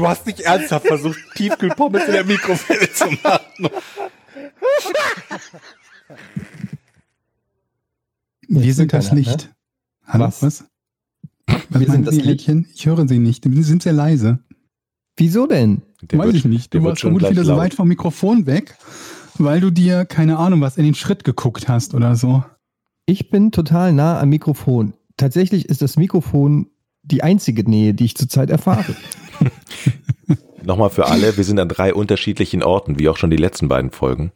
Du hast nicht ernsthaft versucht, Tiefkühlpommes in der Mikrowelle zu machen. Wir sind das nicht. ne? Hallo, Was? was? Was Wir meinen sind das Sie, nicht. Häkchen? Ich höre Sie nicht. Sie sind sehr leise. Wieso denn? Der Weiß wird- ich nicht. Du warst schon vermutlich wieder so weit vom Mikrofon weg, weil du dir, keine Ahnung, was in den Schritt geguckt hast oder so. Ich bin total nah am Mikrofon. Tatsächlich ist das Mikrofon die einzige Nähe, die ich zurzeit erfahre. Nochmal für alle, wir sind an drei unterschiedlichen Orten, wie auch schon die letzten beiden Folgen.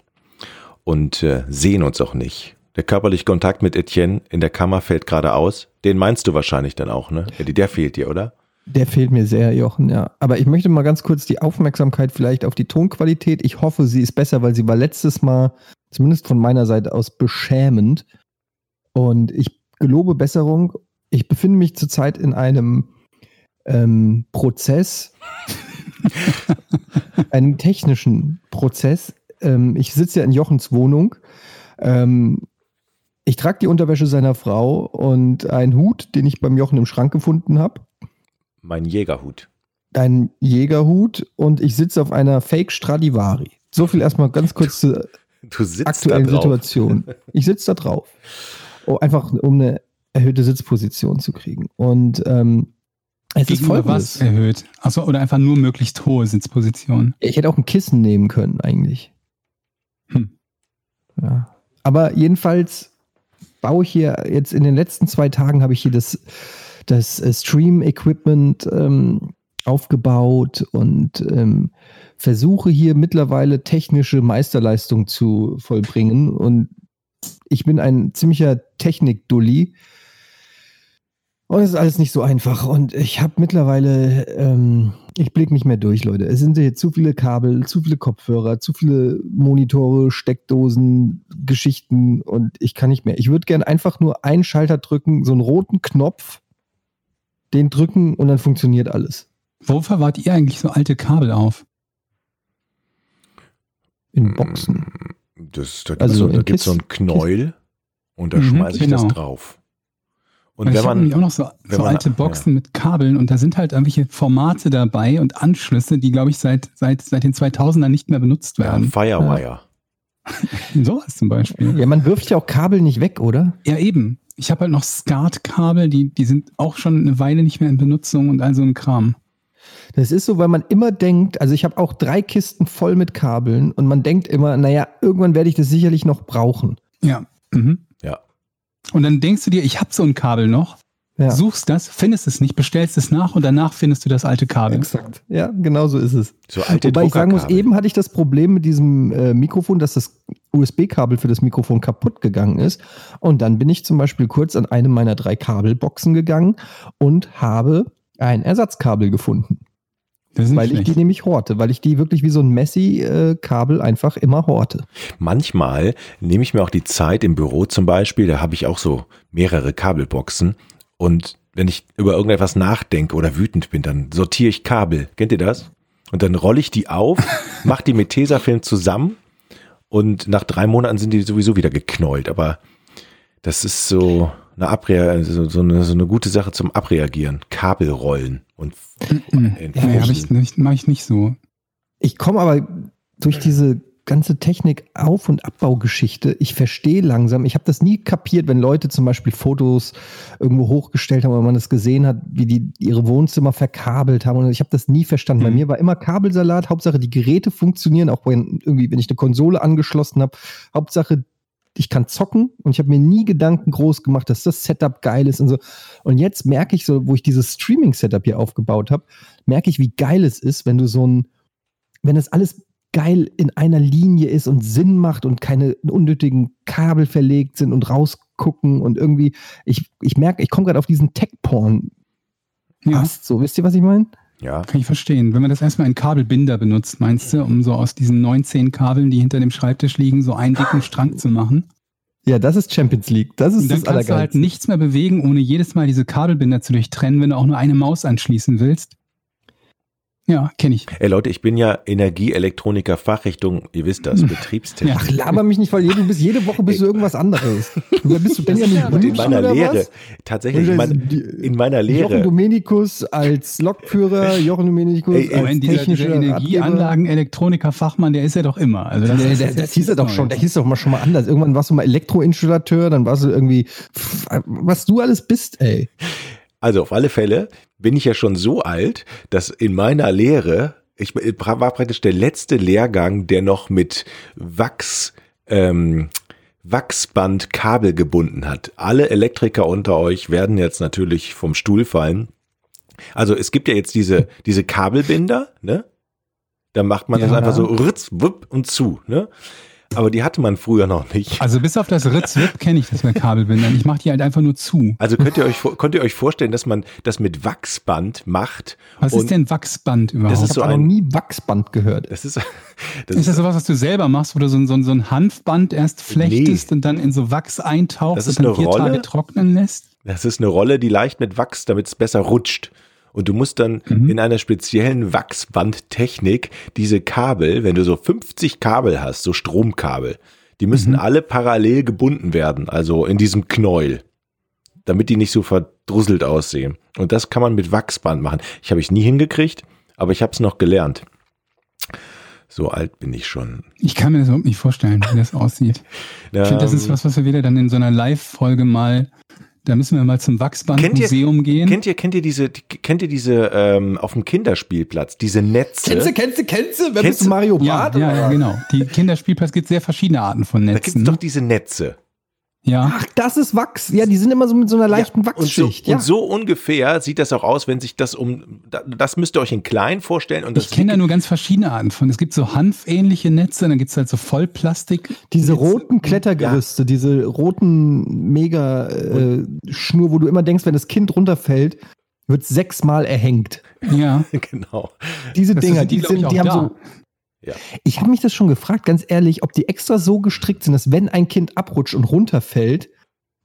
Und äh, sehen uns auch nicht. Der körperliche Kontakt mit Etienne in der Kammer fällt gerade aus. Den meinst du wahrscheinlich dann auch, ne? Eddie, der fehlt dir, oder? Der fehlt mir sehr, Jochen, ja. Aber ich möchte mal ganz kurz die Aufmerksamkeit vielleicht auf die Tonqualität. Ich hoffe, sie ist besser, weil sie war letztes Mal, zumindest von meiner Seite aus, beschämend. Und ich gelobe Besserung. Ich befinde mich zurzeit in einem ähm, Prozess, einem technischen Prozess. Ähm, ich sitze ja in Jochens Wohnung. Ähm, ich trage die Unterwäsche seiner Frau und einen Hut, den ich beim Jochen im Schrank gefunden habe Mein Jägerhut. einen Jägerhut und ich sitze auf einer Fake Stradivari. So viel erstmal ganz kurz zur aktuellen. Situation. Ich sitze da drauf. Oh, einfach um eine erhöhte Sitzposition zu kriegen. Und ähm, es ist folgendes. was erhöht? Achso, oder einfach nur möglichst hohe Sitzposition. Ich hätte auch ein Kissen nehmen können, eigentlich. Hm. Ja. Aber jedenfalls baue ich hier jetzt in den letzten zwei Tagen habe ich hier das, das äh, Stream-Equipment ähm, aufgebaut und ähm, versuche hier mittlerweile technische Meisterleistung zu vollbringen. Und ich bin ein ziemlicher Technik-Dulli. Und es ist alles nicht so einfach. Und ich habe mittlerweile, ähm, ich blicke nicht mehr durch, Leute. Es sind hier zu viele Kabel, zu viele Kopfhörer, zu viele Monitore, Steckdosen, Geschichten und ich kann nicht mehr. Ich würde gerne einfach nur einen Schalter drücken, so einen roten Knopf, den drücken und dann funktioniert alles. Wo verwahrt ihr eigentlich so alte Kabel auf? In Boxen. Das, da Also also, so, gibt es so ein Kisten- Knäuel und da Mhm, schmeiße ich das genau. drauf. Und Und ich wenn habe nämlich auch noch so, wenn so man- alte Boxen mit Kabeln und da sind halt irgendwelche Formate dabei und Anschlüsse, die, glaube ich, seit, seit, seit den 2000ern nicht mehr benutzt ja, werden. Firewire, Sowas zum Beispiel. Ja, man wirft ja auch Kabel nicht weg, oder? Ja, eben. Ich habe halt noch SCART-Kabel, die, die sind auch schon eine Weile nicht mehr in Benutzung und all so ein Kram. Das ist so, weil man immer denkt, also ich habe auch drei Kisten voll mit Kabeln und man denkt immer, naja, irgendwann werde ich das sicherlich noch brauchen. Ja. Mhm. Und dann denkst du dir, ich habe so ein Kabel noch, Ja. suchst das, findest es nicht, bestellst es nach und danach findest du das alte Kabel. Exakt. Ja, genau so ist es. So alte Wobei ich sagen muss, eben hatte ich das Problem mit diesem äh, Mikrofon, dass das USB-Kabel für das Mikrofon kaputt gegangen ist. Und dann bin ich zum Beispiel kurz an eine meiner drei Kabelboxen gegangen und habe ein Ersatzkabel gefunden. Weil ich die schlecht. nämlich horte, weil ich die wirklich wie so ein Messi-Kabel einfach immer horte. Manchmal nehme ich mir auch die Zeit im Büro zum Beispiel, da habe ich auch so mehrere Kabelboxen und wenn ich über irgendetwas nachdenke oder wütend bin, dann sortiere ich Kabel. Kennt ihr das? Und dann rolle ich die auf, mache die mit Tesafilm zusammen und nach drei Monaten sind die sowieso wieder geknäult. Aber das ist so eine, Abre so, so, eine, so eine gute Sache zum Abreagieren. Kabelrollen und Mhm. Nee, hab ich nicht, mache ich nicht so. Ich komme aber durch diese ganze Technik-Auf- und Abbaugeschichte, ich verstehe langsam, ich habe das nie kapiert, wenn Leute zum Beispiel Fotos irgendwo hochgestellt haben, oder man das gesehen hat, wie die ihre Wohnzimmer verkabelt haben. Und ich habe das nie verstanden. Bei Mhm. mir war immer Kabelsalat, Hauptsache die Geräte funktionieren, auch wenn irgendwie, wenn ich eine Konsole angeschlossen habe, Hauptsache ich kann zocken und ich habe mir nie Gedanken groß gemacht, dass das Setup geil ist und so. Und jetzt merke ich so, wo ich dieses Streaming-Setup hier aufgebaut habe, merke ich, wie geil es ist, wenn du so ein, wenn das alles geil in einer Linie ist und Sinn macht und keine unnötigen Kabel verlegt sind und rausgucken und irgendwie, ich, ich merke, ich komme gerade auf diesen Tech-Porn. Ja. So, wisst ihr, was ich meine? Ja. Kann ich verstehen. Wenn man das erstmal in Kabelbinder benutzt, meinst du, um so aus diesen 19 Kabeln, die hinter dem Schreibtisch liegen, so einen dicken Strang zu machen? Ja, das ist Champions League. Das ist Und dann das kannst du halt nichts mehr bewegen, ohne jedes Mal diese Kabelbinder zu durchtrennen, wenn du auch nur eine Maus anschließen willst. Ja, kenne ich. Ey Leute, ich bin ja Energieelektroniker Fachrichtung, ihr wisst das, Betriebstechnik. Ach, laber mich nicht, weil jede, du bist, jede Woche bist du irgendwas anderes. Wer bist du Benjamin ja- Und in Blümchen meiner oder Lehre, was? tatsächlich, in, mein, in meiner Jochen Lehre, Dominikus als Lokführer, Jochen Dominikus Ey, ey, als technischer Ratgeber. Energieanlagen-Elektroniker-Fachmann, der ist ja doch immer. Also das, ist der, jetzt das hieß er doch schon, der hieß doch mal schon mal anders. Irgendwann warst du mal Elektroinstallateur, dann warst du irgendwie, pff, was du alles bist, ey. Also auf alle Fälle bin ich ja schon so alt, dass in meiner Lehre, ich war praktisch der letzte Lehrgang, der noch mit Wachs, ähm, Wachsband Kabel gebunden hat. Alle Elektriker unter euch werden jetzt natürlich vom Stuhl fallen. Also es gibt ja jetzt diese, diese Kabelbinder, ne? Da macht man das Ja. einfach so ritz, wupp und zu, ne? Aber die hatte man früher noch nicht. Also bis auf das Ritz-Wip kenne ich das mit Kabelbindern. Ich mache die halt einfach nur zu. Also könnt ihr euch, vor- könnt ihr euch vorstellen, dass man das mit Wachsband macht? Was und ist denn Wachsband überhaupt? Das Ich ist so habe noch nie Wachsband gehört. Das ist, das ist das sowas, was du selber machst, wo du so ein, so ein, so ein Hanfband erst flechtest und dann in so Wachs eintauchst Das ist und dann eine vier Rolle. Tage trocknen lässt? Das ist eine Rolle, die leicht mit Wachs, damit es besser rutscht. Und du musst dann Mhm. in einer speziellen Wachsbandtechnik diese Kabel, wenn du so 50 Kabel hast, so Stromkabel, die müssen Mhm. alle parallel gebunden werden, also in diesem Knäuel, damit die nicht so verdrusselt aussehen. Und das kann man mit Wachsband machen. Ich habe ich nie hingekriegt, aber ich habe es noch gelernt. So alt bin ich schon. Ich kann mir das überhaupt nicht vorstellen, wie das aussieht. Ich finde, das ist Ähm, was, was wir wieder dann in so einer Live-Folge mal, da müssen wir mal zum Wachsbandmuseum gehen. Kennt ihr, kennt ihr diese, kennt ihr diese ähm, auf dem Kinderspielplatz, diese Netze? Kennst du, kennst du, kennst du? Wer Kennst bist du, Mario ja, Barth? ja, ja, was? genau. Die Kinderspielplatz gibt sehr verschiedene Arten von Da gibt es Netzen. doch diese Netze. Ja. Ach, das ist Wachs. Ja, die sind immer so mit so einer leichten Ja, und, so, Wachsschicht. ja. und so ungefähr sieht das auch aus, wenn sich das um, da- das müsst ihr euch in klein vorstellen. Und das Ich kenne da nur ganz verschiedene Arten von. Es gibt so hanfähnliche Netze, dann gibt es halt so Vollplastik. Diese roten Klettergerüste, diese roten Mega-Schnur, wo du immer denkst, wenn das Kind runterfällt, wird sechsmal erhängt. Ja. genau. Diese Das Dinger, sind die, die, sind, die haben da. so. Ja. Ich habe mich das schon gefragt, ganz ehrlich, ob die extra so gestrickt sind, dass wenn ein Kind abrutscht und runterfällt,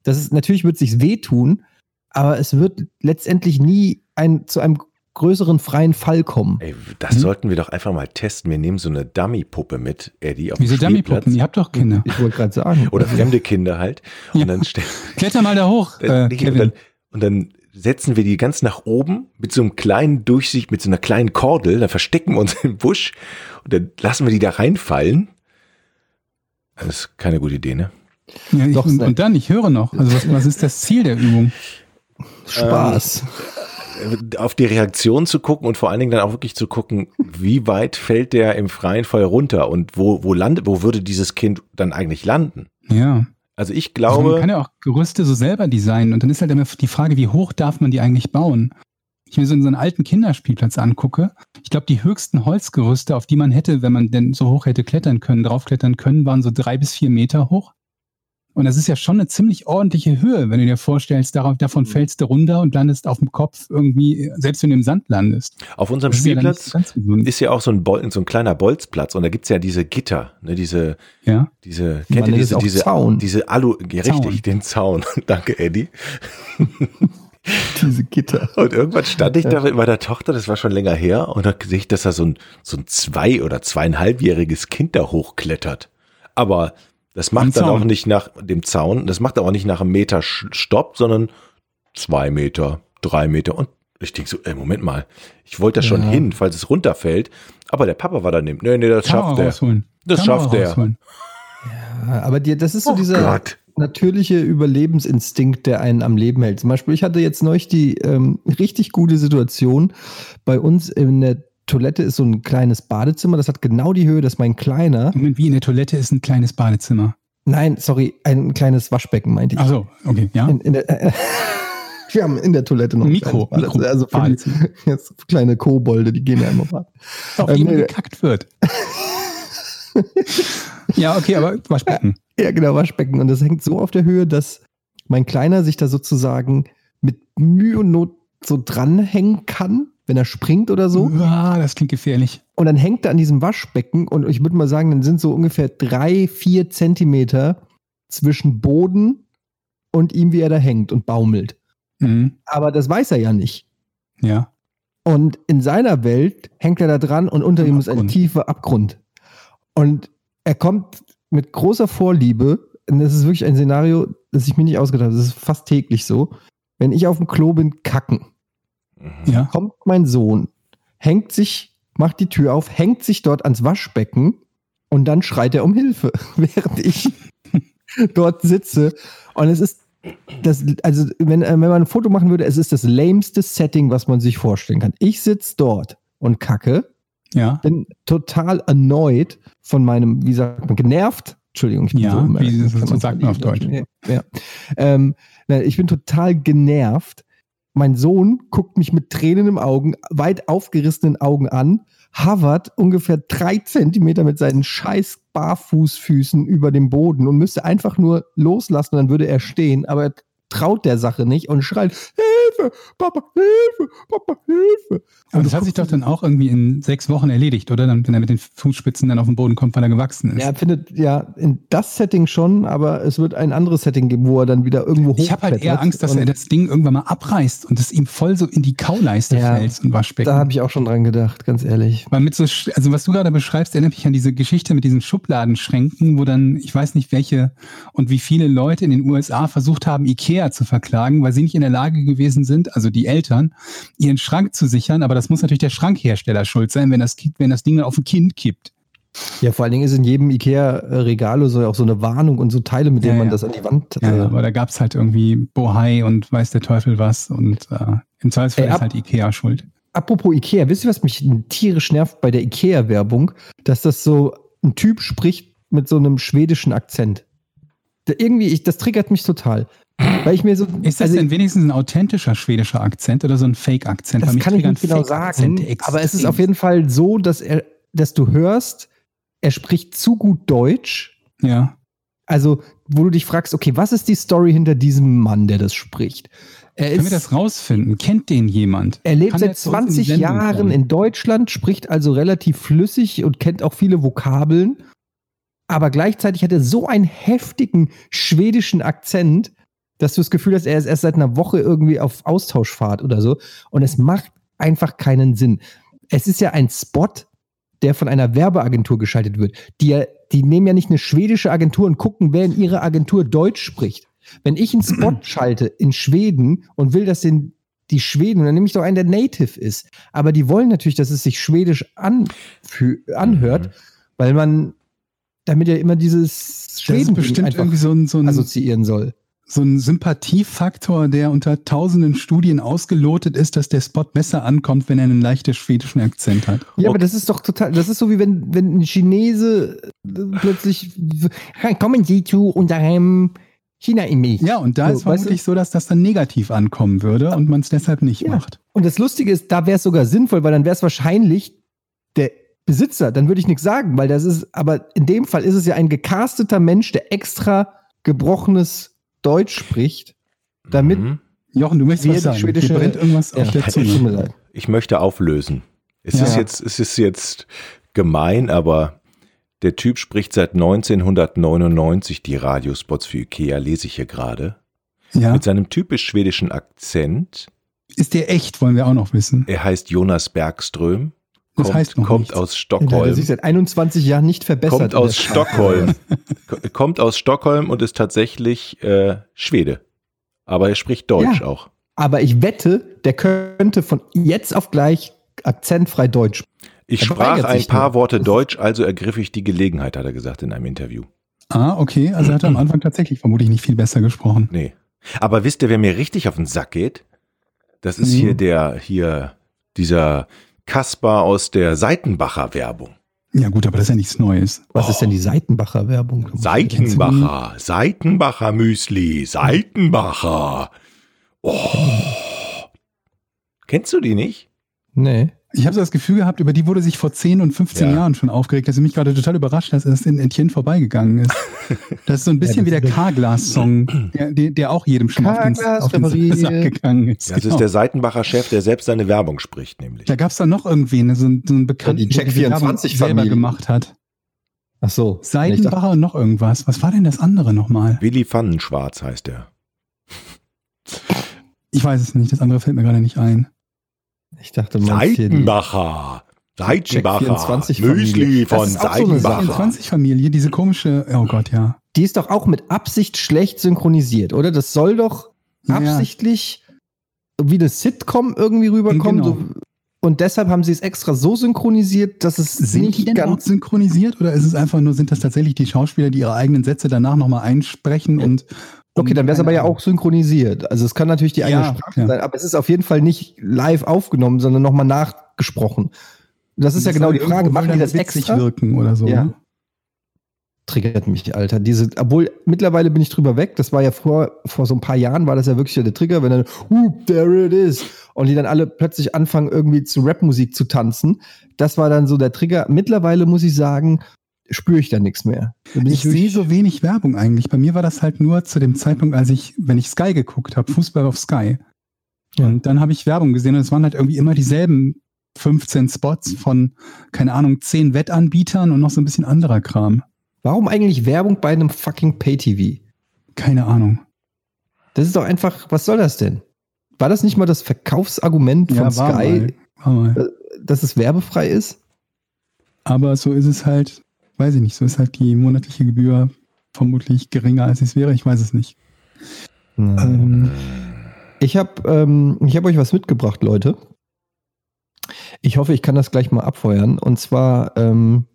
das ist natürlich wird sich wehtun, aber es wird letztendlich nie ein, zu einem größeren freien Fall kommen. Ey, das Hm? sollten wir doch einfach mal testen. Wir nehmen so eine Dummy-Puppe mit, Eddie, auf Wieso. Dummypuppen? Ihr habt doch Kinder. Ich wollte gerade sagen. Oder fremde Kinder halt. Und Ja. dann Kletter mal da hoch, äh, und, Kevin. dann, und dann setzen wir die ganz nach oben mit so einem kleinen Durchsicht, mit so einer kleinen Kordel, dann verstecken wir uns im Busch und dann lassen wir die da reinfallen. Das ist keine gute Idee, ne? Ja, ich, Doch, und, Snap. und dann, ich höre noch. Also was, was ist das Ziel der Übung? Spaß. auf die Reaktion zu gucken und vor allen Dingen dann auch wirklich zu gucken, wie weit fällt der im freien Fall runter und wo, wo landet, wo würde dieses Kind dann eigentlich landen? Ja. Also ich Also glaube, man kann ja auch Gerüste so selber designen und dann ist halt immer die Frage, wie hoch darf man die eigentlich bauen? Ich mir so einen alten Kinderspielplatz angucke, ich glaube, die höchsten Holzgerüste, auf die man hätte, wenn man denn so hoch hätte klettern können, draufklettern können, waren so drei bis vier Meter hoch. Und das ist ja schon eine ziemlich ordentliche Höhe, wenn du dir vorstellst, darauf, davon fällst du runter und landest auf dem Kopf irgendwie, selbst wenn du im Sand landest. auf unserem ja Spielplatz gesund. ist ja auch so ein, Bol so ein kleiner Bolzplatz und da gibt's ja diese Gitter, ne, diese, Ja. diese, kennt ihr es diese, diese, Zaun. diese Alu, ja, richtig, Zaun. den Zaun. Danke, Eddie. Diese Gitter. Und irgendwann stand ich da mit meiner Tochter, das war schon länger her, und dann sehe ich, dass da so ein, so ein zwei- oder zweieinhalbjähriges Kind da hochklettert. Aber das macht dann Zaun. auch nicht nach dem Zaun, das macht auch nicht nach einem Meter Stopp, sondern zwei Meter, drei Meter. Und ich denke so, ey, Moment mal, ich wollte da schon Ja. hin, falls es runterfällt. Aber der Papa war daneben. Nee, nee, das Kamera schafft er. rausholen. Das Kamera schafft er. Ja, aber dir, das ist so Oh dieser Gott. natürliche Überlebensinstinkt, der einen am Leben hält. Zum Beispiel, ich hatte jetzt neulich die ähm, richtig gute Situation. Bei uns in der Toilette ist so ein kleines Badezimmer, das hat genau die Höhe, dass mein kleiner, Moment, wie in der Toilette ist ein kleines Badezimmer. nein, sorry, ein kleines Waschbecken, meinte ich. Ach so, okay, ja. In, in der, äh, wir haben in der Toilette noch ein Mikro, kleines Mikro. Also für die, jetzt kleine Kobolde, die gehen ja immer bad. Auf Ähm, die gekackt wird. ja, okay, aber Waschbecken. Ja, genau, Waschbecken. Und das hängt so auf der Höhe, dass mein Kleiner sich da sozusagen mit Mühe und Not so dranhängen kann, wenn er springt oder so. Ah, das klingt gefährlich. Und dann hängt er an diesem Waschbecken und ich würde mal sagen, dann sind so ungefähr drei, vier Zentimeter zwischen Boden und ihm, wie er da hängt und baumelt. Mhm. Aber das weiß er ja nicht. Ja. Und in seiner Welt hängt er da dran und unter Am ihm ist ein tiefer Abgrund. Und er kommt mit großer Vorliebe, und das ist wirklich ein Szenario, das ich mir nicht ausgedacht habe, das ist fast täglich so. Wenn ich auf dem Klo bin, kacken, Mhm. Ja. kommt mein Sohn, hängt sich, macht die Tür auf, hängt sich dort ans Waschbecken und dann schreit er um Hilfe, während ich dort sitze. Und es ist das, also wenn, äh, wenn man ein Foto machen würde, es ist das lameste Setting, was man sich vorstellen kann. Ich sitze dort und kacke, Ja. bin total erneut von meinem, wie sagt man, genervt. Entschuldigung, ich bin Ja, so wie- so sagt man auf Deutsch. Ja, ja. Ähm, nein, ich bin total genervt. Mein Sohn guckt mich mit Tränen im Augen, weit aufgerissenen Augen an, hovert ungefähr drei Zentimeter mit seinen scheiß Barfußfüßen über dem Boden und müsste einfach nur loslassen, dann würde er stehen, aber er traut der Sache nicht und schreit, Hilfe, Papa, Hilfe, Papa, Hilfe. Aber das hat sich doch dann auch irgendwie in sechs Wochen erledigt, oder? Dann, wenn er mit den Fußspitzen dann auf den Boden kommt, weil er gewachsen ist. Er findet ja in das Setting schon, aber es wird ein anderes Setting geben, wo er dann wieder irgendwo ich habe halt eher. Angst, dass er das Ding irgendwann mal abreißt und es ihm voll so in die Kauleiste Ja, fällt und Waschbecken. Da habe ich auch schon dran gedacht, ganz ehrlich. Weil mit so, also was du gerade beschreibst, erinnert mich an diese Geschichte mit diesen Schubladenschränken, wo dann, ich weiß nicht welche und wie viele Leute in den USA versucht haben, Ikea zu verklagen, weil sie nicht in der Lage gewesen sind, also die Eltern, ihren Schrank zu sichern. Aber das muss natürlich der Schrankhersteller schuld sein, wenn das, wenn das Ding dann auf ein Kind kippt. Ja, vor allen Dingen ist in jedem Ikea-Regal so auch so eine Warnung und so Teile, mit denen Ja, man ja. das an die Wand. Ja, äh, aber da gab's halt irgendwie Bohai und weiß der Teufel was und äh, im Zweifelsfall Ey, ab- ist halt Ikea schuld. Apropos Ikea, wisst ihr, was mich tierisch nervt bei der Ikea-Werbung? Dass das so ein Typ spricht mit so einem schwedischen Akzent. Irgendwie, ich, das triggert mich total. Weil ich mir so. Ist das also, denn wenigstens ein authentischer schwedischer Akzent oder so ein Fake-Akzent? Das kann ich nicht genau sagen, aber es ist auf jeden Fall so, dass er, dass du hörst, er spricht zu gut Deutsch. Ja. Also, wo du dich fragst, okay, was ist die Story hinter diesem Mann, der das spricht? Er, Können wir ist, das rausfinden? Kennt den jemand? er lebt Kann seit der zu uns in die 20 Sendung Jahren kommen? in Deutschland, spricht also relativ flüssig und kennt auch viele Vokabeln. Aber gleichzeitig hat er so einen heftigen schwedischen Akzent, dass du das Gefühl hast, er ist erst seit einer Woche irgendwie auf Austauschfahrt oder so. Und es macht einfach keinen Sinn. Es ist ja ein Spot, der von einer Werbeagentur geschaltet wird. Die, ja- die nehmen ja nicht eine schwedische Agentur und gucken, wer in ihrer Agentur Deutsch spricht. Wenn ich einen Spot schalte in Schweden und will, dass den die Schweden, dann nehme ich doch einen, der Native ist. Aber die wollen natürlich, dass es sich schwedisch anhört, Mhm. weil man damit ja immer dieses Schweden bestimmt irgendwie so ein, so, ein, assoziieren soll. so ein Sympathiefaktor, der unter tausenden Studien ausgelotet ist, dass der Spot besser ankommt, wenn er einen leichten schwedischen Akzent hat. Ja, aber Okay. das ist doch total, das ist so wie wenn, wenn ein Chinese äh, plötzlich, kommen Sie zu unserem China-Image. Ja, und da So, ist vermutlich weißt so, dass das dann negativ ankommen würde und man es deshalb nicht Ja. macht. Und das Lustige ist, da wäre es sogar sinnvoll, weil dann wäre es wahrscheinlich Besitzer, dann würde ich nichts sagen, weil das ist, aber in dem Fall ist es ja ein gecasteter Mensch, der extra gebrochenes Deutsch spricht, damit. Mhm. Jochen, du möchtest was die sagen. schwedische- brennt irgendwas Ja, auf der Zunge. leid. Ich möchte auflösen. Es Ja. ist jetzt, es ist jetzt gemein, aber der Typ spricht seit 1999 die Radiospots für Ikea, lese ich hier gerade. Ja. Mit seinem typisch schwedischen Akzent. Ist der echt, wollen wir auch noch wissen. Er heißt Jonas Bergström. Das kommt, heißt kommt nichts. aus Der Stockholm. sich seit 21 Jahren nicht verbessert. Kommt der aus. Stockholm. Ko- kommt aus Stockholm und ist tatsächlich äh, Schwede. Aber er spricht Deutsch Ja. auch. Aber ich wette, der könnte von jetzt auf gleich akzentfrei Deutsch. Ich Er sprach ein paar nur. Worte Deutsch, also ergriff ich die Gelegenheit, hat er gesagt in einem Interview. Ah, okay. Also hat er am Anfang tatsächlich vermutlich nicht viel besser gesprochen. Nee. Aber wisst ihr, wer mir richtig auf den Sack geht? Das ist Nee. hier der, hier, dieser Kaspar aus der Seitenbacher Werbung. Ja gut, aber das ist ja nichts Neues. Was ist denn die Seitenbacher Werbung? Seitenbacher, Seitenbacher Müsli, Seitenbacher. Oh. Kennst du die nicht? Nee. Ich habe so das Gefühl gehabt, über die wurde sich vor 10 und 15 Ja. Jahren schon aufgeregt, dass sie mich gerade total überrascht, dass es in Etienne vorbeigegangen ist. Das ist so ein bisschen wie der K-Glas-Song, der, der, auch jedem schon auf den, K-Glas auf den. Sack gegangen ist. Das ist Genau. der Seitenbacher Chef, der selbst seine Werbung spricht, nämlich. Da gab es dann noch irgendwen, so, einen- so einen Bekannten, Ja, die der Check24 selber gemacht hat. Ach so. Seidenbacher und noch irgendwas. Was war denn das andere nochmal? Willi Pfannenschwarz heißt er. Ich weiß es nicht, das andere fällt mir gerade nicht ein. Ich dachte Seitenbacher. Seitenbacher. Check24 Familie. Müsli Das von ist auch so eine Sache. Seitenbacher. 24-Familie, diese komische, oh Gott, ja. die ist doch auch mit Absicht schlecht synchronisiert, oder? Das soll doch Ja. absichtlich wie eine Sitcom irgendwie rüberkommen. Genau. So, und deshalb haben sie es extra so synchronisiert, dass es Sind nicht die denn auch ganz. synchronisiert oder ist es einfach nur, sind das tatsächlich die Schauspieler, die ihre eigenen Sätze danach nochmal einsprechen und. Okay, dann wäre es aber ja auch synchronisiert. Also es kann natürlich die eigene Ja, Sprache ja. sein, aber es ist auf jeden Fall nicht live aufgenommen, sondern nochmal nachgesprochen. Das ist ja genau die Frage, machen die das extra? wirken oder so? Ja. ne? Triggert mich, Alter. Diese, obwohl mittlerweile bin ich drüber weg. Das war ja vor, vor so ein paar Jahren war das ja wirklich der Trigger, wenn dann, whoop, there it is. Und die dann alle plötzlich anfangen, irgendwie zu Rapmusik zu tanzen. Das war dann so der Trigger. Mittlerweile muss ich sagen, spüre ich da nichts mehr. Bin Ich sehe so wenig Werbung eigentlich. Bei mir war das halt nur zu dem Zeitpunkt, als ich, wenn ich Sky geguckt habe, Fußball auf Sky. Ja. Und dann habe ich Werbung gesehen und es waren halt irgendwie immer dieselben 15 Spots von, keine Ahnung, 10 Wettanbietern und noch so ein bisschen anderer Kram. Warum eigentlich Werbung bei einem fucking Pay-TV? Keine Ahnung. Das ist doch einfach, was soll das denn? War das nicht mal das Verkaufsargument von war Sky, Mal, mal. dass es werbefrei ist? Aber so ist es halt, weiß ich nicht, so ist halt die monatliche Gebühr vermutlich geringer, als es wäre. Ich weiß es nicht. Ähm, Ich habe ähm, ich hab euch was mitgebracht, Leute. Ich hoffe, ich kann das gleich mal abfeuern. Und zwar ähm,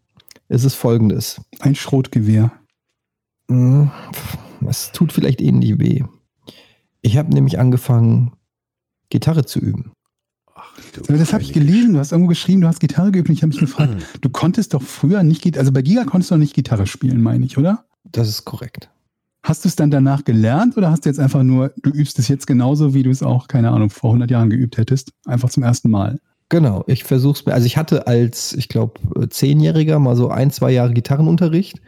ist es folgendes. ein Schrotgewehr. Hm, Es tut vielleicht ähnlich weh. Ich habe nämlich angefangen, Gitarre zu üben. Aber das habe ich gelesen. Du hast irgendwo geschrieben, du hast Gitarre geübt. Und ich habe mich gefragt, du konntest doch früher nicht Gitarre, also bei Giga konntest du noch nicht Gitarre spielen, meine ich, oder? Das ist korrekt. Hast du es dann danach gelernt oder hast du jetzt einfach nur, du übst es jetzt genauso, wie du es auch, keine Ahnung, vor 100 Jahren geübt hättest? Einfach zum ersten Mal. Genau, ich versuche es mir. Also ich hatte als, ich glaube, Zehnjähriger mal so ein, zwei Jahre Gitarrenunterricht.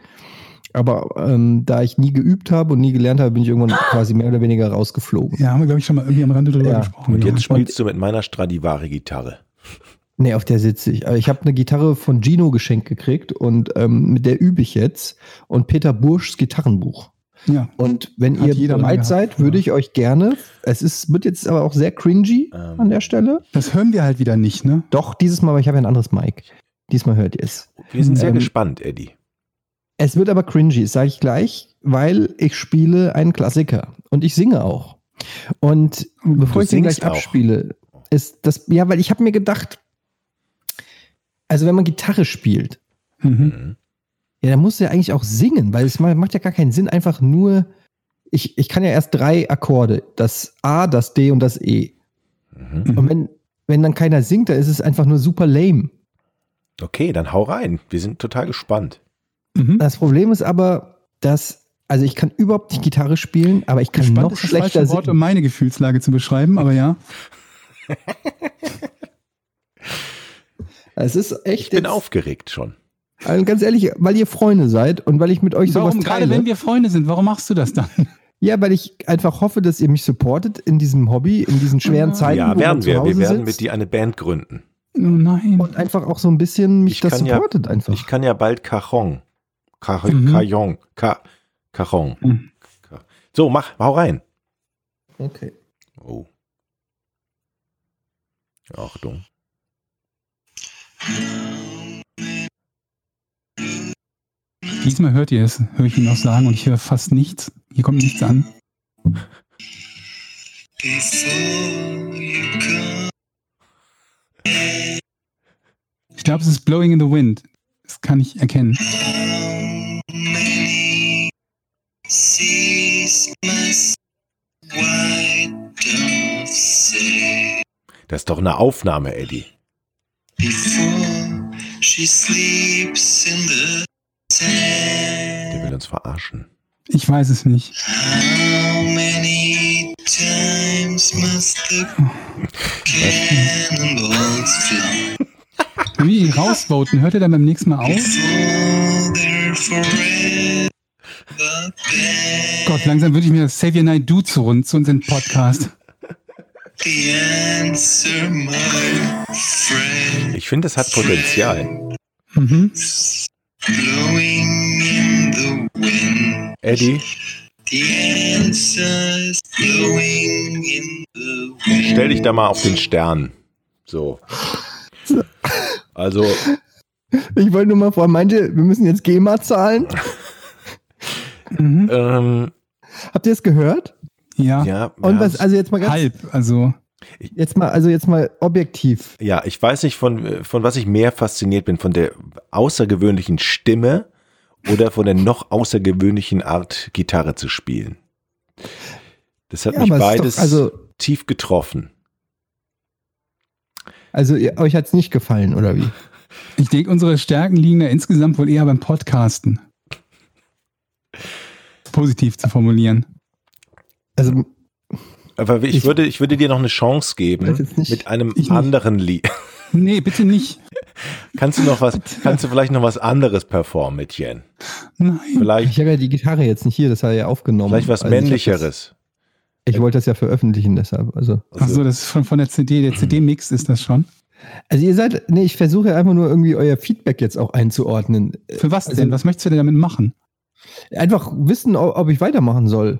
Aber ähm, da ich nie geübt habe und nie gelernt habe, bin ich irgendwann quasi mehr oder weniger rausgeflogen. Ja, haben wir, glaube ich, schon mal irgendwie am Rande drüber Ja. gesprochen. Und jetzt spielst du mit meiner Stradivari-Gitarre. Nee, auf der sitze ich. Aber ich habe eine Gitarre von Gino geschenkt gekriegt und ähm, mit der übe ich jetzt. Und Peter Burschs Gitarrenbuch. ja. Und wenn Hat ihr bereit gehabt, seid, ja. würde ich euch gerne, es ist, wird jetzt aber auch sehr cringy Ähm. an der Stelle. Das hören wir halt wieder nicht, ne? Doch, dieses Mal, aber ich habe ja ein anderes Mic. Diesmal hört ihr es. Wir sind sehr Ähm, gespannt, Eddie. Es wird aber cringy, das sage ich gleich, weil ich spiele einen Klassiker und ich singe auch. Und bevor du ich den gleich auch. abspiele, ist das, ja, weil ich habe mir gedacht, also wenn man Gitarre spielt, Mhm. Ja, dann musst du ja eigentlich auch singen, weil es ma- macht ja gar keinen Sinn, einfach nur, ich, ich kann ja erst drei Akkorde, das A, das D und das E. Mhm. Und wenn, wenn dann keiner singt, dann ist es einfach nur super lame. Okay, dann hau rein. Wir sind total gespannt. Mhm. Das Problem ist aber, dass, also ich kann überhaupt nicht Gitarre spielen, aber ich kann Gespannt noch ist das schlechter falsche Wort, um meine Gefühlslage zu beschreiben, aber ja. Es ist echt Ich bin aufgeregt schon. Also ganz ehrlich, weil ihr Freunde seid und weil ich mit euch sowas Warum, gerade teile. wenn wir Freunde sind, warum machst du das dann? ja, weil ich einfach hoffe, dass ihr mich supportet in diesem Hobby, in diesen schweren Zeiten, ja, wo werden wir. Hause Wir werden sitzt mit dir eine Band gründen. Oh nein. und einfach auch so ein bisschen mich Ich das kann ja- supportet einfach. Ich kann ja bald Cajon. Car Mhm. Cajon. Ca Cajon. Mhm. So, mach, hau rein. okay. Oh. Achtung. Diesmal hört ihr es, höre ich ihn auch sagen und ich höre fast nichts. Hier kommt nichts an. Ich glaube, es ist Blowing in the Wind. Das kann ich erkennen. Das ist doch eine Aufnahme, Eddie. Der will uns verarschen. Ich weiß es nicht. how many times must the cannonballs fly Wie rausvoten, hört ihr dann beim nächsten Mal auf? Gott, langsam würde ich mir das Savior Night Du zu uns, zu uns in den Podcast. The answer, my friend, Ich finde, es hat Potenzial. Mhm. blowing in the wind. Eddie, The answer is blowing in the wind. stell dich da mal auf den Stern. So. Also, Ich wollte nur mal vor, meinte, wir müssen jetzt GEMA zahlen. Mhm. ähm, Habt ihr es gehört? Ja, ja. Und was, also jetzt mal ganz, halb. Also, jetzt mal, also jetzt mal objektiv. Ja, ich weiß nicht, von, von was ich mehr fasziniert bin, von der außergewöhnlichen Stimme oder von der noch außergewöhnlichen Art, Gitarre zu spielen. Das hat Ja, mich es ist doch- beides also- tief getroffen. Also ihr, euch hat's nicht gefallen, oder wie? ich denke, unsere Stärken liegen da insgesamt wohl eher beim Podcasten. Positiv zu formulieren. Also Aber ich, Ich- würde, ich würde dir noch eine Chance geben mit einem Ich anderen Lied. Nee, bitte nicht. Kannst du noch was, kannst du vielleicht noch was anderes performen mit Jen? Nein. Vielleicht, ich habe ja die Gitarre jetzt nicht hier, das hat er ja aufgenommen. vielleicht was Also ich männlicheres. Das, ich wollte das ja veröffentlichen, deshalb. Also, Ach so, das ist von, von der CD. Der CD-Mix ist das schon. also ihr seid, nee, ich versuche einfach nur irgendwie euer Feedback jetzt auch einzuordnen. Für was Also- denn? Was möchtest du denn damit machen? Einfach wissen, ob, ich weitermachen soll.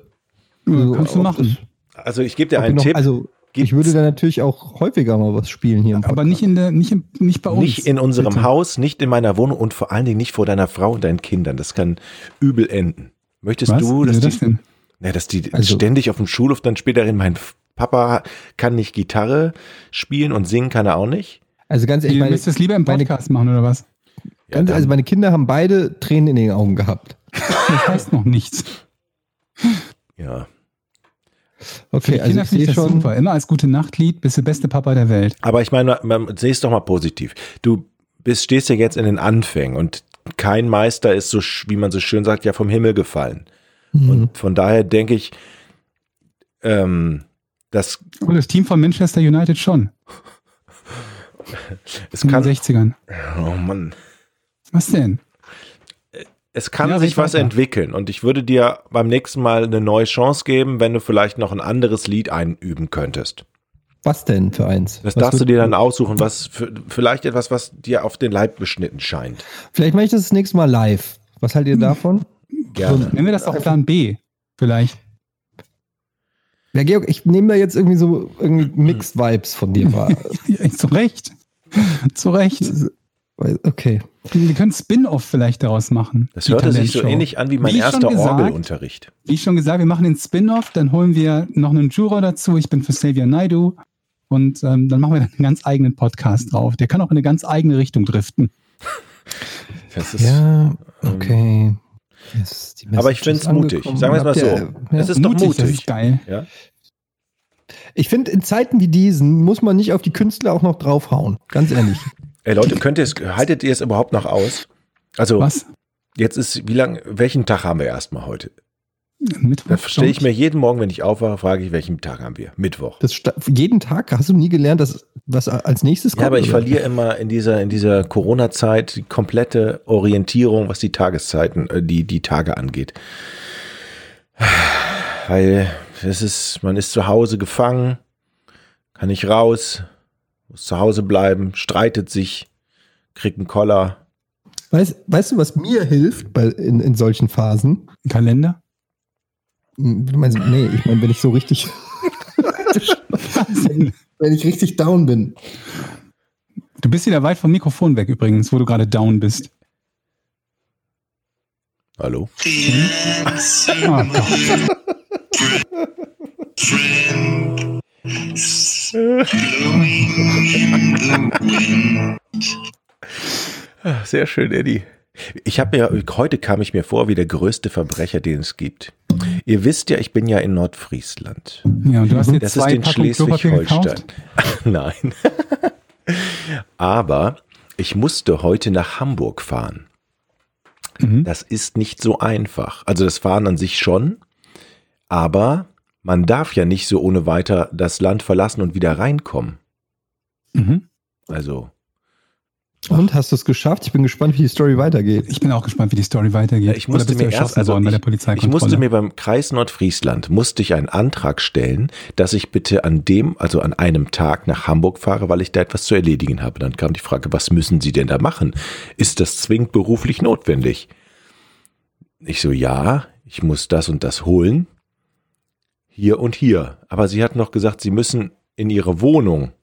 Also, Kannst du machen. Also ich gebe dir ob einen noch, Tipp. Also ich würde dann natürlich auch häufiger mal was spielen hier. Im Aber nicht in der, nicht, im, nicht bei uns. Nicht in unserem bitte. Haus, nicht in meiner Wohnung und vor allen Dingen nicht vor deiner Frau und deinen Kindern. Das kann übel enden. Möchtest Was? du, dass die, das denn? ja, dass die Also- ständig auf dem Schulhof dann später reden, mein Papa kann nicht Gitarre spielen und singen kann er auch nicht? Also ganz ehrlich, meine, müsst das lieber im meine- Podcast machen, oder was? Ja, also meine Kinder haben beide Tränen in den Augen gehabt. Das heißt noch nichts. ja. Okay, Für die also Kinder ich sehe schon. super. Immer als gute Nachtlied bist du beste Papa der Welt. Aber ich meine, man sehe es doch mal positiv. Du bist, stehst ja jetzt in den Anfängen und kein Meister ist so, wie man so schön sagt, ja vom Himmel gefallen. Mhm. Und von daher denke ich, ähm, dass Und das Team von Manchester United schon. es In den kann, 60ern. oh Mann, Was denn? Es kann Ja, sich was weiter. entwickeln und ich würde dir beim nächsten Mal eine neue Chance geben, wenn du vielleicht noch ein anderes Lied einüben könntest. Was denn für eins? Das Was darfst du dir dann aussuchen, was für, vielleicht etwas, was dir auf den Leib beschnitten scheint. Vielleicht mache ich das das nächste Mal live. Was haltet ihr davon? Gerne. Nennen wir das auch Plan B. Vielleicht. Ja, Georg, ich nehme da jetzt irgendwie so irgendwie Mixed Vibes von dir wahr. Ja, zu Recht. zu Recht. Okay. Wir können Spin-off vielleicht daraus machen. Das Die hörte sich so ähnlich an wie mein Wie schon erster gesagt- Orgelunterricht. Wie schon gesagt, wir machen den Spin-off, dann holen wir noch einen Juror dazu. Ich bin für Xavier Naidu. Und ähm, dann machen wir dann einen ganz eigenen Podcast drauf. Der kann auch in eine ganz eigene Richtung driften. Das ist, Ja, okay. Yes, die Aber ich finde es mutig. Sagen wir es mal so. Ja. Es ist doch das mutig. ist geil. Ja? Ich finde, in Zeiten wie diesen muss man nicht auf die Künstler auch noch draufhauen. Ganz ehrlich. Ey Leute, könnt ihr es, haltet ihr es überhaupt noch aus? Also, Was? jetzt ist, wie lang, welchen Tag haben wir erstmal heute? Mittwoch. Da stelle ich mir jeden Morgen, wenn ich aufwache, frage ich, welchen Tag haben wir? Mittwoch. Das jeden Tag hast du nie gelernt, dass was als nächstes kommt. Ja, aber ich oder? verliere immer in dieser, in dieser Corona-Zeit die komplette Orientierung, was die Tageszeiten, äh, die, die Tage angeht. Weil es ist, man ist zu Hause gefangen, kann nicht raus, muss zu Hause bleiben, streitet sich, kriegt einen Koller. Weißt, weißt du, was mir hilft bei, in, in solchen Phasen? Kalender? Hm, Du meinst, nee, ich meine, wenn ich so richtig, wenn ich richtig down bin. Du bist wieder weit vom Mikrofon weg übrigens, wo du gerade down bist. Hallo? Answer, Ah, in. Ah, Sehr schön, Eddie. Ich habe mir, heute kam ich mir vor wie der größte Verbrecher, den es gibt. Ihr wisst ja, ich bin ja in Nordfriesland. Ja, und du hast dir Das ist zwei in Packungen Klopapier Schleswig-Holstein. Nein. Aber ich musste heute nach Hamburg fahren. Mhm. Das ist nicht so einfach. Also das Fahren an sich schon, aber man darf ja nicht so ohne weiter das Land verlassen und wieder reinkommen. Mhm. Also, Und hast du es geschafft? Ich bin gespannt, wie die Story weitergeht. Ich bin auch gespannt, wie die Story weitergeht. Ja, ich musste mir erst- erschossen also worden bei ich- ich musste mir beim Kreis Nordfriesland, musste ich einen Antrag stellen, dass ich bitte an dem, also an einem Tag nach Hamburg fahre, weil ich da etwas zu erledigen habe. Dann kam die Frage, was müssen Sie denn da machen? Ist das zwingend beruflich notwendig? Ich so, ja, ich muss das und das holen. Hier und hier. Aber sie hat noch gesagt, Sie müssen in Ihre Wohnung.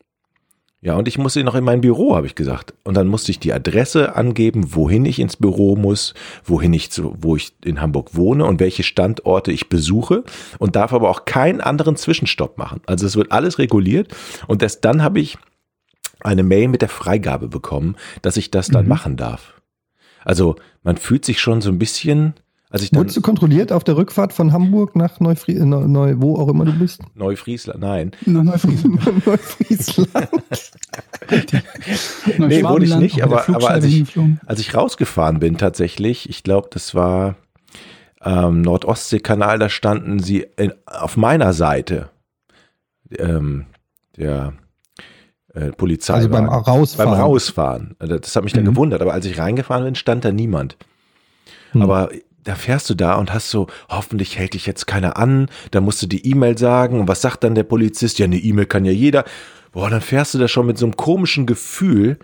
Ja, und ich musste noch in mein Büro, habe ich gesagt. Und dann musste ich die Adresse angeben, wohin ich ins Büro muss, wohin ich zu, wo ich in Hamburg wohne und welche Standorte ich besuche und darf aber auch keinen anderen Zwischenstopp machen. Also es wird alles reguliert und erst dann habe ich eine Mail mit der Freigabe bekommen, dass ich das dann Mhm. machen darf. Also man fühlt sich schon so ein bisschen, als ich dann Wurdest du kontrolliert auf der Rückfahrt von Hamburg nach Neufri äh, Neu, Neu wo auch immer du bist? Neufriesland, nein, Neufriesland. Neufriesland. Nee, wurde ich nicht, aber- aber als ich- als ich rausgefahren bin tatsächlich, ich glaube, das war ähm, Nordostseekanal, da standen sie in, auf meiner Seite ähm, der äh, Polizei. Also beim Rausfahren. beim Rausfahren. Also Das hat mich dann Mhm. gewundert, aber als ich reingefahren bin, stand da niemand. Hm. Aber da fährst du da und hast so, hoffentlich hält dich jetzt keiner an, da musst du die E-Mail sagen und was sagt dann der Polizist? Ja, eine E-Mail kann ja jeder. Boah, dann fährst du da schon mit so einem komischen Gefühl.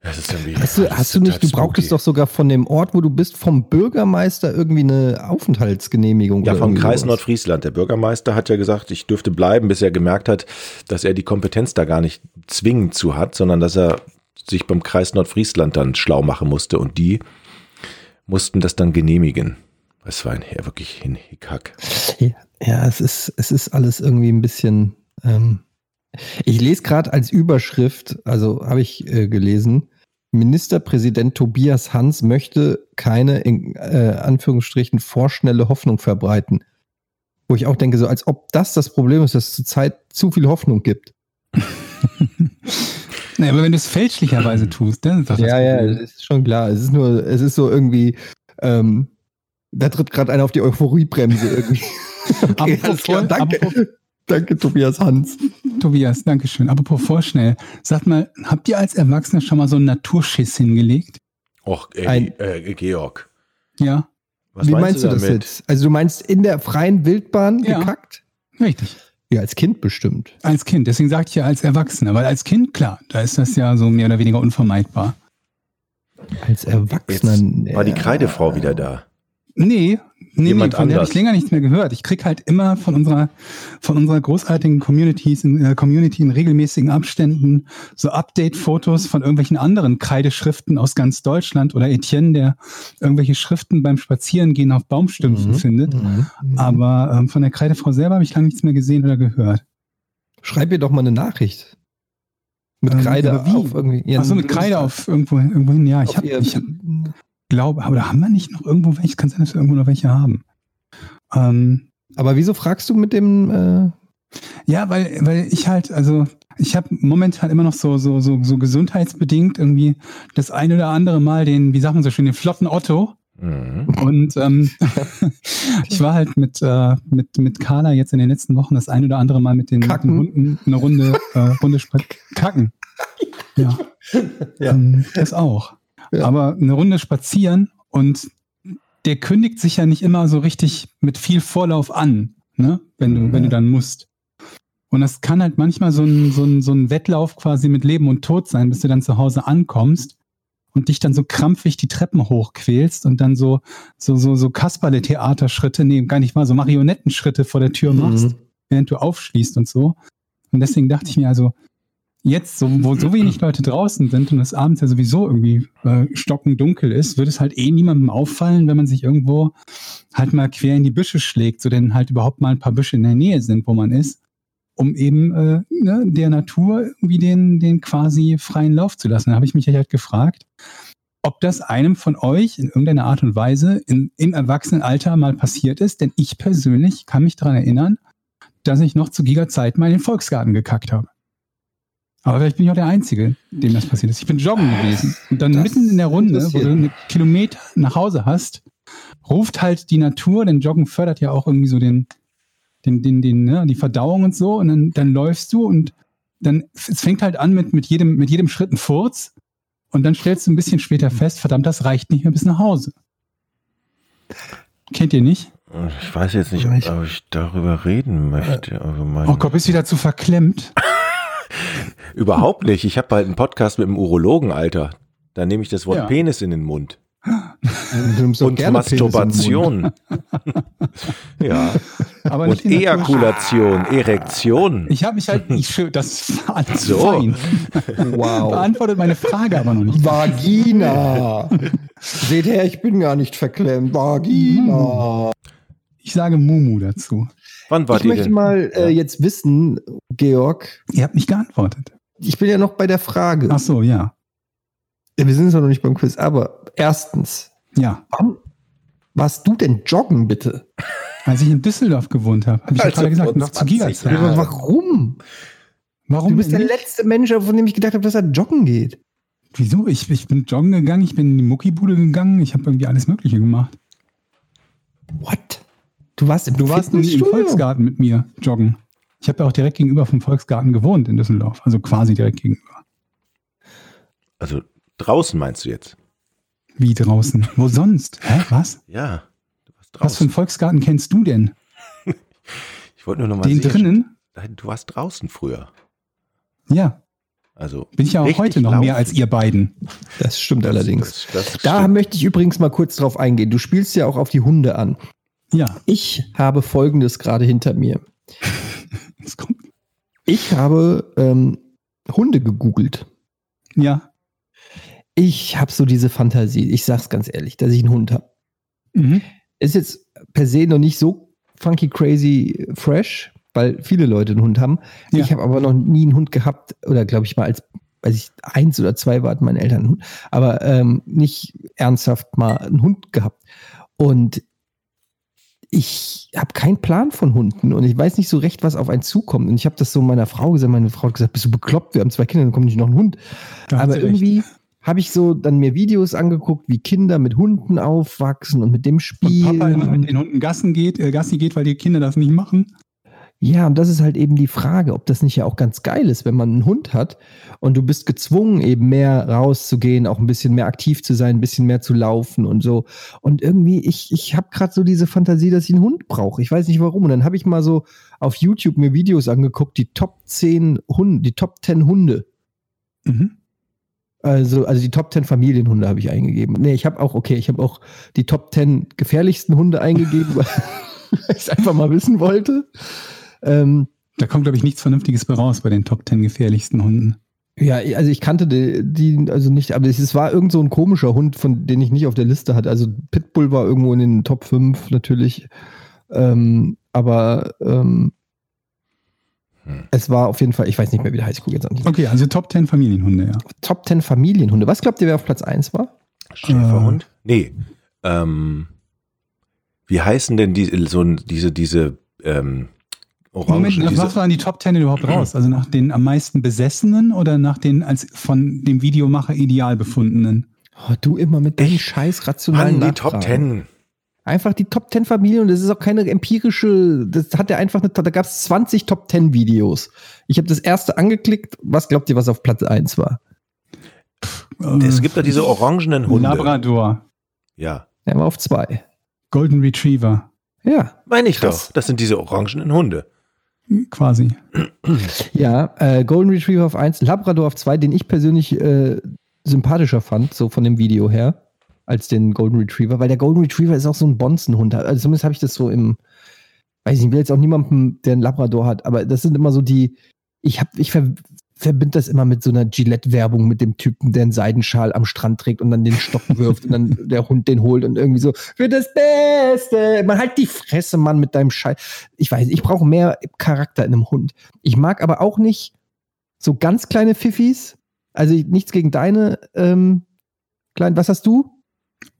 Das ist irgendwie, Hast du, hast du nicht, du brauchtest doch sogar von dem Ort, wo du bist, vom Bürgermeister irgendwie eine Aufenthaltsgenehmigung. Ja, vom Kreis sowas. Nordfriesland. Der Bürgermeister hat ja gesagt, ich dürfte bleiben, bis er gemerkt hat, dass er die Kompetenz da gar nicht zwingend zu hat, sondern dass er sich beim Kreis Nordfriesland dann schlau machen musste und die mussten das dann genehmigen. Es war ein ja, wirklich ein Hickhack. Ja, es ist, es ist alles irgendwie ein bisschen. Ähm, ich lese gerade als Überschrift, also habe ich äh, gelesen, Ministerpräsident Tobias Hans möchte keine, in äh, Anführungsstrichen, vorschnelle Hoffnung verbreiten. Wo ich auch denke, so als ob das das Problem ist, dass es zurzeit zu viel Hoffnung gibt. Nee, aber wenn du es fälschlicherweise tust, dann ist das Ja, das ja, das ist schon klar. Es ist nur, es ist so irgendwie, ähm, da tritt gerade einer auf die Euphoriebremse irgendwie. okay, Apropos klar, danke. apropos- Danke, Tobias Hans. Tobias, danke schön. Apropos vorschnell. Sag mal, habt ihr als Erwachsene schon mal so einen Naturschiss hingelegt? Och, ey, Ein- äh, Georg. Ja, Was Wie meinst du das damit? jetzt? Also du meinst in der freien Wildbahn Ja. gekackt? richtig. Ja, als Kind bestimmt. Als Kind. Deswegen sage ich ja als Erwachsener. Weil als Kind, klar, da ist das ja so mehr oder weniger unvermeidbar. Als Erwachsener. Jetzt war die ja. Kreidefrau wieder da. Nee, nee, Jemand nee von der habe anders. ich länger nichts mehr gehört. Ich krieg halt immer von unserer, von unserer großartigen Communities in, äh, Community in regelmäßigen Abständen so Update-Fotos von irgendwelchen anderen Kreideschriften aus ganz Deutschland oder Etienne, der irgendwelche Schriften beim Spazierengehen auf Baumstümpfen Mhm. findet. Mhm. Aber ähm, von der Kreidefrau selber habe ich lange nichts mehr gesehen oder gehört. Schreib ihr doch mal eine Nachricht. Mit Ähm, Kreide wie? auf irgendwie. Achso, mit Kreide auf irgendwo, irgendwo hin. Ja, ich habe, glaube, aber haben wir nicht noch irgendwo welche? Kann sein, dass wir irgendwo noch welche haben. Ähm, Aber wieso fragst du mit dem äh, Ja, weil, weil ich halt, also ich habe momentan immer noch so, so, so, so gesundheitsbedingt irgendwie das ein oder andere Mal den, wie sagt man so schön, den flotten Otto. Mhm. Und ähm, ich war halt mit, äh, mit, mit Carla jetzt in den letzten Wochen das ein oder andere Mal mit den, mit Kacken. den Hunden eine Runde, äh, Runde Kacken. Ja. Ja. Ähm, das auch. Ja. Aber eine Runde spazieren und der kündigt sich ja nicht immer so richtig mit viel Vorlauf an, ne? wenn, du, wenn du dann musst. Und das kann halt manchmal so ein, so, ein, so ein Wettlauf quasi mit Leben und Tod sein, bis du dann zu Hause ankommst und dich dann so krampfig die Treppen hochquälst und dann so, so, so, so Kasperle-Theaterschritte, nee, gar nicht mal, so Marionettenschritte vor der Tür machst, Mhm. während du aufschließt und so. Und deswegen dachte ich mir also, jetzt, so, wo so wenig Leute draußen sind und es abends ja sowieso irgendwie äh, stockendunkel ist, würde es halt eh niemandem auffallen, wenn man sich irgendwo halt mal quer in die Büsche schlägt, so denn halt überhaupt mal ein paar Büsche in der Nähe sind, wo man ist, um eben äh, ne, der Natur irgendwie den, den quasi freien Lauf zu lassen. Da habe ich mich halt gefragt, ob das einem von euch in irgendeiner Art und Weise in, im Erwachsenenalter mal passiert ist, denn ich persönlich kann mich daran erinnern, dass ich noch zu Giga-Zeit mal in den Volksgarten gekackt habe. Aber vielleicht bin ich auch der Einzige, dem das passiert ist. Ich bin joggen gewesen. Und dann Das mitten in der Runde, wo du einen Kilometer nach Hause hast, ruft halt die Natur, denn Joggen fördert ja auch irgendwie so den, den, den, den, ne, die Verdauung und so. Und dann, dann läufst du und dann, es fängt halt an mit, mit jedem, mit jedem Schritt ein Furz. Und dann stellst du ein bisschen später fest, verdammt, das reicht nicht mehr bis nach Hause. Kennt ihr nicht? Ich weiß jetzt nicht, Ich- ob ich darüber reden möchte. Also mein, Oh Gott, bist du wieder zu verklemmt? Überhaupt nicht. Ich habe bald einen Podcast mit dem Urologen, Alter. Da nehme ich das Wort Ja. Penis in den Mund. Du nimmst doch Und gerne Penis im Mund. Masturbation. ja. Aber Und nicht. Ejakulation, Erektion. Ich habe mich halt, ich, schwör, das war alles So. fein. Wow. Beantwortet meine Frage aber noch nicht. Vagina. Seht her, ich bin gar nicht verklemmt. Vagina. Ich sage Mumu dazu. Wann war Ich die möchte denn? mal äh, jetzt wissen, Georg, Ihr habt nicht geantwortet. ich bin ja noch bei der Frage. Ach so, ja. Wir sind zwar noch nicht beim Quiz, aber erstens, Ja. warum warst du denn joggen, bitte? Als ich in Düsseldorf gewohnt habe, habe ich Also gerade gesagt, noch zu 20 Giga-Zeit. Aber warum? Warum Du bist der nicht? letzte Mensch, von dem ich gedacht habe, dass er joggen geht. Wieso? Ich, ich bin joggen gegangen, ich bin in die Muckibude gegangen, ich habe irgendwie alles Mögliche gemacht. What? Du warst im Du warst im? Volksgarten mit mir joggen. Ich habe ja auch direkt gegenüber vom Volksgarten gewohnt in Düsseldorf, also quasi direkt gegenüber. Also draußen meinst du jetzt? Wie draußen? Wo sonst? Hä? Was? Ja. Du warst Was für draußen. einen Volksgarten kennst du denn? Ich wollte nur noch mal Den drinnen? Nein, du warst draußen früher. Ja. Also Bin ich ja auch heute noch laufen. mehr als ihr beiden. Das stimmt allerdings. Das, das Da stimmt. möchte ich übrigens mal kurz drauf eingehen. Du spielst ja auch auf die Hunde an. Ja. Ich habe Folgendes gerade hinter mir. Ich habe ähm, Hunde gegoogelt. Ja. Ich habe so diese Fantasie, ich sag's ganz ehrlich, dass ich einen Hund habe. Mhm. Ist jetzt per se noch nicht so funky crazy fresh, weil viele Leute einen Hund haben. Ja. Ich habe aber noch nie einen Hund gehabt, oder glaube ich mal als, weiß ich, eins oder zwei war hatten meine Eltern einen Hund, aber ähm, nicht ernsthaft mal einen Hund gehabt. Und ich habe keinen Plan von Hunden und ich weiß nicht so recht, was auf einen zukommt. Und ich habe das so meiner Frau gesagt, meine Frau hat gesagt, bist du bekloppt, wir haben zwei Kinder, dann kommt nicht noch ein Hund. Da Aber irgendwie habe ich so dann mir Videos angeguckt, wie Kinder mit Hunden aufwachsen und mit dem Und spielen. Papa mit den Hunden Gassen geht, äh, Gassi geht, weil die Kinder das nicht machen. Ja, und das ist halt eben die Frage, ob das nicht ja auch ganz geil ist, wenn man einen Hund hat und du bist gezwungen, eben mehr rauszugehen, auch ein bisschen mehr aktiv zu sein, ein bisschen mehr zu laufen und so. Und irgendwie, ich, ich habe gerade so diese Fantasie, dass ich einen Hund brauche. Ich weiß nicht warum. Und dann habe ich mal so auf YouTube mir Videos angeguckt, die Top 10 Hunde, die Top 10 Hunde. Mhm. Also, also die Top 10 Familienhunde habe ich eingegeben. Nee, ich habe auch, okay, ich habe auch die Top 10 gefährlichsten Hunde eingegeben, weil ich es einfach mal wissen wollte. Ähm, Da kommt, glaube ich, nichts Vernünftiges bei raus bei den Top 10 gefährlichsten Hunden. ja, also ich kannte die, die also nicht, aber es war irgend so ein komischer Hund, von den ich nicht auf der Liste hatte. Also Pitbull war irgendwo in den Top 5 natürlich. Ähm, aber ähm, Hm. es war auf jeden Fall, ich weiß nicht mehr, wie der heißt, ich gucke jetzt nicht. Okay, also Top 10 Familienhunde, ja. Top 10 Familienhunde. Was glaubt ihr, wer auf Platz 1 war? Schäferhund? Nee. Ähm, wie heißen denn die, so diese, diese ähm, Orangen? Moment, diese, was waren die Top 10 überhaupt raus? Also nach den am meisten besessenen oder nach den als von dem Videomacher ideal befundenen? Oh, du immer mit deinen scheiß rationalen Mann, die Top. 10. Einfach die Top 10 Familien und das ist auch keine empirische, das hat er einfach eine, da gab es 20 Top 10 Videos. Ich habe das erste angeklickt. Was glaubt ihr, was auf Platz 1 war? Es gibt da diese orangenen Hunde. Labrador, Ja. Er war auf 2. Golden Retriever, Ja. Meine ich Krass. doch. Das sind diese orangenen Hunde. Quasi. Ja, äh, Golden Retriever auf 1, Labrador auf 2, den ich persönlich äh, sympathischer fand, so von dem Video her, als den Golden Retriever, weil der Golden Retriever ist auch so ein Bonzenhund. Also zumindest habe ich das so im, weiß ich nicht, ich will jetzt auch niemanden, der einen Labrador hat, aber das sind immer so die, ich habe, ich ver, verbinde das immer mit so einer Gillette-Werbung mit dem Typen, der einen Seidenschal am Strand trägt und dann den Stock wirft und dann der Hund den holt und irgendwie so, für das Beste. Man halt die Fresse, Mann, mit deinem Scheiß. Ich weiß, ich brauche mehr Charakter in einem Hund. Ich mag aber auch nicht so ganz kleine Pfiffis. Also ich- nichts gegen deine ähm, kleinen. Was hast du?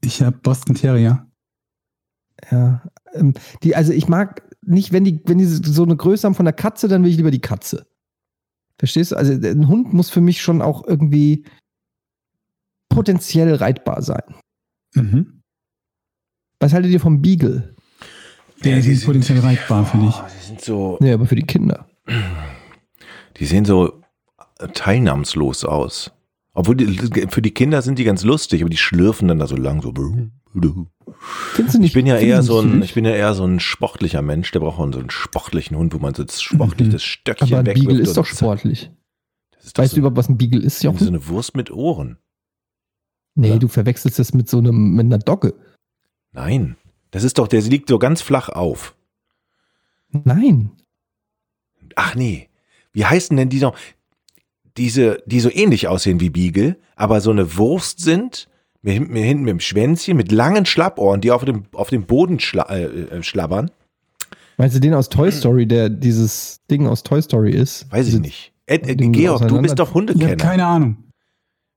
Ich habe Boston Terrier. Ja. Ähm, die, also ich mag nicht, wenn die, wenn die so eine Größe haben von der Katze, dann will ich lieber die Katze. Verstehst du? Also ein Hund muss für mich schon auch irgendwie potenziell reitbar sein. Mhm. Was haltet ihr vom Beagle? Der Ja, ist potenziell reizbar für dich. Oh, die sind so, Nee, aber für die Kinder. die sehen so teilnahmslos aus. Obwohl die, für die Kinder sind die ganz lustig, aber die schlürfen dann da so lang so. Findest du nicht? Ich bin ja eher du so ein, ich bin ja eher so ein sportlicher Mensch, der braucht so einen sportlichen Hund, wo man so sportlich das Stöckchen Mhm. aber ein. Beagle ist doch sportlich. Das ist Weißt du so, überhaupt, was ein Beagle ist, so Jochen? eine Wurst mit Ohren. Nee, Ja. du verwechselst das mit so einem, mit einer Dogge. Nein. Das ist doch, der liegt so ganz flach auf. Nein. Ach nee. Wie heißen denn die noch? Diese, die so ähnlich aussehen wie Beagle, aber so eine Wurst sind, mit, hinten- mit hinten mit dem Schwänzchen, mit langen Schlappohren, die auf dem, auf dem Boden schla äh, äh, schlabbern. Meinst du den aus Toy Story, der dieses Ding aus Toy Story ist? Weiß ich Diese- nicht. Ed, Ding Georg, du bist doch Ich habe Hundekenner. keine Ahnung.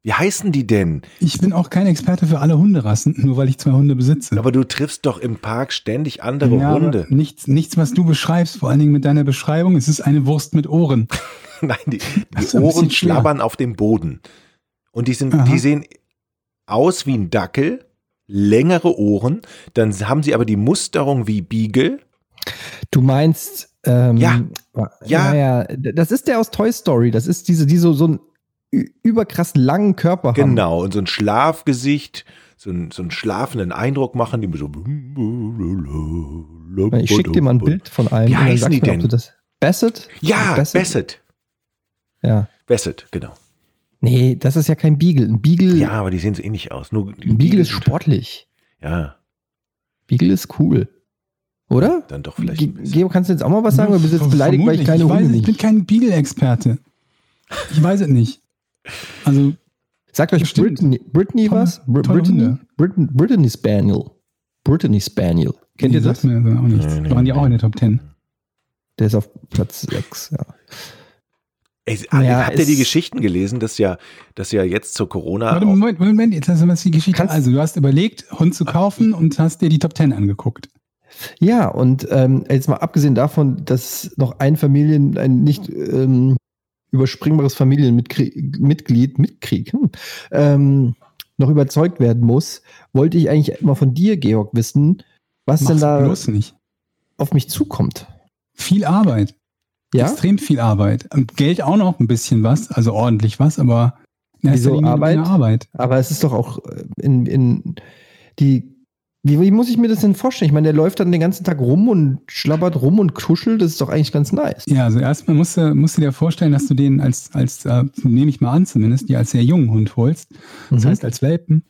Wie heißen die denn? Ich bin auch kein Experte für alle Hunderassen, nur weil ich zwei Hunde besitze. Aber du triffst doch im Park ständig andere Ja, Hunde. Nichts, nichts, was du beschreibst, vor allen Dingen mit deiner Beschreibung, es ist eine Wurst mit Ohren. Nein, die, die Ohren schlabbern auf dem Boden. Und die sind, Aha. die sehen aus wie ein Dackel, längere Ohren, dann haben sie aber die Musterung wie Beagle. Du meinst, ähm, Ja. Ja. ja, das ist der aus Toy Story. Das ist diese, die so, so einen überkrass langen Körper haben. Genau, und so ein Schlafgesicht, so, ein, so einen schlafenden Eindruck machen, die so. Ich schicke dir mal ein Bild von einem. Wie heißen die denn? Bassett? Ja, Bassett? Bassett. Ja. Bassett, genau. Nee, das ist ja kein Beagle. Ein Beagle, Ja, aber die sehen so ähnlich aus. Nur ein Beagle ist sind- sportlich. Ja, Beagle ist cool. Oder? dann doch vielleicht. Ge. Geo, kannst du jetzt auch mal was sagen? Oder bist du jetzt beleidigt, weil ich keine ich weiß, Hunde Ich bin kein Beagle-Experte. Ich weiß es nicht. Also, Sagt euch. Brittany, Brittany Tolle- was? Br tolle Brittany? Brittany, Brittany Spaniel. Brittany Spaniel. Kennt nee, ihr das? sagt Mir also auch nichts. Nee, nee, Waren die nee. auch in der Top 10? Der ist auf Platz 6, ja. Ey, Ja, habt ihr die es- Geschichten gelesen, dass ja, dass ja jetzt zur Corona. Warte, Moment, Moment, jetzt hast du mal die Geschichte. Kannst- also, du hast überlegt, Hund zu kaufen und hast dir die Top 10 angeguckt. Ja, und ähm, jetzt mal abgesehen davon, dass noch ein Familien, ein nicht ähm, überspringbares Familienmitglied, Mitkrieg, hm, ähm, noch überzeugt werden muss, wollte ich eigentlich mal von dir, Georg, wissen, was denn Mach's da bloß nicht. auf mich zukommt. Viel Arbeit. Ja? Extrem viel Arbeit. Geld auch noch ein bisschen was, also ordentlich was, aber in Wieso Arbeit? Arbeit. Aber es ist doch auch äh, in, in die. Wie, wie muss ich mir das denn vorstellen? Ich meine, der läuft dann den ganzen Tag rum und schlabbert rum und kuschelt. Das ist doch eigentlich ganz nice. Ja, also erstmal musst du, musst du dir vorstellen, dass du den als, als äh, nehme ich mal an zumindest, die als sehr jungen Hund holst. Das Mhm. heißt als Welpen.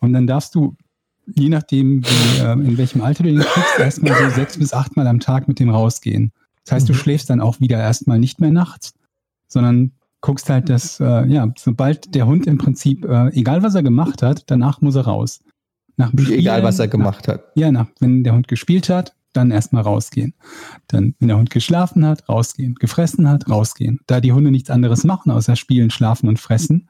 Und dann darfst du, je nachdem, wie, äh, in welchem Alter du den kriegst, erstmal so sechs bis achtmal am Tag mit dem rausgehen. Das heißt, du Mhm. schläfst dann auch wieder erstmal nicht mehr nachts, sondern guckst halt, dass, äh, ja, sobald der Hund im Prinzip, äh, egal was er gemacht hat, danach muss er raus. Nach dem Egal, Spielen, was er gemacht hat. ja, na, wenn der Hund gespielt hat, dann erstmal rausgehen. Dann, wenn der Hund geschlafen hat, rausgehen. Gefressen hat, rausgehen. Da die Hunde nichts anderes machen, außer spielen, schlafen und fressen,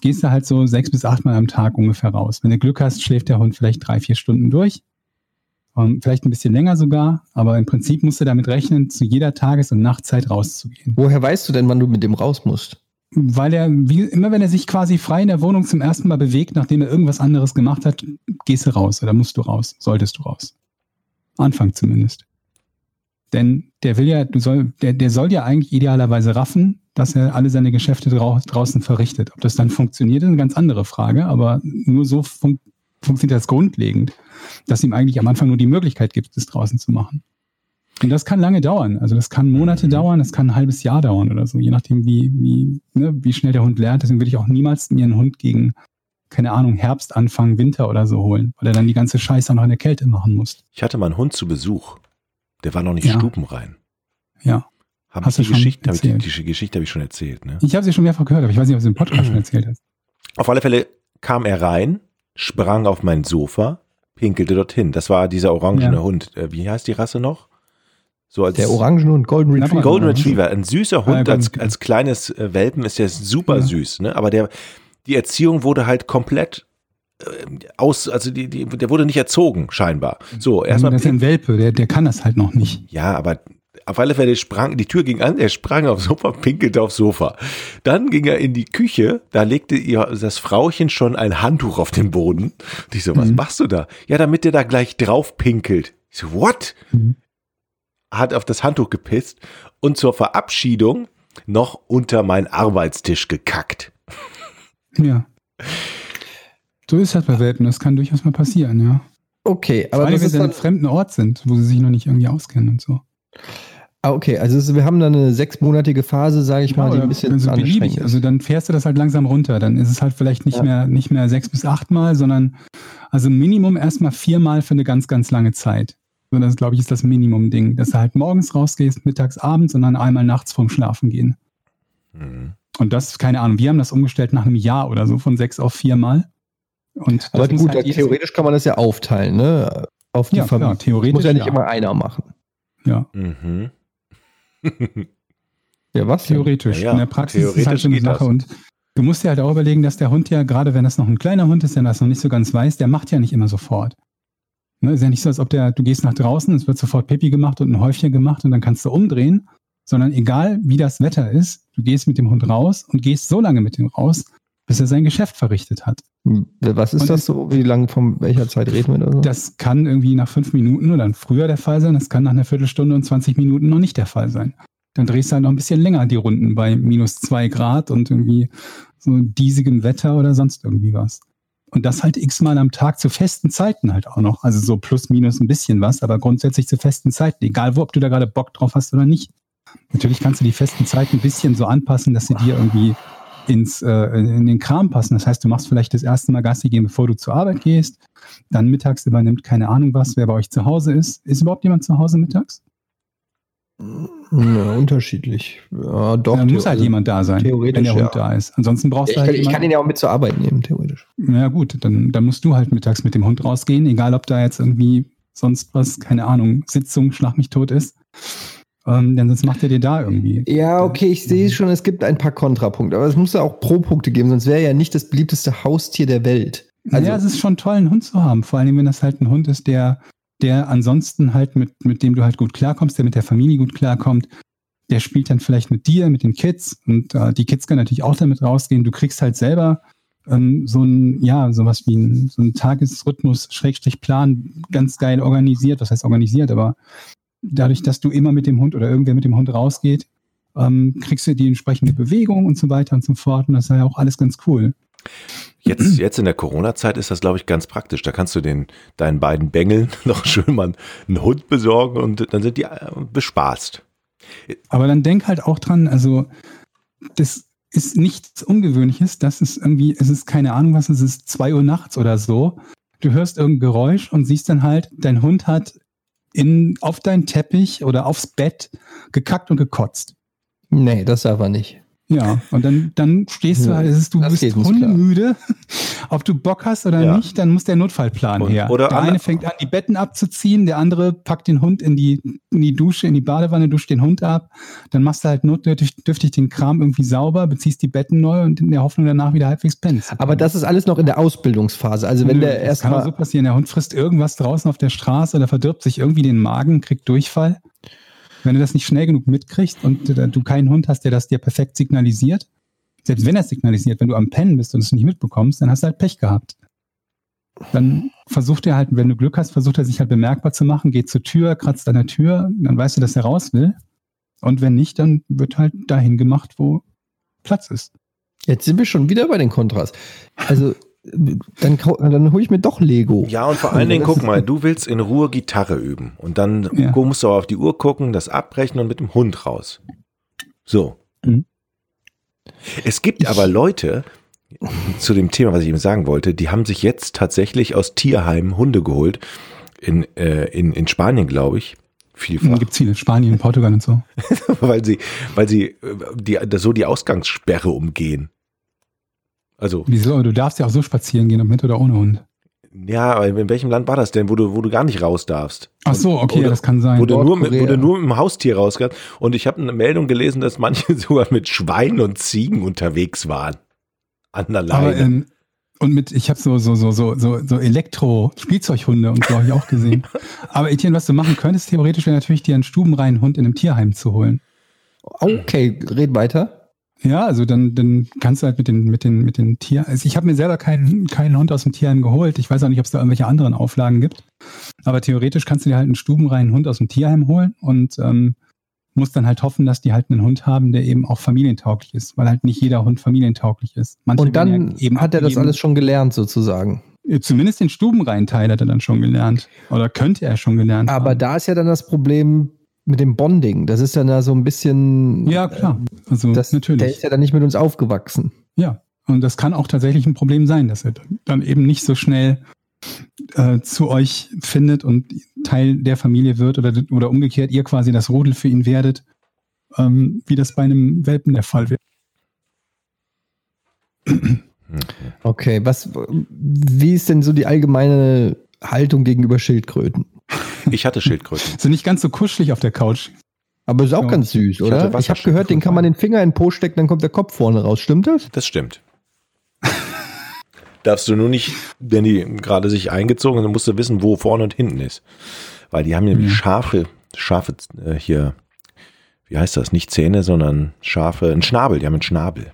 gehst du halt so sechs bis achtmal am Tag ungefähr raus. Wenn du Glück hast, schläft der Hund vielleicht drei, vier Stunden durch. Und vielleicht ein bisschen länger sogar, aber im Prinzip musst du damit rechnen, zu jeder Tages- und Nachtzeit rauszugehen. Woher weißt du denn, wann du mit dem raus musst? Weil er, wie, immer wenn er sich quasi frei in der Wohnung zum ersten Mal bewegt, nachdem er irgendwas anderes gemacht hat, gehst du raus oder musst du raus, solltest du raus. Anfang zumindest. Denn der will ja, du soll, der, der soll ja eigentlich idealerweise raffen, dass er alle seine Geschäfte drau draußen verrichtet. Ob das dann funktioniert, ist eine ganz andere Frage, aber nur so fun funktioniert das grundlegend, dass ihm eigentlich am Anfang nur die Möglichkeit gibt, das draußen zu machen. Und das kann lange dauern. Also das kann Monate Mhm. dauern, das kann ein halbes Jahr dauern oder so, je nachdem, wie, wie, ne, wie schnell der Hund lernt. Deswegen würde ich auch niemals mir einen Hund gegen, keine Ahnung, Herbst, Anfang, Winter oder so holen, weil er dann die ganze Scheiße auch noch in der Kälte machen muss. Ich hatte mal einen Hund zu Besuch. Der war noch nicht Ja. stupenrein. Ja. Hab Hast ich du die schon Geschichte, ich die, Geschichte habe ich schon erzählt. Ne? Ich habe sie schon mehrfach gehört, aber ich weiß nicht, ob sie im Podcast schon erzählt hast. Auf alle Fälle kam er rein, sprang auf mein Sofa, pinkelte dorthin. Das war dieser orangene Ja. Hund. Äh, Wie heißt die Rasse noch? So als Der Orangen und Golden Retriever. Golden Ja. Retriever. Ein süßer Ja, Hund als, als kleines äh, Welpen ist der super Ja. süß. Ne? Aber der, die Erziehung wurde halt komplett äh, aus, also die, die, der wurde nicht erzogen, scheinbar. So, erstmal. das ist ein Welpe, der, der kann das halt noch nicht. Ja, aber auf alle Fälle sprang, die Tür ging an, er sprang aufs Sofa, pinkelte aufs Sofa. Dann ging er in die Küche, da legte ihr das Frauchen schon ein Handtuch auf den Boden. Und ich so, was Mhm. machst du da? Ja, damit der da gleich drauf pinkelt. Ich so, what? Mhm. Hat auf das Handtuch gepisst und zur Verabschiedung noch unter meinen Arbeitstisch gekackt. Ja. So ist das bei Welpen, das kann durchaus mal passieren, ja. Okay, Vor aber allem, wenn sie an dann, einem fremden Ort sind, wo sie sich noch nicht irgendwie auskennen und so. Ah, okay, also es- wir haben dann eine sechsmonatige Phase, sage ich mal, die ein bisschen also anstrengend beliebig. ist. Also dann fährst du das halt langsam runter. Dann ist es halt vielleicht nicht Ja. mehr nicht mehr sechs bis acht Mal, sondern also Minimum erstmal viermal für eine ganz, ganz lange Zeit. So, das glaube ich ist das Minimum-Ding, dass du halt morgens rausgehst, mittags, abends und dann einmal nachts vorm Schlafen gehen. Mhm. Und das, keine Ahnung, wir haben das umgestellt nach einem Jahr oder so, von sechs auf viermal. Und aber das gut, halt jedes- theoretisch kann man das ja aufteilen, ne? Auf die Ja, klar, Familie. theoretisch, Muss ja nicht ja. immer einer machen. Ja, Mhm. Ja, was? theoretisch. Ja, ja, In der Praxis ist es halt so eine Sache. das. Und du musst dir halt auch überlegen, dass der Hund ja, gerade wenn das noch ein kleiner Hund ist, der das noch nicht so ganz weiß, der macht ja nicht immer sofort. Ne, ist ja nicht so, als ob der, du gehst nach draußen, es wird sofort Pipi gemacht und ein Häufchen gemacht und dann kannst du umdrehen, sondern egal wie das Wetter ist, du gehst mit dem Hund raus und gehst so lange mit ihm raus, bis er sein Geschäft verrichtet hat. Hm, Was ist Und das so? Wie lange, von welcher Zeit reden wir da so? Das kann irgendwie nach fünf Minuten oder früher der Fall sein, das kann nach einer Viertelstunde und 20 Minuten noch nicht der Fall sein. Dann drehst du halt noch ein bisschen länger die Runden bei minus zwei Grad und irgendwie so diesigem Wetter oder sonst irgendwie was. Und das halt x-mal am Tag zu festen Zeiten halt auch noch. Also so plus minus ein bisschen was, aber grundsätzlich zu festen Zeiten. Egal wo, ob du da gerade Bock drauf hast oder nicht. Natürlich kannst du die festen Zeiten ein bisschen so anpassen, dass sie dir irgendwie ins, äh, in den Kram passen. Das heißt, du machst vielleicht das erste Mal Gassi gehen, bevor du zur Arbeit gehst. Dann mittags übernimmt keine Ahnung was, wer bei euch zu Hause ist. Ist überhaupt jemand zu Hause mittags? Ja, unterschiedlich. Ja, doch. Dann muss halt jemand da sein, wenn der Hund ja. da ist. Ansonsten brauchst Ich du kann, halt ich kann ihn ja auch mit zur Arbeit nehmen, theoretisch. Na ja, gut, dann, dann musst du halt mittags mit dem Hund rausgehen, egal ob da jetzt irgendwie sonst was, keine Ahnung, Sitzung, Schlag mich tot ist. Ähm, denn sonst macht er dir da irgendwie. Ja, okay, ich sehe schon, es gibt ein paar Kontrapunkte, aber es muss ja auch Pro-Punkte geben, sonst wäre er ja nicht das beliebteste Haustier der Welt. Also, ja, es ist schon toll, einen Hund zu haben. Vor allem, wenn das halt ein Hund ist, der, der ansonsten halt mit, mit dem du halt gut klarkommst, der mit der Familie gut klarkommt. Der spielt dann vielleicht mit dir, mit den Kids und äh, die Kids können natürlich auch damit rausgehen. Du kriegst halt selber ähm, so ein, ja, sowas wie ein, so ein Tagesrhythmus, Schrägstrich Plan, ganz geil organisiert. Was heißt organisiert? Aber dadurch, dass du immer mit dem Hund oder irgendwer mit dem Hund rausgeht, ähm, kriegst du die entsprechende Bewegung und so weiter und so fort. Und das ist ja auch alles ganz cool. Jetzt, jetzt in der Corona-Zeit ist das, glaube ich, ganz praktisch. Da kannst du den, deinen beiden Bengeln noch schön mal einen Hund besorgen und dann sind die äh, bespaßt. Aber dann denk halt auch dran, also das ist nichts Ungewöhnliches, das ist irgendwie, es ist keine Ahnung was, es ist zwei Uhr nachts oder so. Du hörst irgendein Geräusch und siehst dann halt, dein Hund hat in, auf deinen Teppich oder aufs Bett gekackt und gekotzt. nee, das darf er nicht. Ja, und dann, dann stehst du halt, ist, du das bist hundemüde. Ob du Bock hast oder Ja. nicht, dann muss der Notfallplan Und- her. oder der eine fängt an, die Betten abzuziehen, der andere packt den Hund in die, in die Dusche, in die Badewanne, duscht den Hund ab. Dann machst du halt notdürftig den Kram irgendwie sauber, beziehst die Betten neu und in der Hoffnung danach wieder halbwegs pennst. Aber das ist alles noch in der Ausbildungsphase. Also wenn Nö, der das kann so erstmal. passieren. Der Hund frisst irgendwas draußen auf der Straße oder verdirbt sich irgendwie den Magen, kriegt Durchfall. Wenn du das nicht schnell genug mitkriegst und du keinen Hund hast, der das dir perfekt signalisiert, selbst wenn er es signalisiert, wenn du am Pennen bist und es nicht mitbekommst, dann hast du halt Pech gehabt. Dann versucht er halt, wenn du Glück hast, versucht er sich halt bemerkbar zu machen, geht zur Tür, kratzt an der Tür, dann weißt du, dass er raus will. Und wenn nicht, dann wird halt dahin gemacht, wo Platz ist. Jetzt sind wir schon wieder bei den Kontras. Also dann, dann hole ich mir doch Lego. Ja, und vor allen Dingen, guck mal, du willst in Ruhe Gitarre üben. Und dann Ja. musst du auf die Uhr gucken, das abbrechen und mit dem Hund raus. So. Mhm. Es gibt aber Leute, zu dem Thema, was ich eben sagen wollte, die haben sich jetzt tatsächlich aus Tierheimen Hunde geholt. In, äh, in, in Spanien, glaube ich. Vielfach. Gibt viele, Spanien, Portugal und so. weil sie, weil sie äh, die, so die Ausgangssperre umgehen. Also, Wieso? Du darfst ja auch so spazieren gehen, ob mit oder ohne Hund. ja, aber in welchem Land war das denn, wo du, wo du gar nicht raus darfst? Ach so, okay, Oder- das kann sein. Wo du, nur mit, wo du nur mit dem Haustier rausgehst. Und ich habe eine Meldung gelesen, dass manche sogar mit Schweinen und Ziegen unterwegs waren. An der Aber, Leine. ähm, und mit, ich habe so, so, so, so, so, so Elektro-Spielzeughunde und so habe ich auch gesehen. Aber Etienne, was du machen könntest, theoretisch wäre natürlich dir einen stubenreinen Hund in einem Tierheim zu holen. Okay, red weiter. Ja, also dann, dann kannst du halt mit den, mit den, mit den Tier, also ich habe mir selber keinen, keinen Hund aus dem Tierheim geholt. Ich weiß auch nicht, ob es da irgendwelche anderen Auflagen gibt. Aber theoretisch kannst du dir halt einen stubenreinen Hund aus dem Tierheim holen und ähm, musst dann halt hoffen, dass die halt einen Hund haben, der eben auch familientauglich ist, weil halt nicht jeder Hund familientauglich ist. Manche Und dann ja eben hat er das alles schon gelernt, sozusagen. Zumindest den stubenreinen Teil hat er dann schon gelernt. Oder könnte er schon gelernt Aber haben. da ist ja dann das Problem mit dem Bonding. Das ist dann ja so ein bisschen. Ja, klar. Also Das, natürlich. Der ist ja dann nicht mit uns aufgewachsen. Ja, und das kann auch tatsächlich ein Problem sein, dass er dann eben nicht so schnell äh, zu euch findet und Teil der Familie wird oder, oder umgekehrt ihr quasi das Rudel für ihn werdet, ähm, wie das bei einem Welpen der Fall wäre. Okay, was, wie ist denn so die allgemeine Haltung gegenüber Schildkröten? Ich hatte Schildkröten. Sind nicht ganz so kuschelig auf der Couch. Aber ist auch Ja. ganz süß, oder? Ich habe Wasserschildkröten gehört, den kann man den Finger in den Po stecken, dann kommt der Kopf vorne raus. Stimmt das? Das stimmt. Darfst du nur nicht, wenn die gerade sich eingezogen sind, dann musst du wissen, wo vorne und hinten ist. Weil die haben nämlich Mhm. scharfe, scharfe äh, hier, wie heißt das? Nicht Zähne, sondern scharfe, ein Schnabel, die haben einen Schnabel.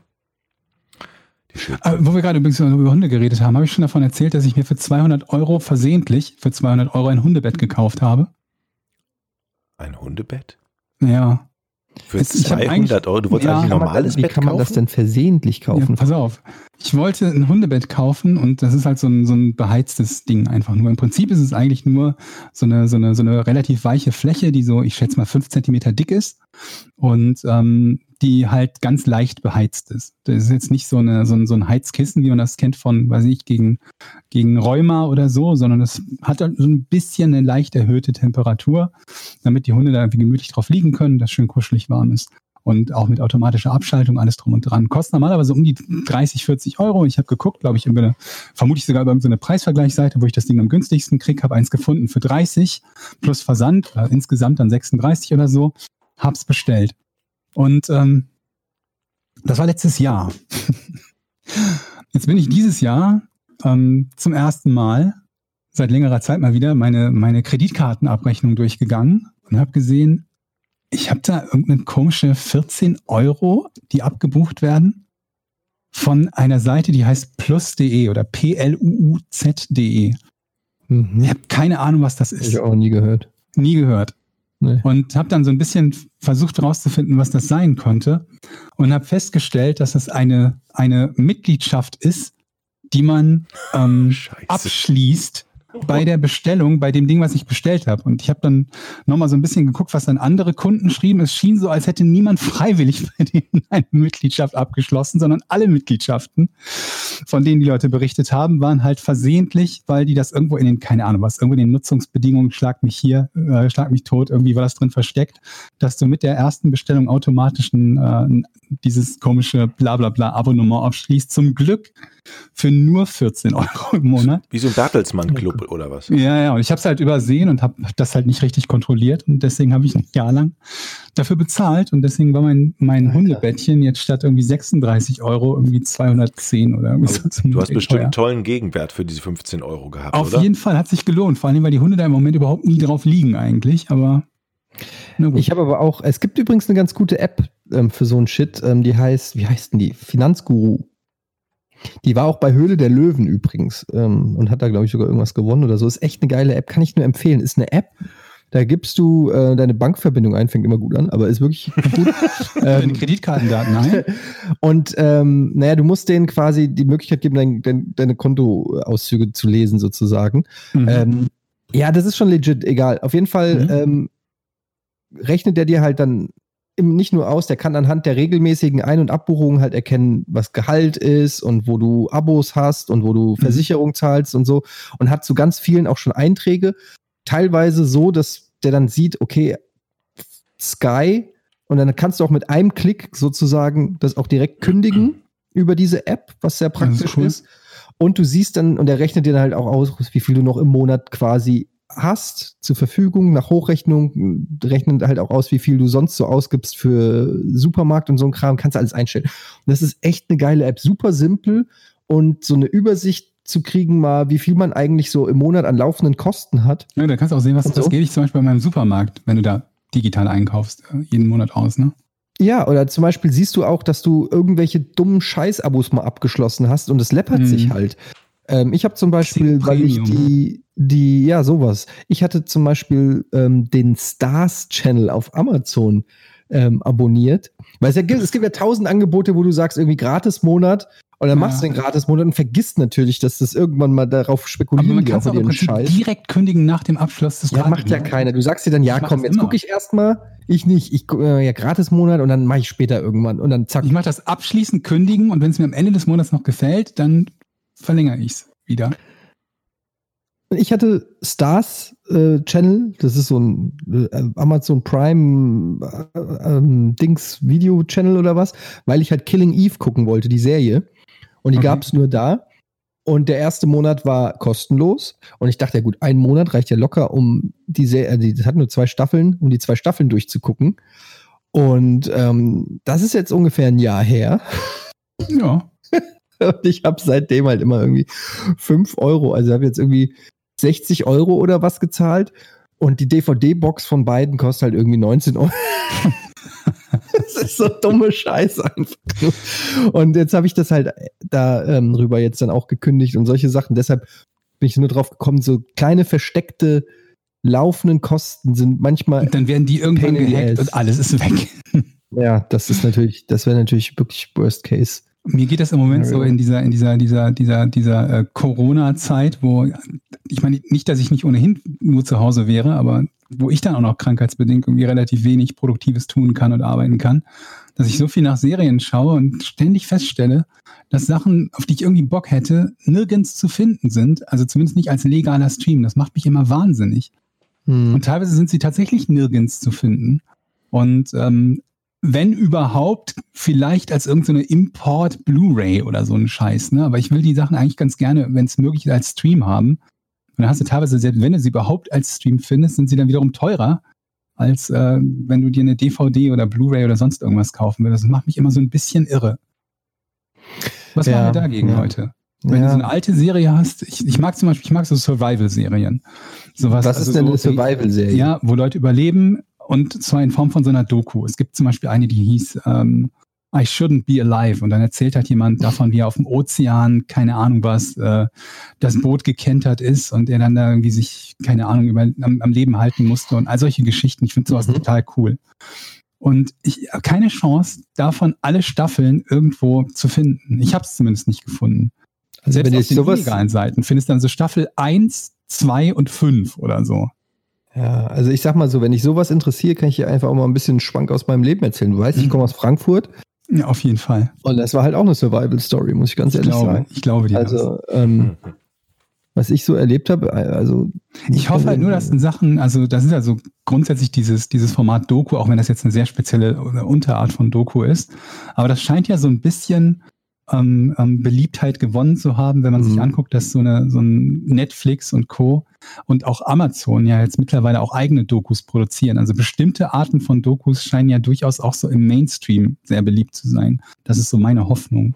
Aber wo wir gerade übrigens über Hunde geredet haben, habe ich schon davon erzählt, dass ich mir für 200 Euro versehentlich für 200 Euro ein Hundebett gekauft habe. Ein Hundebett? Ja. Für hab 200 Euro? Du wolltest Ja, eigentlich ein Kann man- normales wie Bett kann man das kaufen? denn versehentlich Ja, kaufen? pass auf. Ich wollte ein Hundebett kaufen und das ist halt so ein, so ein beheiztes Ding einfach nur. Im Prinzip ist es eigentlich nur so eine, so eine, so eine relativ weiche Fläche, die so, ich schätze mal, fünf Zentimeter dick ist und ähm, die halt ganz leicht beheizt ist. Das ist jetzt nicht so, eine, so, ein, so ein Heizkissen, wie man das kennt von, weiß ich, gegen, gegen Rheuma oder so, sondern es hat halt so ein bisschen eine leicht erhöhte Temperatur, damit die Hunde da irgendwie gemütlich drauf liegen können, dass schön kuschelig warm ist und auch mit automatischer Abschaltung, alles drum und dran. Kostet normalerweise um die 30, 40 Euro. Ich habe geguckt, glaube ich, eine, vermutlich sogar über irgendeine Preisvergleichsseite, wo ich das Ding am günstigsten kriege, habe eins gefunden für 30 plus Versand, äh, insgesamt dann 36 oder so, hab's bestellt. Und ähm, das war letztes Jahr. Jetzt bin ich dieses Jahr ähm, zum ersten Mal seit längerer Zeit mal wieder meine, meine Kreditkartenabrechnung durchgegangen und habe gesehen, ich habe da irgendeine komische 14 Euro, die abgebucht werden von einer Seite, die heißt plus.de oder P-L-U-U-Z.de. Mhm. Ich habe keine Ahnung, was das ist. ich auch nie gehört. Nie gehört. Nee. Und habe dann so ein bisschen versucht herauszufinden, was das sein konnte. Und habe festgestellt, dass es eine, eine Mitgliedschaft ist, die man ähm, abschließt bei der Bestellung, bei dem Ding, was ich bestellt habe. Und ich habe dann nochmal so ein bisschen geguckt, was dann andere Kunden schrieben. Es schien so, als hätte niemand freiwillig bei denen eine Mitgliedschaft abgeschlossen, sondern alle Mitgliedschaften, von denen die Leute berichtet haben, waren halt versehentlich, weil die das irgendwo in den, keine Ahnung was, irgendwo in den Nutzungsbedingungen, schlag mich hier, äh, schlag mich tot, irgendwie war das drin versteckt, dass du mit der ersten Bestellung automatisch ein, äh, dieses komische Blablabla Abonnement abschließt. Zum Glück für nur 14 Euro im Monat. Wie so ein Bertelsmann-Club oder was? Ja, ja, und ich habe es halt übersehen und habe das halt nicht richtig kontrolliert und deswegen habe ich ein Jahr lang dafür bezahlt und deswegen war mein, mein Alter. Hundebettchen jetzt statt irgendwie 36 Euro irgendwie 210 oder irgendwie so. Du hast bestimmt einen teuer. tollen Gegenwert für diese 15 Euro gehabt, Auf oder? jeden Fall hat sich gelohnt, vor allem weil die Hunde da im Moment überhaupt nie drauf liegen eigentlich, aber na gut. Ich habe aber auch, es gibt übrigens eine ganz gute App ähm, für so ein Shit, ähm, die heißt, wie heißt denn die? Finanzguru. Die war auch bei Höhle der Löwen übrigens ähm, und hat da, glaube ich, sogar irgendwas gewonnen oder so. Ist echt eine geile App, kann ich nur empfehlen. Ist eine App, da gibst du äh, deine Bankverbindung ein, fängt immer gut an, aber ist wirklich gut. Deine ähm, Kreditkartendaten ein. und ähm, naja, du musst denen quasi die Möglichkeit geben, dein, dein, deine Kontoauszüge zu lesen, sozusagen. Mhm. Ähm, ja, das ist schon legit, egal. Auf jeden Fall Mhm. ähm, rechnet der dir halt dann nicht nur aus, der kann anhand der regelmäßigen Ein- und Abbuchungen halt erkennen, was Gehalt ist und wo du Abos hast und wo du Versicherung zahlst und so und hat zu ganz vielen auch schon Einträge. Teilweise so, dass der dann sieht, okay, Sky und dann kannst du auch mit einem Klick sozusagen das auch direkt kündigen über diese App, was sehr Das ist praktisch cool. ist. Und du siehst dann, und er rechnet dir dann halt auch aus, wie viel du noch im Monat quasi hast zur Verfügung nach Hochrechnung, rechnet halt auch aus, wie viel du sonst so ausgibst für Supermarkt und so ein Kram, kannst du alles einstellen. Und das ist echt eine geile App, super simpel und so eine Übersicht zu kriegen, mal wie viel man eigentlich so im Monat an laufenden Kosten hat. ja, da kannst du auch sehen, was Und das so? gebe ich zum Beispiel bei meinem Supermarkt, wenn du da digital einkaufst, äh, jeden Monat aus, ne? Ja, oder zum Beispiel siehst du auch, dass du irgendwelche dummen Scheiß-Abos mal abgeschlossen hast und es läppert Mhm. sich halt. Ähm, ich habe zum Beispiel, weil ich die, die, ja, sowas. Ich hatte zum Beispiel ähm, den Stars Channel auf Amazon ähm, abonniert. Weil es, ja gibt, es gibt ja tausend Angebote, wo du sagst, irgendwie Gratis-Monat und dann Ja. machst du den Gratis-Monat und vergisst natürlich, dass das irgendwann mal darauf Aber spekulieren man die kann es auch im Scheiß. direkt kündigen nach dem Abschluss des Ja, macht ja keiner. Du sagst dir dann, ja, komm, jetzt gucke ich erstmal. Ich nicht. Ich äh, ja Gratis-Monat und dann mache ich später irgendwann. Und dann zack. Ich mache das abschließend kündigen und wenn es mir am Ende des Monats noch gefällt, dann verlängere ich es wieder. Ich hatte Stars äh, Channel, das ist so ein äh, Amazon Prime äh, ähm, Dings Video Channel oder was, weil ich halt Killing Eve gucken wollte, die Serie. Und die Okay. gab es nur da. Und der erste Monat war kostenlos. Und ich dachte, ja gut, ein Monat reicht ja locker, um die Serie, äh, die das hat nur zwei Staffeln, um die zwei Staffeln durchzugucken. Und ähm, das ist jetzt ungefähr ein Jahr her. Ja. Und ich habe seitdem halt immer irgendwie 5 Euro, also habe jetzt irgendwie 60 Euro oder was gezahlt. Und die DVD-Box von beiden kostet halt irgendwie 19 Euro. das ist so dumme Scheiße einfach. Und jetzt habe ich das halt da ähm, rüber jetzt dann auch gekündigt und solche Sachen. Deshalb bin ich nur drauf gekommen, so kleine versteckte laufenden Kosten sind manchmal, Und dann werden die irgendwann gehackt und alles ist weg. ja, das ist natürlich, das wäre natürlich wirklich Worst Case. Mir geht das im Moment Ja, so in dieser, in dieser, dieser, dieser, dieser äh, Corona-Zeit, wo ich meine, nicht, dass ich nicht ohnehin nur zu Hause wäre, aber wo ich dann auch noch krankheitsbedingt irgendwie relativ wenig Produktives tun kann und arbeiten kann, dass ich so viel nach Serien schaue und ständig feststelle, dass Sachen, auf die ich irgendwie Bock hätte, nirgends zu finden sind. Also zumindest nicht als legaler Stream. Das macht mich immer wahnsinnig. Hm. Und teilweise sind sie tatsächlich nirgends zu finden. Und ähm, wenn überhaupt, vielleicht als irgendeine Import Blu-ray oder so ein Scheiß. Ne? Aber ich will die Sachen eigentlich ganz gerne, wenn es möglich ist, als Stream haben. Und dann hast du teilweise, selbst wenn du sie überhaupt als Stream findest, sind sie dann wiederum teurer, als äh, wenn du dir eine DVD oder Blu-ray oder sonst irgendwas kaufen würdest. Das macht mich immer so ein bisschen irre. Was Ja, machen wir dagegen, ja. Leute? Wenn du so eine alte Serie hast, ich, ich mag zum Beispiel, ich mag so Survival-Serien. Sowas, Was also ist denn so, eine Survival-Serie? Ja, wo Leute überleben und zwar in Form von so einer Doku. Es gibt zum Beispiel eine, die hieß ähm, I Shouldn't Be Alive und dann erzählt halt jemand davon, wie er auf dem Ozean, keine Ahnung was, äh, das Boot gekentert ist und er dann da irgendwie sich, keine Ahnung, über, am, am Leben halten musste und all solche Geschichten. Ich finde sowas Mhm. total cool. Und ich habe keine Chance, davon alle Staffeln irgendwo zu finden. Ich habe es zumindest nicht gefunden. Also Selbst wenn auf ich den sowas, illegalen Seiten findest du dann so Staffel 1, 2 und 5 oder so. Ja, also ich sag mal so, wenn ich sowas interessiere, kann ich dir einfach auch mal ein bisschen Schwank aus meinem Leben erzählen. Du weißt, ich Mhm. komme aus Frankfurt Ja, auf jeden Fall. und das war halt auch eine Survival-Story, muss ich ganz Ich ehrlich glaube, sagen. ich glaube dir. Also, ähm, was ich so erlebt habe, also Ich hoffe halt nur, dass in Sachen, also das ist ja so grundsätzlich dieses, dieses Format Doku, auch wenn das jetzt eine sehr spezielle Unterart von Doku ist, aber das scheint ja so ein bisschen ähm, ähm, Beliebtheit gewonnen zu haben, wenn man sich Mhm. anguckt, dass so eine so ein Netflix und Co. und auch Amazon ja jetzt mittlerweile auch eigene Dokus produzieren. Also bestimmte Arten von Dokus scheinen ja durchaus auch so im Mainstream sehr beliebt zu sein. Das ist so meine Hoffnung.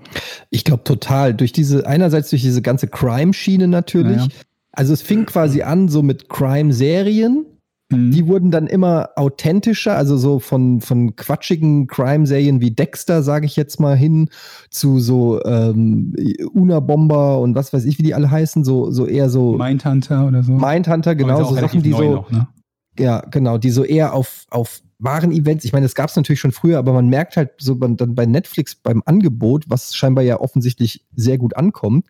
ich glaube total, durch diese, einerseits durch diese ganze Crime-Schiene natürlich. Ja, ja. Also es fing quasi an so mit Crime-Serien. Mhm. Die wurden dann immer authentischer, also so von, von quatschigen Crime-Serien wie Dexter, sage ich jetzt mal, hin zu so ähm, Una-Bomber und was weiß ich, wie die alle heißen, so, so eher so Mindhunter oder so. Mindhunter, genau, so Sachen, die so, noch, ne? ja, genau, die so eher auf, auf wahren Events, ich meine, das gab es natürlich schon früher, aber man merkt halt so man, dann bei Netflix beim Angebot, was scheinbar ja offensichtlich sehr gut ankommt.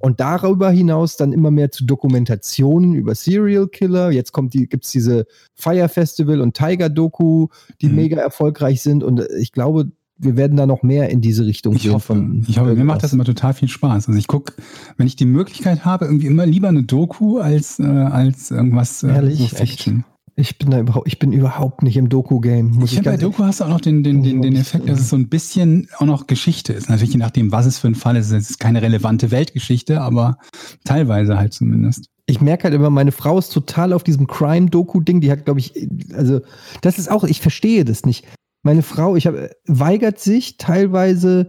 Und darüber hinaus dann immer mehr zu Dokumentationen über Serial Killer. Jetzt kommt die, gibt's diese Fire Festival und Tiger Doku, die Mhm. mega erfolgreich sind. Und ich glaube, wir werden da noch mehr in diese Richtung Ich hoffe, von ich hoffe, mir macht das immer total viel Spaß. Also ich gucke, wenn ich die Möglichkeit habe, irgendwie immer lieber eine Doku als, äh, als irgendwas äh, Ehrlich? so Fiction. Ich bin da überhaupt, ich bin überhaupt nicht im Doku-Game. Ich finde, bei Doku hast du auch noch den, den, den, den Effekt, dass es so ein bisschen auch noch Geschichte ist. Natürlich je nachdem, was es für ein Fall ist. Es ist keine relevante Weltgeschichte, aber teilweise halt zumindest. ich merke halt immer, meine Frau ist total auf diesem Crime-Doku-Ding. Die hat, glaube ich, also das ist auch, ich verstehe das nicht. Meine Frau, ich habe weigert sich teilweise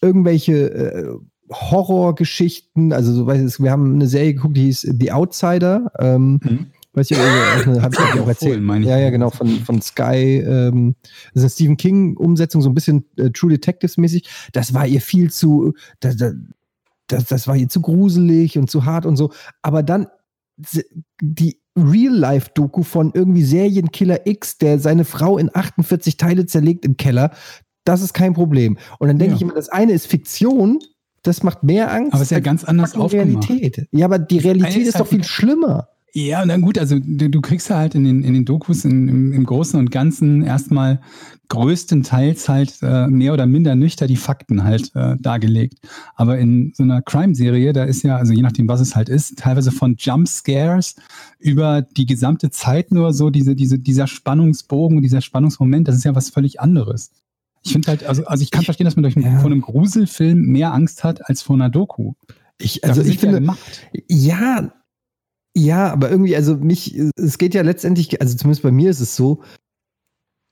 irgendwelche äh, Horrorgeschichten. Also so, weiß ich, wir haben eine Serie geguckt, die hieß The Outsider. Ähm, Mhm. Weiß ich, also, habe ich Hast du dir auch erzählt. ich. Ja, ja, genau, von, von Sky. Ähm, das ist eine Stephen King-Umsetzung, so ein bisschen äh, True Detectives-mäßig. Das war ihr viel zu. Da, da, das, das war hier zu gruselig und zu hart und so. Aber dann die Real-Life-Doku von irgendwie Serienkiller X, der seine Frau in 48 Teile zerlegt im Keller, das ist kein Problem. Und dann denke Ja. ich immer, das eine ist Fiktion, das macht mehr Angst. Aber ist ja als ganz anders aufgemacht. Realität. Ja, aber die Das Realität ist ist halt doch viel wieder- schlimmer. Ja, na gut, also du, du kriegst ja halt in den, in den Dokus in, im, im Großen und Ganzen erstmal größtenteils halt äh, mehr oder minder nüchter die Fakten halt äh, dargelegt. Aber in so einer Crime-Serie, da ist ja, also je nachdem, was es halt ist, teilweise von Jump-Scares über die gesamte Zeit nur so diese, diese, dieser Spannungsbogen und dieser Spannungsmoment, das ist ja was völlig anderes. Ich finde halt, also, also ich kann verstehen, dass man durch einen, Ja. von einem Gruselfilm mehr Angst hat als vor einer Doku. Ich, also Dafür ich finde. Ja, ja, aber irgendwie, also mich, es geht ja letztendlich, also zumindest bei mir ist es so,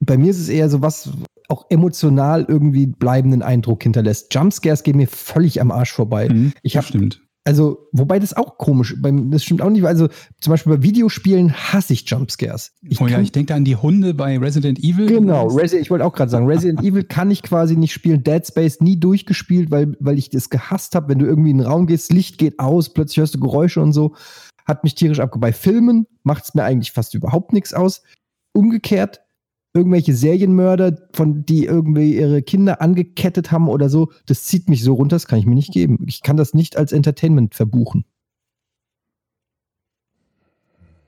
bei mir ist es eher so was auch emotional irgendwie bleibenden Eindruck hinterlässt. Jumpscares gehen mir völlig am Arsch vorbei. Mhm, Ich das hab- stimmt. Also, wobei das auch komisch, das stimmt auch nicht, weil also zum Beispiel bei Videospielen hasse ich Jumpscares. Ich oh ja, ich denke da an die Hunde bei Resident Evil. Genau, Resi ich wollte auch gerade sagen, Resident Evil kann ich quasi nicht spielen, Dead Space nie durchgespielt, weil, weil ich das gehasst habe, wenn du irgendwie in den Raum gehst, Licht geht aus, plötzlich hörst du Geräusche und so, hat mich tierisch abgeholt. Bei Filmen macht es mir eigentlich fast überhaupt nichts aus. Umgekehrt, irgendwelche Serienmörder, von die irgendwie ihre Kinder angekettet haben oder so, das zieht mich so runter, das kann ich mir nicht geben. Ich kann das nicht als Entertainment verbuchen.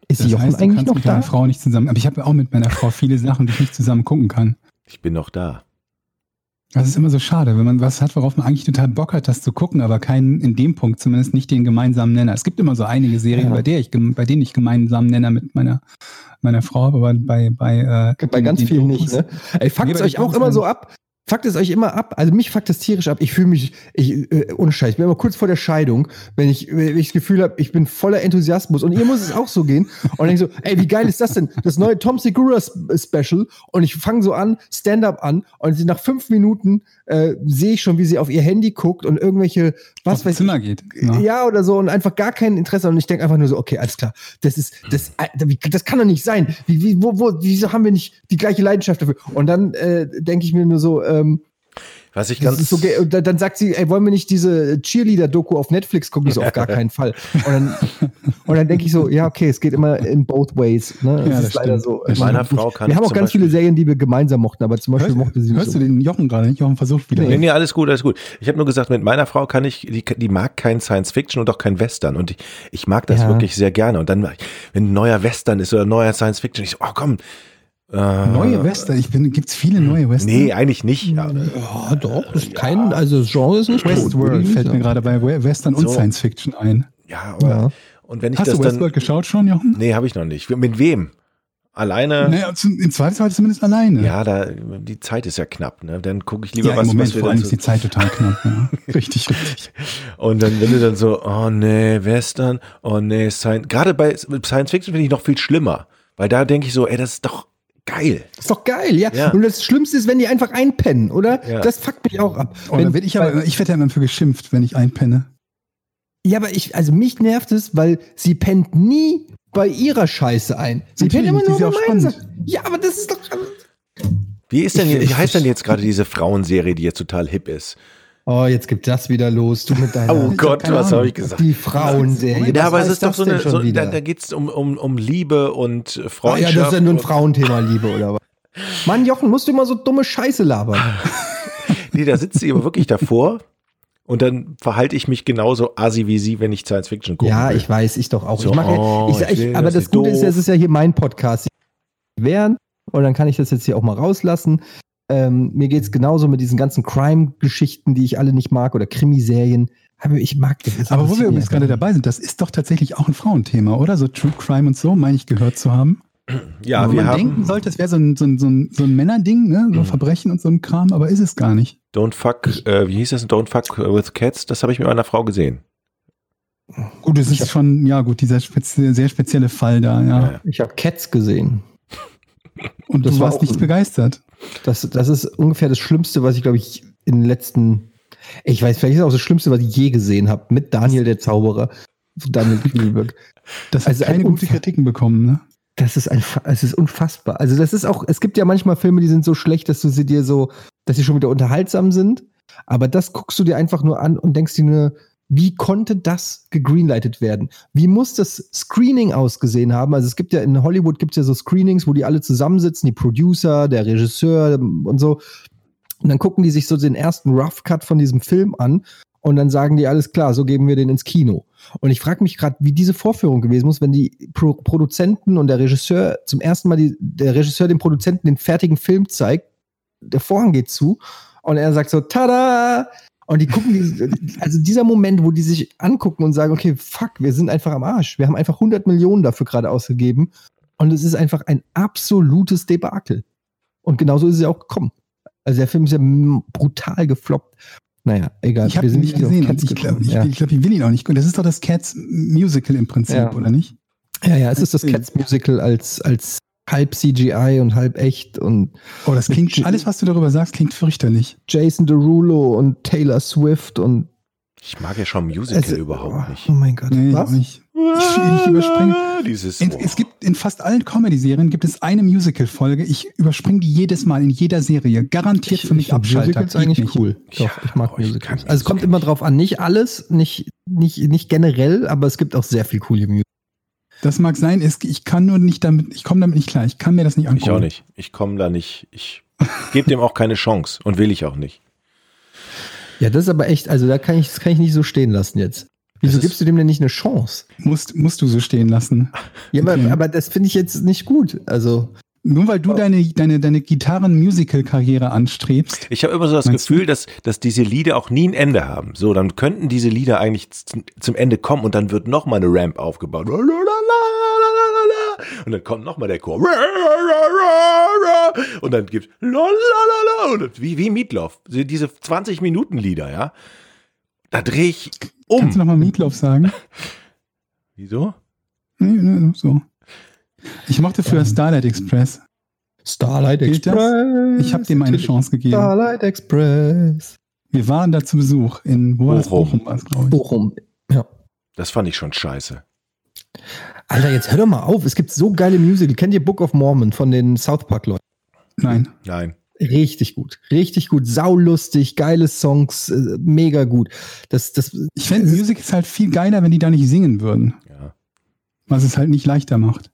Ist Das Jochen heißt, du eigentlich kannst noch mit da? deiner Frau nicht zusammen. Aber ich habe auch mit meiner Frau viele Sachen, die ich nicht zusammen gucken kann. Ich bin noch da. Das ist immer so schade, wenn man was hat, worauf man eigentlich total Bock hat, das zu gucken, aber keinen, in dem Punkt zumindest nicht den gemeinsamen Nenner. Es gibt immer so einige Serien, Ja. bei, der ich, bei denen ich gemeinsamen Nenner mit meiner, meiner Frau, habe, aber bei, bei, äh, Bei ganz vielen nicht, ne? Ey, fuckt Nee, es bei euch auch immer so ab? Fuckt es euch immer ab? Also mich fuckt es tierisch ab. Ich fühle mich, ich, äh, ohne Scheiß, ich bin immer kurz vor der Scheidung, wenn ich, wenn ich das Gefühl habe, ich bin voller Enthusiasmus und ihr muss es auch so gehen. Und denke so, ey, wie geil ist das denn? Das neue Tom Segura Sp- Special. Und ich fange so an, Stand-up an und nach fünf Minuten äh, sehe ich schon, wie sie auf ihr Handy guckt und irgendwelche, was aufs weiß ich, Zimmer geht. Ja. ja, oder so und einfach gar kein Interesse und ich denke einfach nur so, okay, alles klar, das ist das äh, das kann doch nicht sein. Wie, wie wo, wo wieso haben wir nicht die gleiche Leidenschaft dafür? Und dann äh, denke ich mir nur so, ähm, Was ich das ganz so dann, sagt sie, ey, wollen wir nicht diese Cheerleader Doku auf Netflix gucken? Ich so auf gar keinen Fall. Und dann und dann denke ich so, ja, okay, es geht immer in both ways, ne? Ja, das das ist leider stimmt. so. Mit meiner Frau kann wir ich haben auch ganz viele Beispiel- Serien, die wir gemeinsam mochten, aber zum Beispiel mochte sie nicht Hörst so. du den Jochen gerade nicht? Jochen versucht wieder. Nee, nee, alles gut, alles gut. Ich habe nur gesagt, mit meiner Frau kann ich, die, die mag kein Science Fiction und auch kein Western. Und ich, ich mag das Ja. wirklich sehr gerne. Und dann, wenn ein neuer Western ist oder ein neuer Science Fiction, ich so, oh komm. Äh, Neue Western, ich bin, gibt's viele neue Western? Nee, eigentlich nicht. Ja, Ja, doch, das ist kein, also das Genre ist nicht Westworld fällt mir gerade bei We- Western und So. Science Fiction ein. ja aber, Ja. und wenn ich Hast das du dann, Westworld geschaut schon, Jochen? nee, habe ich noch nicht. Mit wem? Alleine? Naja, im Zweifelsfall zumindest alleine. Ja, da, die Zeit ist ja knapp, ne? Dann gucke ich lieber Ja, was, im Moment was wir vor dann allem so, ist die Zeit total knapp. Ja. richtig, richtig. Und dann, wenn du dann so, oh nee, Western, oh nee, Science, gerade bei Science Fiction finde ich noch viel schlimmer. Weil da denke ich so, ey, das ist doch geil. Ist doch geil, ja. Ja. Und das Schlimmste ist, wenn die einfach einpennen, oder? Ja. Das fuckt mich auch ab. Oh, wenn, werd ich, aber, ich werde ja immer für geschimpft, wenn ich einpenne. ja, aber ich, also mich nervt es, weil sie pennt nie bei ihrer Scheiße ein. Sie Natürlich pennt immer nur ist ja aber das ist doch. Wie ist denn, Ich- wie ich- heißt denn jetzt gerade diese Frauenserie, die jetzt total hip ist? Oh, jetzt gibt das wieder los. Du mit deiner. Oh Gott, was habe ich gesagt? Die Frauenserie. Ja, aber es ist doch so eine, so, da, da geht es um, um, um Liebe und Ah, Freundschaft. ja, das ist ja nur ein Frauenthema, Liebe, oder was? Mann, Jochen, musst du immer so dumme Scheiße labern. Nee, da sitzt sie aber wirklich davor und dann verhalte ich mich genauso assi wie sie, wenn ich Science Fiction gucke. Ja, ich weiß, ich doch auch. So, ich mache, oh, ich, ich ich, will aber das das Gute ist doof. es ist ja hier mein Podcast. Während, und dann kann ich das jetzt hier auch mal rauslassen. Ähm, mir geht's genauso mit diesen ganzen Crime-Geschichten, die ich alle nicht mag, oder Krimiserien. Aber ich mag das. Aber wo wir übrigens gerade dabei sind, das ist doch tatsächlich auch ein Frauenthema, oder? So True Crime und so, meine ich gehört zu haben. Ja, Wo wir man haben denken sollte, es wäre so ein, so, ein, so, ein, so ein Männerding, ne? so Verbrechen und so ein Kram, aber ist es gar nicht. Don't Fuck, äh, wie hieß das? Don't Fuck with Cats, das habe ich mit meiner Frau gesehen. Gut, es ist schon, ja gut, dieser spezi sehr spezielle Fall da, ja. Ich habe Cats gesehen. Und Das du war warst nicht begeistert. Das, das ist ungefähr das Schlimmste, was ich, glaube ich, in den letzten. Ich weiß, vielleicht ist es auch das Schlimmste, was ich je gesehen habe. Mit Daniel der Zauberer. Daniel Kühlberg. Das Also hat keine ein gute. Kritiken bekommen, ne? Das ist ein, es ist unfassbar. Also das ist auch, es gibt ja manchmal Filme, die sind so schlecht, dass du sie dir so, dass sie schon wieder unterhaltsam sind. Aber das guckst du dir einfach nur an und denkst dir nur, wie konnte das gegreenlightet werden? Wie muss das Screening ausgesehen haben? Also es gibt ja in Hollywood gibt es ja so Screenings, wo die alle zusammensitzen, die Producer, der Regisseur und so. Und dann gucken die sich so den ersten Rough Cut von diesem Film an und dann sagen die, alles klar, so geben wir den ins Kino. Und ich frage mich gerade, wie diese Vorführung gewesen muss, wenn die Pro Produzenten und der Regisseur zum ersten Mal die, der Regisseur dem Produzenten den fertigen Film zeigt, der Vorhang geht zu und er sagt so, tada! Und die gucken, die, also dieser Moment, wo die sich angucken und sagen, okay, fuck, wir sind einfach am Arsch. Wir haben einfach 100 Millionen dafür gerade ausgegeben. Und es ist einfach ein absolutes Debakel. Und genauso ist es ja auch gekommen. Also der Film ist ja brutal gefloppt. Naja, egal. Ich habe ihn nicht gesehen. Ich glaube, ja. ich, glaub, ich will ihn auch nicht. Und das ist doch das Cats Musical im Prinzip, Ja. oder nicht? ja, ja, es ist das Cats Musical als, als halb CGI und halb echt und Oh, das klingt, alles, was du darüber sagst, klingt fürchterlich. Jason Derulo und Taylor Swift und Ich mag ja schon Musical es- überhaupt oh, nicht. Oh mein Gott. Nee, Was? nicht. Ich, ich überspringe. Dieses. In, es gibt in fast allen Comedy-Serien gibt es eine Musical-Folge. Ich überspringe die jedes Mal in jeder Serie. Garantiert für mich find Abschalter. Musicals eigentlich nicht. cool. Ja, Doch, ich mag ich Musicals. also es kommt immer drauf an. Nicht alles, nicht, nicht, nicht generell, aber es gibt auch sehr viel coole Musicals. Das mag sein. Es, ich kann nur nicht damit, ich komme damit nicht klar. Ich kann mir das nicht angucken. Ich auch nicht. Ich komme da nicht. Ich gebe dem auch keine Chance und will ich auch nicht. Ja, das ist aber echt, also da kann ich, das kann ich nicht so stehen lassen jetzt. Wieso ist- gibst du dem denn nicht eine Chance? Musst, musst du so stehen lassen. Ja, Okay. aber, aber das finde ich jetzt nicht gut. Also, Nur weil du deine, deine, deine Gitarren-Musical-Karriere anstrebst. Ich habe immer so das du? Gefühl, dass, dass diese Lieder auch nie ein Ende haben. So, dann könnten diese Lieder eigentlich zum Ende kommen und dann wird noch mal eine Ramp aufgebaut. Und dann kommt noch mal der Chor. Und dann gibt's wie, wie Meatloaf. Diese 20 Minuten Lieder, ja. Da drehe ich Kannst du um. nochmal Meatloaf sagen? Wieso? Nee, nee, so. Ich mochte früher Ähm. Starlight Express. Starlight Gilt das? Ich habe dem eine Chance gegeben. Starlight Express. Wir waren da zu Besuch in wo war das? Bochum. Bochum. Bochum. Ja. Das fand ich schon scheiße. Alter, jetzt hör doch mal auf. Es gibt so geile Musical. Kennt ihr Book of Mormon von den South Park Leuten? Nein. Nein. Richtig gut. Richtig gut. Saulustig, geile Songs, äh, mega gut. Das, das, Ich fände Musicals halt viel geiler, wenn die da nicht singen würden. Ja. Was es halt nicht leichter macht.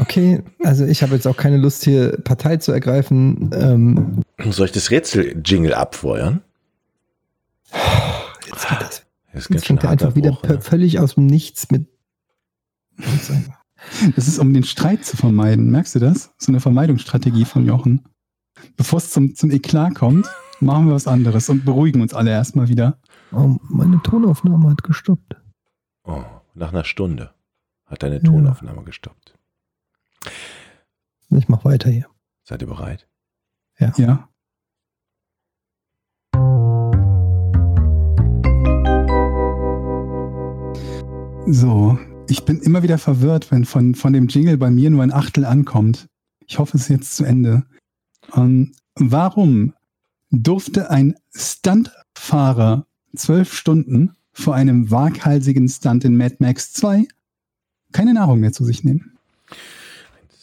Okay, also ich habe jetzt auch keine Lust, hier Partei zu ergreifen. Ähm, Soll ich das Rätsel-Jingle abfeuern? jetzt geht das. Jetzt schön fängt er einfach wieder ja. völlig aus dem Nichts mit. Das ist, um den Streit zu vermeiden. Merkst du das? So eine Vermeidungsstrategie von Jochen. Bevor es zum, zum Eklat kommt, machen wir was anderes und beruhigen uns alle erstmal wieder. Oh, meine Tonaufnahme hat gestoppt. Oh, nach einer Stunde hat deine Ja. Tonaufnahme gestoppt. Ich mach weiter hier. Seid ihr bereit? Ja. So, ich bin immer wieder verwirrt, wenn von, von dem Jingle bei mir nur ein Achtel ankommt. Ich hoffe, es ist jetzt zu Ende. Ähm, warum durfte ein Stuntfahrer zwölf Stunden vor einem waghalsigen Stunt in Mad Max 2 keine Nahrung mehr zu sich nehmen?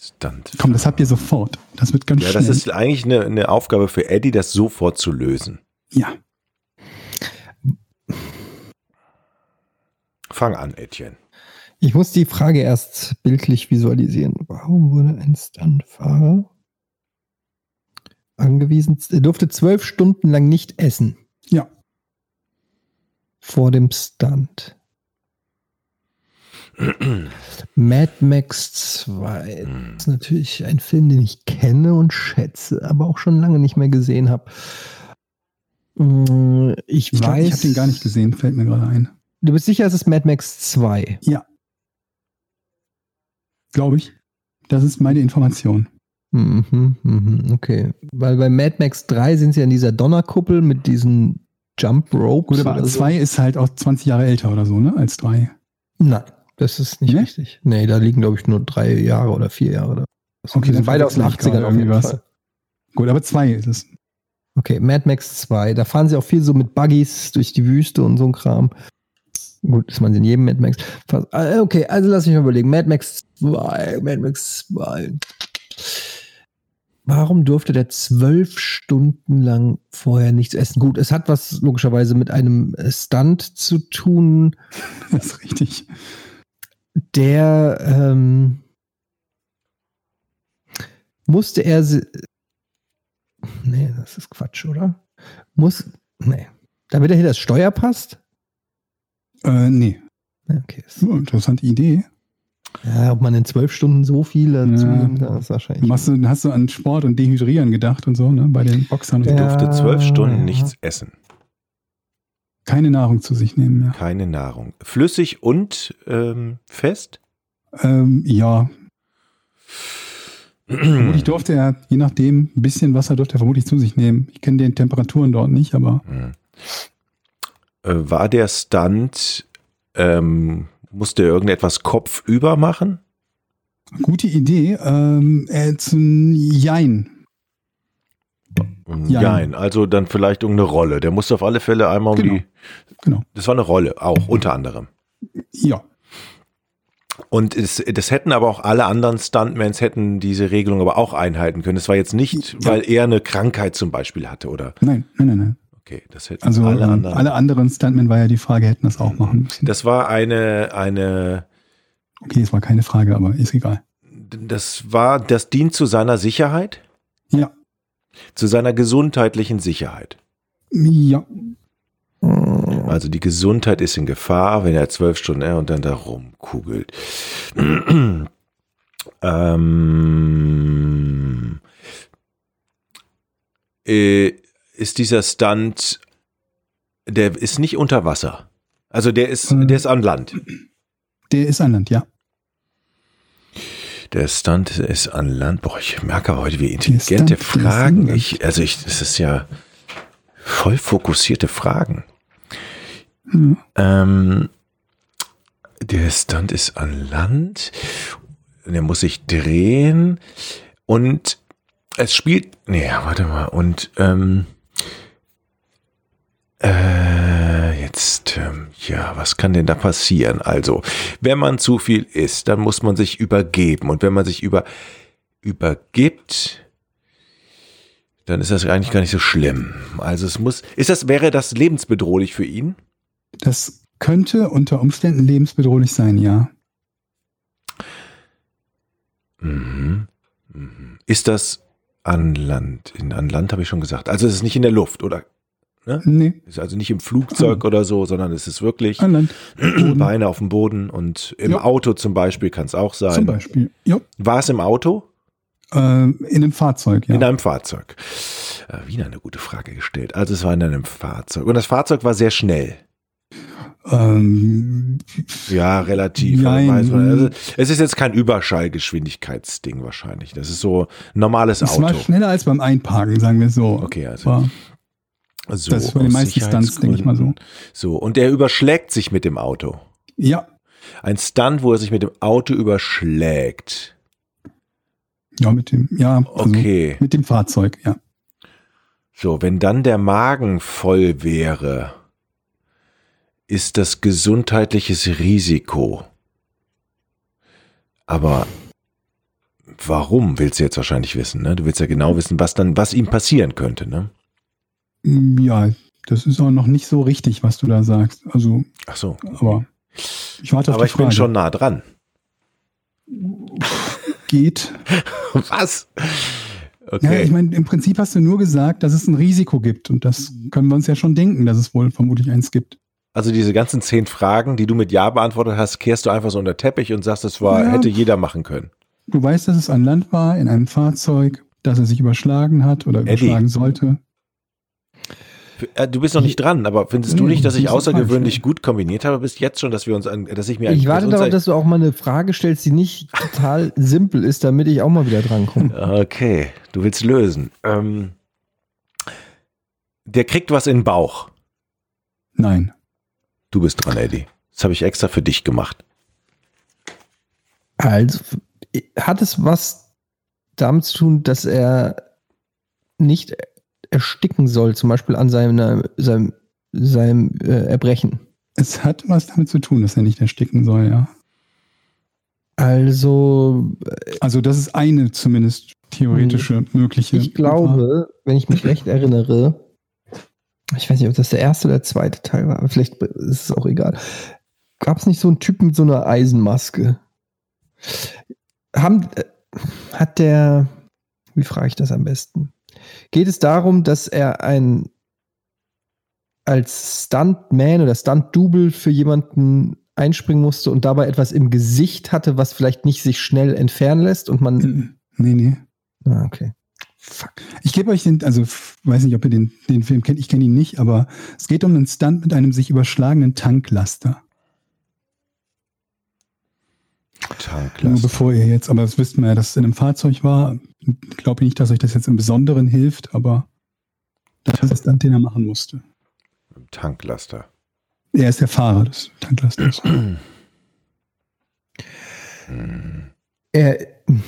Stunt. Komm, das habt ihr sofort. Das wird ganz Ja, schnell. das ist eigentlich eine, eine Aufgabe für Eddie, das sofort zu lösen. ja. Fang an, Etienne. Ich muss die Frage erst bildlich visualisieren. Warum wurde ein Stuntfahrer angewiesen? Er durfte zwölf Stunden lang nicht essen. Ja. Vor dem Stunt. Mad Max 2 Hm. ist natürlich ein Film, den ich kenne und schätze, aber auch schon lange nicht mehr gesehen habe. Mm, Ich, Ich, glaub, weiß. ich habe den gar nicht gesehen, fällt mir gerade ein. Du bist sicher, es ist Mad Max 2. Ja. Glaube ich. Das ist meine Information. Mhm, mhm, okay. Weil bei Mad Max 3 sind sie an dieser Donnerkuppel mit diesen Jump Ropes. Gut, aber oder so. zwei ist halt auch 20 Jahre älter oder so, ne? Als drei. Nein, das ist nicht Nee? richtig. Nee, da liegen, glaube ich, nur drei Jahre oder vier Jahre. da. Okay, die dann sind beide aus den verwechsel ich 80ern gerade auf jeden was. Fall. Gut, aber zwei ist es. Okay, Mad Max 2. Da fahren sie auch viel so mit Buggies durch die Wüste und so ein Kram. Gut, das man in jedem Mad Max. Ah, Okay, also lass mich mal überlegen. Mad Max 2, Mad Max 2. warum durfte der zwölf Stunden lang vorher nichts essen? Gut, es hat was logischerweise mit einem äh, Stunt zu tun, Das ist richtig. Der ähm, musste er nee, das ist Quatsch, oder? Muss nee, damit er hier das Steuer passt? Äh, nee. Okay. So, interessante Idee. Ja, ob man in zwölf Stunden so viel dazu Ja. nimmt, das ist wahrscheinlich. Machst du, hast du an Sport und Dehydrieren gedacht und so, ne? Bei den Boxern. Er. Ja. durfte zwölf Stunden ja. nichts essen. Keine Nahrung zu sich nehmen, ja. Keine Nahrung. Flüssig und ähm, fest? Ähm, ja. Vermutlich durfte er, je nachdem, ein bisschen Wasser durfte er vermutlich zu sich nehmen. Ich kenne die Temperaturen dort nicht, aber Hm. Äh, war der Stunt, ähm, musste er irgendetwas kopfüber machen? gute Idee. Ähm, äh, zum Jein. Jein. Jein. Also dann vielleicht irgendeine Rolle. Der musste auf alle Fälle einmal um Genau. die. Genau. Das war eine Rolle, auch unter anderem. Ja. Und es, das hätten aber auch alle anderen Stuntmans hätten diese Regelung aber auch einhalten können. Es war jetzt nicht, Ja. weil er eine Krankheit zum Beispiel hatte, oder? Nein, nein, nein, nein. Okay, das hätten Also alle alle, anderen. alle anderen Stuntmen war ja die Frage, hätten das auch machen müssen. Das war eine, eine, Okay, es war keine Frage, aber ist egal. das war, das dient zu seiner Sicherheit, Ja. Zu seiner gesundheitlichen Sicherheit. Ja. Also die Gesundheit ist in Gefahr, wenn er zwölf Stunden äh, und dann da rumkugelt. ähm, äh, ist dieser Stunt, der ist nicht unter Wasser. Also der ist, Ähm. der ist an Land. Der ist an Land, ja. Der Stunt ist an Land. Boah, ich merke heute, wie intelligente Fragen ich, also ich, das ist ja voll fokussierte Fragen. Hm. Ähm, der Stunt ist an Land. Der muss sich drehen. Und es spielt. Nee, warte mal. Und ähm, äh, ähm, ja, was kann denn da passieren? Also, wenn man zu viel isst, dann muss man sich übergeben. Und wenn man sich über, übergibt, dann ist das eigentlich gar nicht so schlimm. Also es muss, ist das, wäre das lebensbedrohlich für ihn? Das könnte unter Umständen lebensbedrohlich sein, ja. Mhm. Mhm. Ist das an Land? In, an Land habe ich schon gesagt. Also es ist nicht in der Luft, oder? Nee, Ist also nicht im Flugzeug oder so, sondern es ist wirklich an. Beine auf dem Boden und im Ja. Auto zum Beispiel kann es auch sein. Zum Beispiel. Ja. War es im Auto? Äh, in einem Fahrzeug, ja. In einem Fahrzeug. Äh, wieder eine gute Frage gestellt. Also es war in einem Fahrzeug. Und das Fahrzeug war sehr schnell. ähm, Ja, relativ. Nein. Also, es ist jetzt kein Überschallgeschwindigkeitsding wahrscheinlich. Das ist so ein normales es war Auto. schneller als beim Einparken, sagen wir so. Okay, also War, so, das ist bei den meisten Stunts, denke ich mal so. So, und er überschlägt sich mit dem Auto. ja, Ein Stunt, wo er sich mit dem Auto überschlägt. ja, mit dem, ja, also Okay. mit dem Fahrzeug, ja. So, wenn dann der Magen voll wäre, ist das gesundheitliches Risiko. Aber warum willst du jetzt wahrscheinlich wissen, ne? Du willst ja genau wissen, was dann, was ihm passieren könnte, ne? Mm, Ja, das ist auch noch nicht so richtig, was du da sagst. Also, Ach so. aber ich warte auf Aber ich Frage. bin schon nah dran. Geht. Was? Ja, Okay. ich meine, im Prinzip hast du nur gesagt, dass es ein Risiko gibt. Und das können wir uns ja schon denken, dass es wohl vermutlich eins gibt. also diese ganzen zehn Fragen, die du mit Ja beantwortet hast, kehrst du einfach so unter den Teppich und sagst, das war, Ja. hätte jeder machen können. Du weißt, dass es an Land war, in einem Fahrzeug, dass er sich überschlagen hat oder Eddie. überschlagen sollte. Äh, Du bist noch nicht dran, aber findest du nicht, dass das ich außergewöhnlich gut kombiniert habe bis jetzt schon, dass wir uns an, dass ich mir Ich warte darauf, dass du auch mal eine Frage stellst, die nicht total simpel ist, damit ich auch mal wieder drankomme. Okay, du willst lösen. Ähm, der kriegt was in den Bauch. Nein. Du bist dran, Eddie. Das habe ich extra für dich gemacht. Also, hat es was damit zu tun, dass er nicht ersticken soll, zum Beispiel an seinem, seinem, seinem äh, Erbrechen? Es hat was damit zu tun, dass er nicht ersticken soll, ja. Also, Also das ist eine zumindest theoretische mögliche. ich glaube, wenn ich mich recht erinnere, ich weiß nicht, ob das der erste oder der zweite Teil war, aber vielleicht ist es auch egal. Gab es nicht so einen Typen mit so einer Eisenmaske? Haben, äh, hat der, wie frage ich das am besten? Geht es darum, dass er ein als Stuntman oder Stunt-Double für jemanden einspringen musste und dabei etwas im Gesicht hatte, was vielleicht nicht sich schnell entfernen lässt und man. Nee, nee. Ah, okay. Fuck. Ich gebe euch den, also weiß nicht, ob ihr den, den Film kennt, ich kenne ihn nicht, aber es geht um einen Stunt mit einem sich überschlagenen Tanklaster. Nur Tanklaster. bevor ihr jetzt, aber das wisst man ja, dass es in einem Fahrzeug war. Ich glaube nicht, dass euch das jetzt im Besonderen hilft, aber das ist der Stunt, den er machen musste. Tanklaster. Er ist der Fahrer des Tanklasters. Er. Du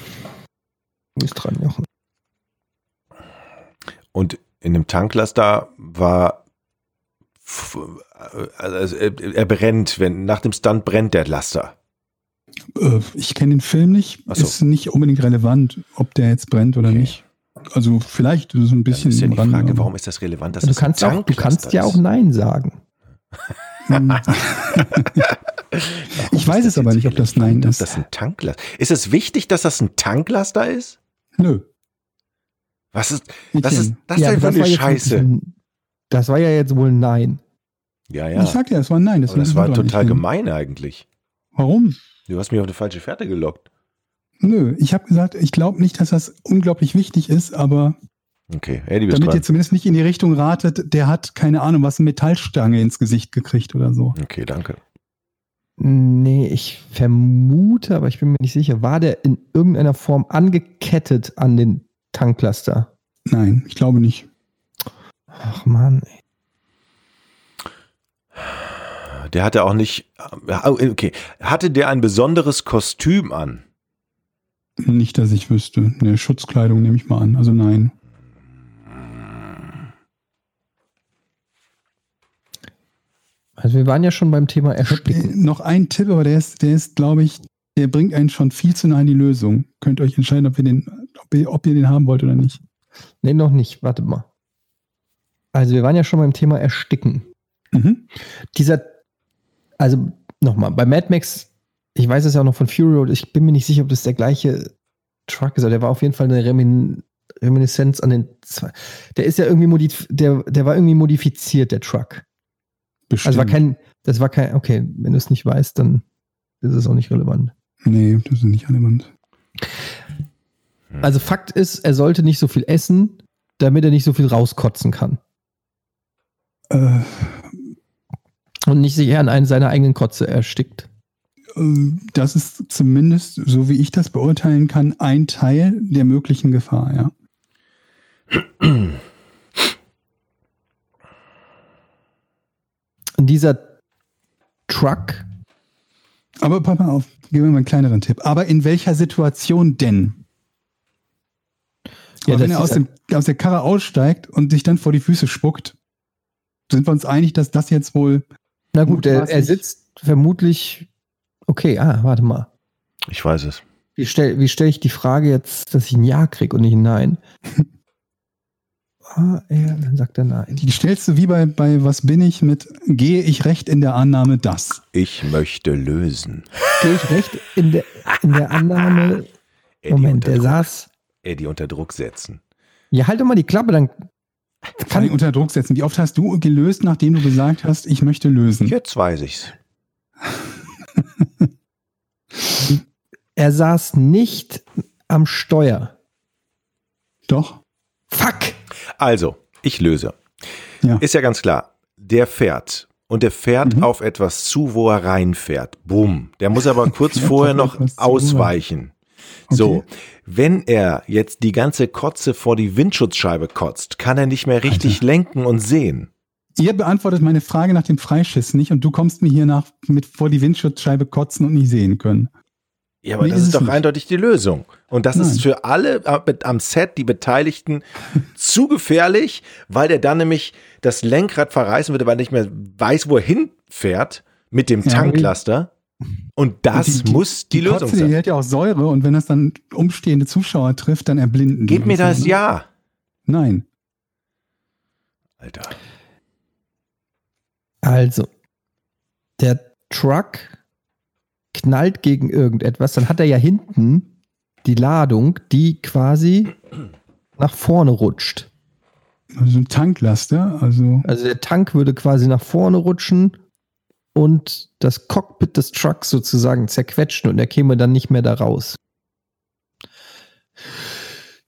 bist dran, Jochen. Und in dem Tanklaster war also er er brennt, wenn nach dem Stunt brennt der Laster. Äh, ich kenne den Film nicht. So. Ist nicht unbedingt relevant, ob der jetzt brennt oder Okay. nicht. Also vielleicht ist es ein bisschen ist ja die Rande, Frage, warum ist das relevant, dass Du das ein kannst, auch, du kannst ja auch Nein sagen. Ich weiß das es aber nicht, ob das Nein ob ist. das ein Tanklaster ist. Es wichtig, dass das ein Tanklaster ist? Nö. Was ist, was ist das Ja, denn für eine Scheiße? ein- Das war ja jetzt wohl ein Nein. Ja, Ich ja. sagte ja, es war ein Nein. Das sind war total Ich gemein eigentlich. Warum? Du hast mich auf eine falsche Fährte gelockt. Nö, ich habe gesagt, ich glaube nicht, dass das unglaublich wichtig ist, aber Okay, Eddie, bist damit ihr dran. zumindest nicht in die Richtung ratet, der hat, keine Ahnung, was, eine Metallstange ins Gesicht gekriegt oder so. Okay, danke. Nee, ich vermute, aber ich bin mir nicht sicher. War der in irgendeiner Form angekettet an den Tanklaster? Nein, ich glaube nicht. Ach man, ey. Der hatte auch nicht, oh, okay, hatte der ein besonderes Kostüm an? Nicht, dass ich wüsste. Ne, Schutzkleidung nehme ich mal an. Also nein. Also wir waren ja schon beim Thema Äh, Ersticken. Noch ein Tipp, aber der ist, der ist, glaube ich, der bringt einen schon viel zu nah an die Lösung. Könnt ihr euch entscheiden, ob ihr den, ob ihr, ob ihr den haben wollt oder nicht. Nee, noch nicht. Warte mal. Also wir waren ja schon beim Thema Ersticken. Mhm. Dieser, also nochmal, bei Mad Max, ich weiß es ja auch noch von Fury Road, ich bin mir nicht sicher, ob das der gleiche Truck ist, aber der war auf jeden Fall eine Remin Reminiszenz an den zwei. Der ist ja irgendwie modif der, der war irgendwie modifiziert, der Truck. Bestimmt. Also war kein, das war kein, okay, wenn du es nicht weißt, dann ist es auch nicht relevant. Nee, das ist nicht relevant. Also Fakt ist, er sollte nicht so viel essen, damit er nicht so viel rauskotzen kann. Äh, Und nicht sich eher an einen seiner eigenen Kotze erstickt. äh, das ist zumindest, so wie ich das beurteilen kann, ein Teil der möglichen Gefahr, ja. Dieser Truck, Aber pass mal auf, geben wir mal einen kleineren Tipp. Aber in welcher Situation denn? Ja, wenn er aus, dem, aus der Karre aussteigt und sich dann vor die Füße spuckt, sind wir uns einig, dass das jetzt wohl. Na gut, er, er sitzt vermutlich, okay, ah, warte mal. Ich weiß es. Wie stelle wie stell ich die Frage jetzt, dass ich ein Ja kriege und nicht ein Nein? ah, ja, dann sagt er Nein. Die stellst du wie bei, bei Was bin ich mit Gehe ich recht in der Annahme das? Ich möchte lösen. Gehe ich recht in der, in der Annahme, Moment, der saß, Eddie unter Druck setzen. ja, halt doch mal die Klappe, dann Kann ich kann, unter Druck setzen. Wie oft hast du gelöst, nachdem du gesagt hast, ich möchte lösen? Jetzt weiß ich's. er saß nicht am Steuer. Doch. Fuck! Also, ich löse. Ja. Ist ja ganz klar. Der fährt. Und der fährt Mhm. auf etwas zu, wo er reinfährt. Bumm. Der muss aber kurz vorher noch etwas So, wenn er jetzt die ganze Kotze vor die Windschutzscheibe kotzt, kann er nicht mehr richtig lenken und sehen. Ihr beantwortet meine Frage nach dem Freischiss nicht und du kommst mir hier nach mit vor die Windschutzscheibe kotzen und nicht sehen können. Ja, aber Nee, das ist ist doch nicht. eindeutig die Lösung. Und das Nein. ist für alle äh, am Set, die Beteiligten, zu gefährlich, weil der dann nämlich das Lenkrad verreißen würde, weil er nicht mehr weiß, wo er hinfährt mit dem Ja, Tanklaster. Und das Und muss die, Lösung Kotze, Die sein. hält ja auch Säure und wenn das dann umstehende Zuschauer trifft, dann erblinden die. Gib mir so, das ne? Ja. Nein. Alter. Also, der Truck knallt gegen irgendetwas, dann hat er ja hinten die Ladung, die quasi nach vorne rutscht. Also ein Tanklaster, also Also der Tank würde quasi nach vorne rutschen und das Cockpit des Trucks sozusagen zerquetschen und er käme dann nicht mehr da raus.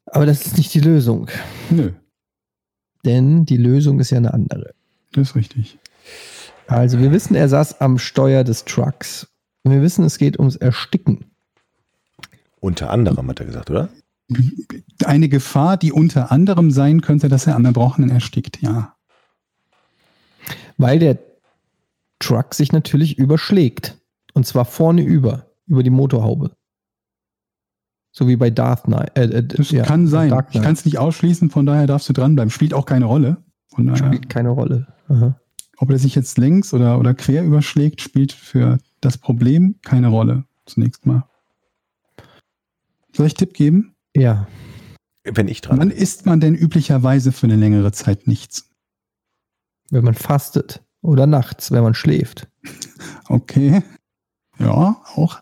Aber das ist nicht die Lösung, nö, denn die Lösung ist ja eine andere. das ist richtig. Also wir wissen, er saß am Steuer des Trucks. Und wir wissen, es geht ums Ersticken. Unter anderem hat er gesagt, oder? Eine Gefahr, die unter anderem sein könnte, dass er am Erbrochenen erstickt, ja. Weil der Truck sich natürlich überschlägt. Und zwar vorne über, über die Motorhaube. So wie bei Darth Knight. Äh, äh, Das ja, kann sein. Ich kann es nicht ausschließen, von daher darfst du dranbleiben. Spielt auch keine Rolle. Von daher, Spielt keine Rolle. Aha. ob er sich jetzt längs oder, oder quer überschlägt, spielt für das Problem keine Rolle. Zunächst mal. Soll ich Tipp geben? Ja. Wenn ich dran Wann isst man denn üblicherweise für eine längere Zeit nichts? Wenn man fastet. Oder nachts, wenn man schläft. Okay. Ja, auch.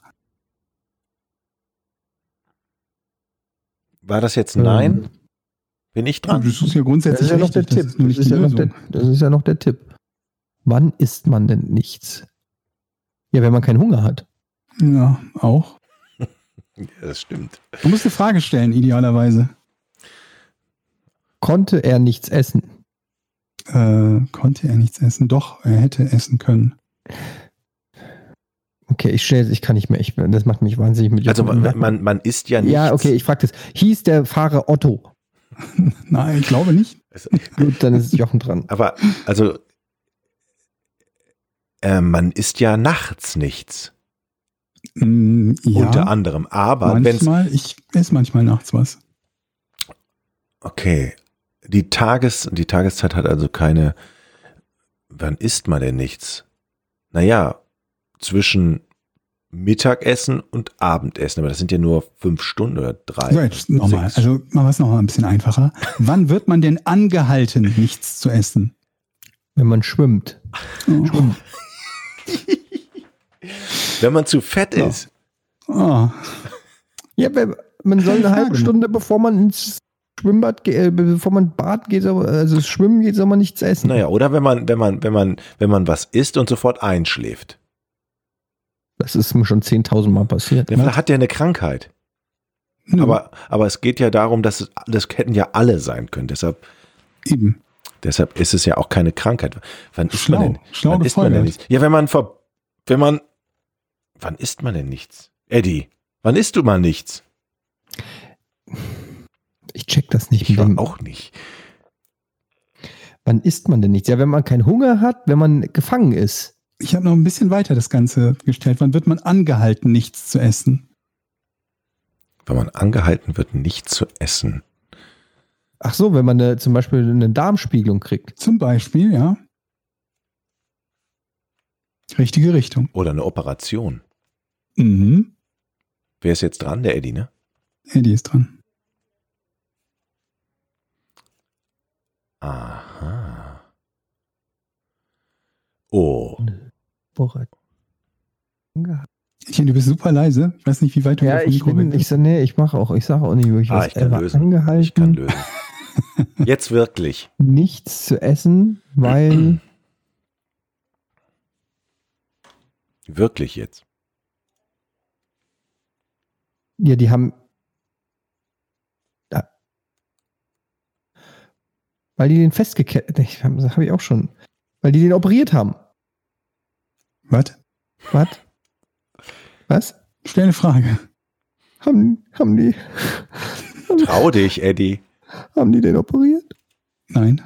War das jetzt Ähm, Nein? Bin ich dran? Das ist ja Das grundsätzlich ist ja noch der. Tipp. Das ist Das ist ja noch der, das ist ja noch der Tipp. Wann isst man denn nichts? Ja, wenn man keinen Hunger hat. Ja, auch. Ja, das stimmt. Du musst eine Frage stellen, idealerweise. Konnte er nichts essen? Äh, konnte er nichts essen? Doch, er hätte essen können. Okay, ich stelle, ich kann nicht mehr. Ich, das macht mich wahnsinnig mit Also man, man, man isst ja nichts. Ja, okay, ich frage das. Hieß der Fahrer Otto? Nein, ich glaube nicht. Gut, dann ist Jochen dran. Aber, also, äh, man isst ja nachts nichts. Mm, ja, Unter anderem. Aber wenn manchmal, ich esse manchmal nachts was. Okay. Die Tages, die Tageszeit hat also keine. Wann isst man denn nichts? Naja, zwischen Mittagessen und Abendessen, aber das sind ja nur fünf Stunden oder drei. So, jetzt nochmal. Also machen wir es nochmal ein bisschen einfacher. Wann wird man denn angehalten, nichts zu essen? Wenn man schwimmt. Oh, Wenn man zu fett Ja. ist. oh. Ja, man soll eine halbe. Stunde, bevor man ins Schwimmbad äh, bevor man Bad geht, also schwimmen geht, soll man nichts essen. Naja, oder wenn man, wenn man, wenn man, wenn man was isst und sofort einschläft. Das ist mir schon 10.000 Mal passiert. Der hat ja eine Krankheit. Nö, Aber, aber es geht ja darum, dass es, das hätten ja alle sein können. Deshalb, eben. deshalb ist es ja auch keine Krankheit. Wann isst Schlau, man denn? schlau wann isst man denn nichts? Ja, wenn man ver, wenn man, wann isst man denn nichts? Eddie, wann isst du mal nichts? Ich check das nicht. Ich war auch nicht. Wann isst man denn nichts? Ja, wenn man keinen Hunger hat, wenn man gefangen ist. Ich habe noch ein bisschen weiter das Ganze gestellt. Wann wird man angehalten, nichts zu essen? Wenn man angehalten wird, nichts zu essen. Ach so, wenn man eine, zum Beispiel eine Darmspiegelung kriegt. Zum Beispiel, ja. Richtige Richtung. Oder eine Operation. Mhm. Wer ist jetzt dran? Der Eddie, ne? Eddie ist dran. Aha. Oh. Hunger. Etienne, du bist super leise. Ich weiß nicht, wie weit du Ja, ich bin, weg ich bist. so, nee, ich mache auch, ich sage auch nicht, wo ich Ah, was ich kann war lösen. angehalten, Ich kann lösen. Jetzt wirklich. nichts zu essen, weil Wirklich jetzt. ja, die haben weil die den festgekettet, ich, das habe ich auch schon, weil die den operiert haben. Was? Was? Was? Stell eine Frage. Haben, haben die Trau dich, Eddie. haben die den operiert? Nein.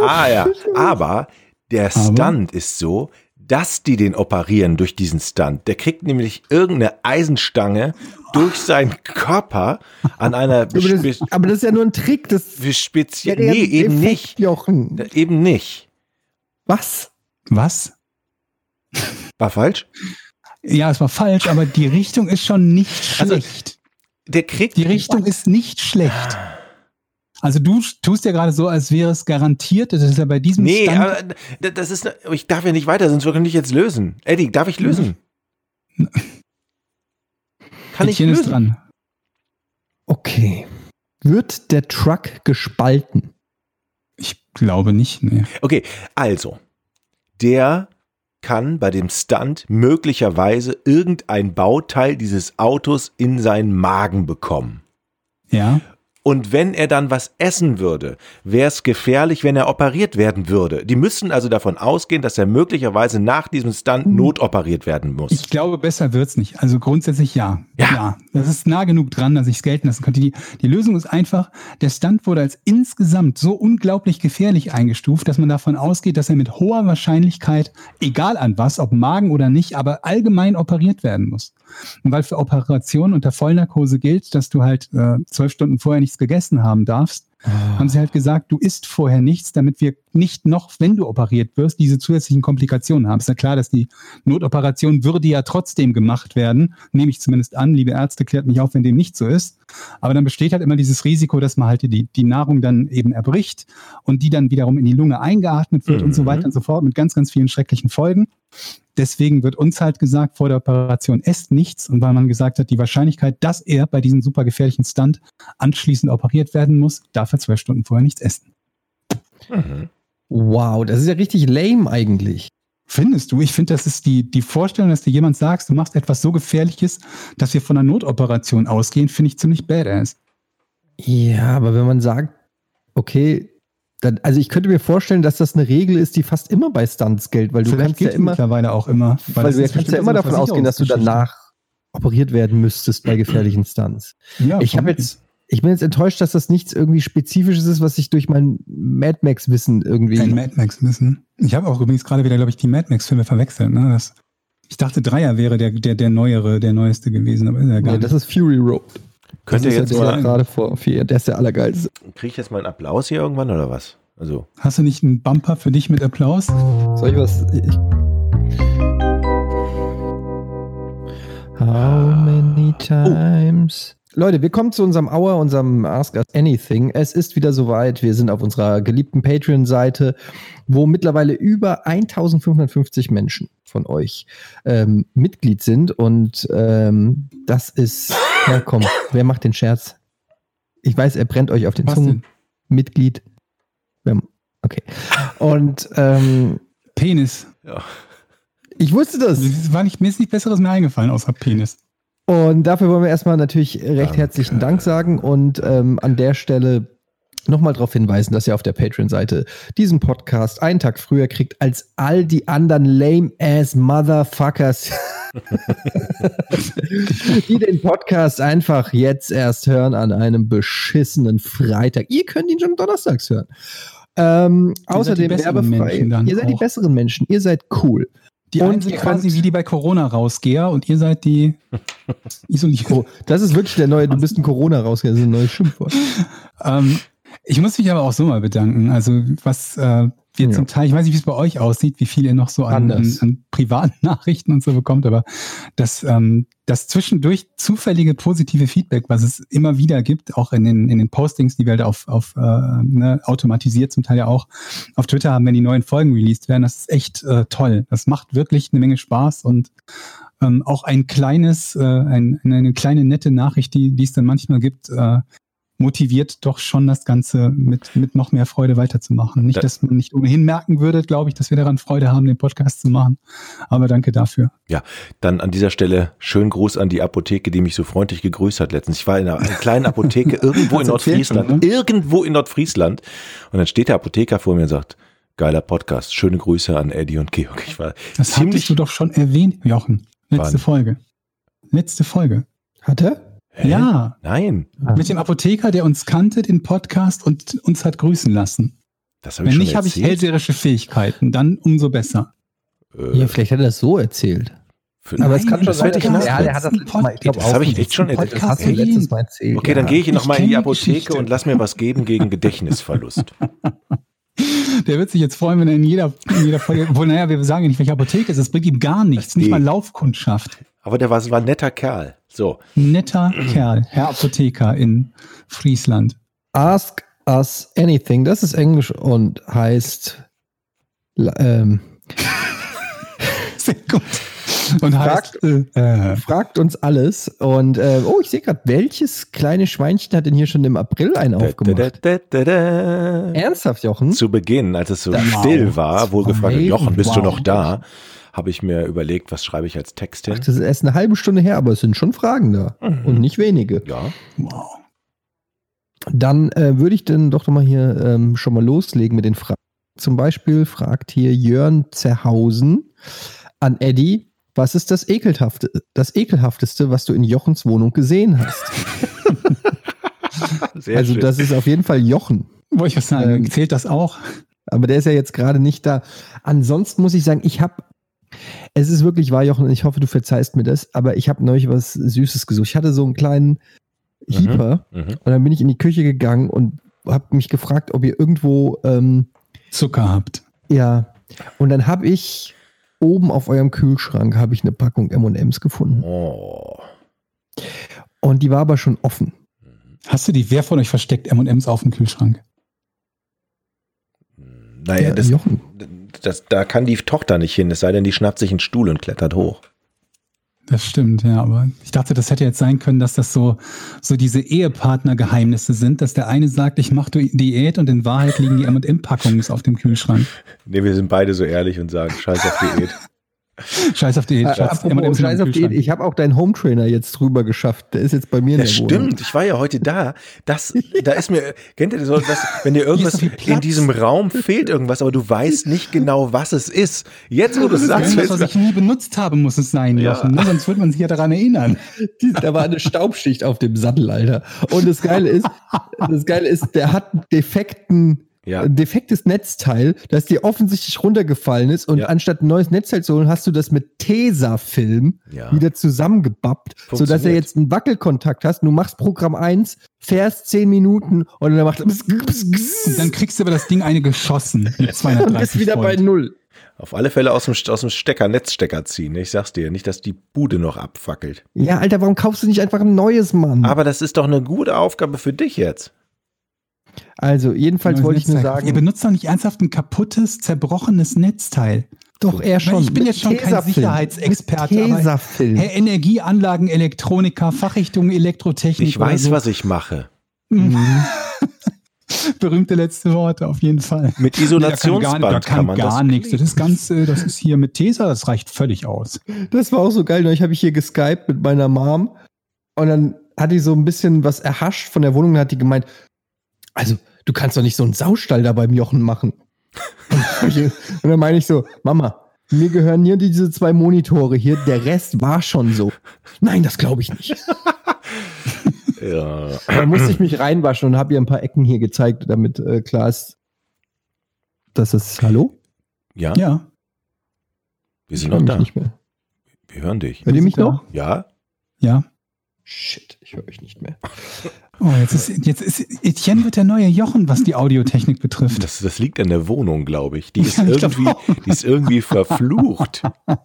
Ah ja, aber der Aber? Stunt ist so, dass die den operieren durch diesen Stunt. Der kriegt nämlich irgendeine Eisenstange durch seinen Körper an einer Aber das, aber das ist ja nur ein Trick, das speziell. Nee, eben Effekt, nicht. Jochen. Eben nicht. Was? Was? War falsch? Ja, es war falsch, aber die Richtung ist schon nicht Also, schlecht. Der kriegt Die Richtung ist nicht schlecht. Also du tust ja gerade so, als wäre es garantiert. Das ist ja bei diesem Nee, Stunt- aber das ist, ich darf ja nicht weiter, sonst können wir nicht jetzt lösen. Eddie, darf ich lösen? Kann ich Etienne ist lösen? dran. Okay. Wird der Truck gespalten? Ich glaube nicht. Nee. Okay, also, der kann bei dem Stunt möglicherweise irgendein Bauteil dieses Autos in seinen Magen bekommen. Ja. Und wenn er dann was essen würde, wäre es gefährlich, wenn er operiert werden würde. Die müssen also davon ausgehen, dass er möglicherweise nach diesem Stunt notoperiert werden muss. Ich glaube, besser wird's nicht. Also grundsätzlich ja. Ja. Das ist nah genug dran, dass ich es gelten lassen könnte. Die, die Lösung ist einfach, der Stunt wurde als insgesamt so unglaublich gefährlich eingestuft, dass man davon ausgeht, dass er mit hoher Wahrscheinlichkeit, egal an was, ob Magen oder nicht, aber allgemein operiert werden muss. Und weil für Operationen unter Vollnarkose gilt, dass du halt äh, zwölf Stunden vorher nichts gegessen haben darfst, haben sie halt gesagt, du isst vorher nichts, damit wir nicht noch, wenn du operiert wirst, diese zusätzlichen Komplikationen haben. Ist ja klar, dass die Notoperation würde ja trotzdem gemacht werden, nehme ich zumindest an. Liebe Ärzte, klärt mich auf, wenn dem nicht so ist. Aber dann besteht halt immer dieses Risiko, dass man halt die, die Nahrung dann eben erbricht und die dann wiederum in die Lunge eingeatmet wird und so Mhm. weiter und so fort mit ganz, ganz vielen schrecklichen Folgen. Deswegen wird uns halt gesagt, vor der Operation esst nichts. Und weil man gesagt hat, die Wahrscheinlichkeit, dass er bei diesem super gefährlichen Stunt anschließend operiert werden muss, darf er zwölf Stunden vorher nichts essen. Mhm. Wow, das ist ja richtig lame eigentlich. Findest du? Ich finde, das ist die, die Vorstellung, dass dir jemand sagst, du machst etwas so Gefährliches, dass wir von einer Notoperation ausgehen, finde ich ziemlich badass. Ja, aber wenn man sagt, okay, dann, also ich könnte mir vorstellen, dass das eine Regel ist, die fast immer bei Stunts gilt, weil du Vielleicht kannst ja immer, mittlerweile auch immer. weil das du kannst ja immer davon ausgehen, dass du danach operiert werden müsstest bei gefährlichen Stunts. Ja, Ich habe jetzt, ich bin jetzt enttäuscht, dass das nichts irgendwie Spezifisches ist, was ich durch mein Mad Max-Wissen irgendwie. Kein Mad Max müssen. Ich habe auch übrigens gerade wieder, glaube ich, die Mad Max-Filme verwechselt. Ne? Das, ich dachte, Dreier wäre der, der, der neuere, der neueste gewesen, aber ist er gar nee, das ist Fury Road. Könnt ihr das jetzt ist ja der mal, gerade vor vier, der ist der allergeilste. kriege ich jetzt mal einen Applaus hier irgendwann oder was? Also, Hast du nicht einen Bumper für dich mit Applaus? Soll ich was? Ich How many times? Leute, wir kommen zu unserem Hour, unserem Ask Us Anything. Es ist wieder soweit. Wir sind auf unserer geliebten Patreon-Seite, wo mittlerweile über 1550 Menschen von euch ähm, Mitglied sind. Und ähm, das ist, ja komm, wer macht den Scherz? Ich weiß, er brennt euch auf den Was Zungen. denn? Mitglied. Okay. Und ähm, Penis. ja. ich wusste das. Das war nicht, mir ist nichts Besseres mehr eingefallen, außer Penis. Und dafür wollen wir erstmal natürlich recht Danke. herzlichen Dank sagen und ähm, an der Stelle nochmal darauf hinweisen, dass ihr auf der Patreon-Seite diesen Podcast einen Tag früher kriegt als all die anderen lame-ass Motherfuckers, die den Podcast einfach jetzt erst hören an einem beschissenen Freitag. Ihr könnt ihn schon donnerstags hören. Ähm, außerdem werbefrei. Ihr seid die besseren Menschen. Ihr seid cool. Die Und ihr quasi wie die bei Corona rausgeher und ihr seid die isoliert. Oh, das ist wirklich der neue, du bist ein Corona rausgegangen, das ist ein neues Schimpfwort. Ähm, ich muss mich aber auch so mal bedanken. Also was äh, wir Ja. zum Teil, ich weiß nicht, wie es bei euch aussieht, wie viel ihr noch so an, an, an privaten Nachrichten und so bekommt, aber das, ähm, das zwischendurch zufällige positive Feedback, was es immer wieder gibt, auch in den, in den Postings, die wir halt auf, auf äh, ne, automatisiert zum Teil ja auch auf Twitter haben, wenn die neuen Folgen released werden, das ist echt äh, toll. Das macht wirklich eine Menge Spaß und ähm, auch ein kleines, äh, ein, eine kleine nette Nachricht, die, die es dann manchmal gibt, äh, motiviert doch schon das Ganze mit, mit noch mehr Freude weiterzumachen. Nicht, Ja. dass man nicht ohnehin merken würde, glaube ich, dass wir daran Freude haben, den Podcast zu machen. Aber danke dafür. Dann an dieser Stelle schönen Gruß an die Apotheke, die mich so freundlich gegrüßt hat letztens. Ich war in einer, kleinen Apotheke irgendwo in erzählt schon, Nordfriesland. ne? Irgendwo in Nordfriesland. Und dann steht der Apotheker vor mir und sagt, geiler Podcast. Schöne Grüße an Eddie und Georg. Ich war Das ziemlich. hattest du doch schon erwähnt, Jochen. Letzte? Folge. Letzte Folge. Hat er? Hä? Ja, Nein, mit dem Apotheker, der uns kannte, den Podcast und uns hat grüßen lassen. das habe ich Wenn schon nicht, habe ich hellseherische Fähigkeiten. Dann umso besser. Äh, Ja, vielleicht hat er das so erzählt. für- Aber es Nein, kann schon das sein, dass ja er- der hat das Mal, ich glaub, Das habe ich echt schon Das erzählt. hast du letztes Mal erzählt. Okay, dann ja. gehe ich Ich nochmal in die Apotheke Geschichte. und lass mir was geben gegen Gedächtnisverlust. Der wird sich jetzt freuen, wenn er in jeder, in jeder Folge, obwohl, naja, wir sagen ja nicht, welche Apotheke es ist. Es bringt ihm gar nichts, nicht Nee. mal Laufkundschaft. Aber der war, war ein netter Kerl. So. Netter Kerl, Herr Apotheker in Friesland. Ask us anything. Das ist Englisch und heißt ähm, Sehr gut. Und heißt, äh, äh, fragt uns alles. Und äh, oh, ich sehe gerade, welches kleine Schweinchen hat denn hier schon im April einen aufgemacht? Da, da, da, da. Ernsthaft, Jochen? Zu Beginn, als es so Wow. still war, wohl gefragt, Zwei. Jochen, bist du Wow. noch da? Habe ich mir überlegt, was schreibe ich als Text hin? Ach, das ist erst eine halbe Stunde her, aber es sind schon Fragen da. Mhm. Und nicht wenige. Ja. wow. Dann äh, würde ich dann doch noch mal hier ähm, schon mal loslegen mit den Fragen. Zum Beispiel fragt hier Jörn Zerhausen an Eddie, was ist das, Ekelhafte, das Ekelhafteste, was du in Jochens Wohnung gesehen hast? Sehr also schön. das ist auf jeden Fall Jochen. Wollte ich was sagen? Ähm, Zählt das auch? Aber der ist ja jetzt gerade nicht da. Ansonsten muss ich sagen, ich habe, es ist wirklich wahr, Jochen, und ich hoffe, du verzeihst mir das, aber ich habe neulich was Süßes gesucht. Ich hatte so einen kleinen Hieper Mhm. und dann bin ich in die Küche gegangen und habe mich gefragt, ob ihr irgendwo ähm, Zucker habt. Ja, und dann habe ich oben auf eurem Kühlschrank habe ich eine Packung M&M's gefunden Oh. und die war aber schon offen. Hast du die, wer von euch versteckt M&M's auf dem Kühlschrank? Naja, Ja, das, Jochen. Das, da kann die Tochter nicht hin, es sei denn, die schnappt sich einen Stuhl und klettert hoch. Das stimmt, ja, aber ich dachte, das hätte jetzt sein können, dass das so, so diese Ehepartnergeheimnisse sind, dass der eine sagt, ich mache Diät und in Wahrheit liegen die M&M-Packungen auf dem Kühlschrank. Nee, wir sind beide so ehrlich und sagen, scheiß auf Diät. Scheiß auf Diät. Äh, apropos Scheiß auf die, Kühlschrank. ich habe auch deinen Home Trainer jetzt drüber geschafft. Der ist jetzt bei mir in Das der Wohnung. stimmt, ich war ja heute da. Das, da ist mir, kennt ihr das, so, dass, wenn dir irgendwas in diesem Raum fehlt, irgendwas, aber du weißt nicht genau, was es ist. Jetzt, wo du Das ist sagst, irgendwas, was ich nie benutzt habe, muss es sein, Ja. Jochen. Ne? Sonst würde man sich ja daran erinnern. Da war eine Staubschicht auf dem Sattel, Alter. Und das Geile ist, das Geile ist, der hat einen defekten, Ja. ein defektes Netzteil, das dir offensichtlich runtergefallen ist. Und Ja. anstatt ein neues Netzteil zu holen, hast du das mit Tesafilm Ja. wieder zusammengebappt, sodass er jetzt einen Wackelkontakt hast. Du machst Programm 1, fährst 10 Minuten und dann macht er Und dann kriegst du aber das Ding eine geschossen mit und 230 bist wieder bei Volt. Null. Auf alle Fälle aus dem, aus dem Stecker, Netzstecker ziehen. Ich sag's dir, nicht, dass die Bude noch abfackelt. Ja, Alter, warum kaufst du nicht einfach ein neues, Mann? Aber das ist doch eine gute Aufgabe für dich jetzt. Also, jedenfalls Neues wollte ich nur Netzteil. sagen, Ihr benutzt doch nicht ernsthaft ein kaputtes, zerbrochenes Netzteil. doch, er schon. Ich bin jetzt schon kein. Sicherheitsexperte, Tesafilm. Hey, Energieanlagen, Elektroniker, Fachrichtung Elektrotechnik. Ich weiß, so. was ich mache. Mhm. Berühmte letzte Worte, auf jeden Fall. Mit Nee, Isolationsband da kann gar, da kann man gar das nichts. Das ist ganz, äh, das ist hier mit Tesa, das reicht völlig aus. Das war auch so geil. Neulich habe ich hier geskypt mit meiner Mom und dann hat die so ein bisschen was erhascht von der Wohnung und hat die gemeint, also du kannst doch nicht so einen Saustall da beim Jochen machen. und dann meine ich so, Mama, mir gehören hier diese zwei Monitore hier, der Rest war schon so. Nein, das glaube ich nicht. Ja. Da musste ich mich reinwaschen und habe ihr ein paar Ecken hier gezeigt, damit äh, klar ist, dass es, hallo? Ja, Ja. wir sind noch da. nicht mehr. Wir hören dich. Hört ihr mich noch? Ja? Ja. Shit, ich höre euch nicht mehr. Oh, jetzt ist, jetzt ist, Etienne wird der neue Jochen, was die Audiotechnik betrifft. Das, das liegt an der Wohnung, glaube ich. Die ist, Ja, ich glaub irgendwie, auch. die ist irgendwie verflucht. Das-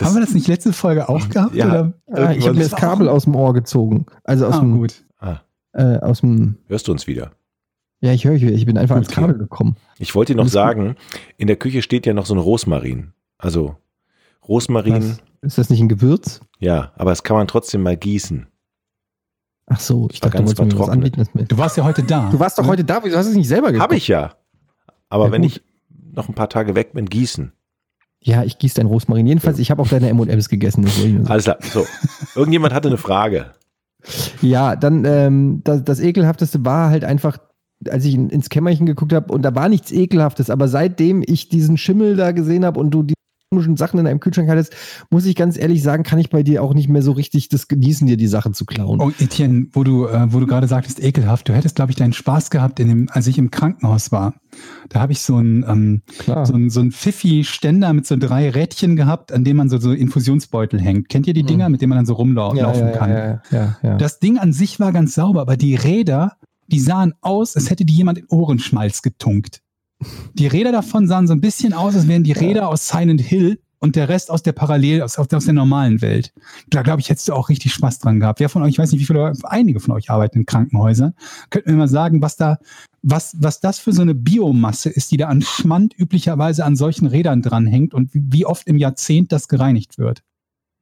Haben wir das nicht letzte Folge auch gehabt? Ja. Oder? Ah, ich habe mir das Kabel aus dem Ohr gezogen. Also aus Ah, dem, gut. Ah, äh, aus dem, hörst du uns wieder? ja, ich höre euch wieder. Ich bin einfach ans Okay. Kabel gekommen. Ich wollte dir noch gut. sagen, in der Küche steht ja noch so ein Rosmarin. Also Rosmarin, Was? Ist das nicht ein Gewürz? ja, aber das kann man trotzdem mal gießen. Ach so, ich war dachte, du ganz wolltest mir was anbieten. Du warst ja heute da. Du warst doch heute da, wieso hast du es nicht selber gekocht? Habe ich ja. Aber Ja, wenn gut. ich noch ein paar Tage weg bin, gießen. Ja, ich gieße dein Rosmarin. Jedenfalls, ich habe auch deine M&M's gegessen. Alles klar. So, irgendjemand hatte eine Frage. Ja, dann das, das, das Ekelhafteste war halt einfach, als ich in, ins Kämmerchen geguckt habe und da war nichts Ekelhaftes, aber seitdem ich diesen Schimmel da gesehen habe und du die komischen Sachen in einem Kühlschrank hattest, muss ich ganz ehrlich sagen, kann ich bei dir auch nicht mehr so richtig das genießen, dir die Sachen zu klauen. Oh, Etienne, wo du, äh, wo du gerade sagtest, ekelhaft, du hättest, glaube ich, deinen Spaß gehabt, in dem, als ich im Krankenhaus war. Da habe ich so ein, ähm, Klar. so ein, so ein Pfiffi-Ständer mit so drei Rädchen gehabt, an dem man so, so Infusionsbeutel hängt. Kennt ihr die Hm. Dinger, mit denen man dann so rumlaufen ja, ja, kann? Ja, ja, ja, ja. Das Ding an sich war ganz sauber, aber die Räder, die sahen aus, als hätte die jemand in Ohrenschmalz getunkt. Die Räder davon sahen so ein bisschen aus, als wären die Räder aus Silent Hill und der Rest aus der Parallel, aus, aus der normalen Welt. Da glaube ich, hättest du auch richtig Spaß dran gehabt. Wer von euch, ich weiß nicht, wie viele, einige von euch arbeiten in Krankenhäusern, könnten mir mal sagen, was da, was, was das für so eine Biomasse ist, die da an Schmand üblicherweise an solchen Rädern dranhängt und wie, wie oft im Jahrzehnt das gereinigt wird.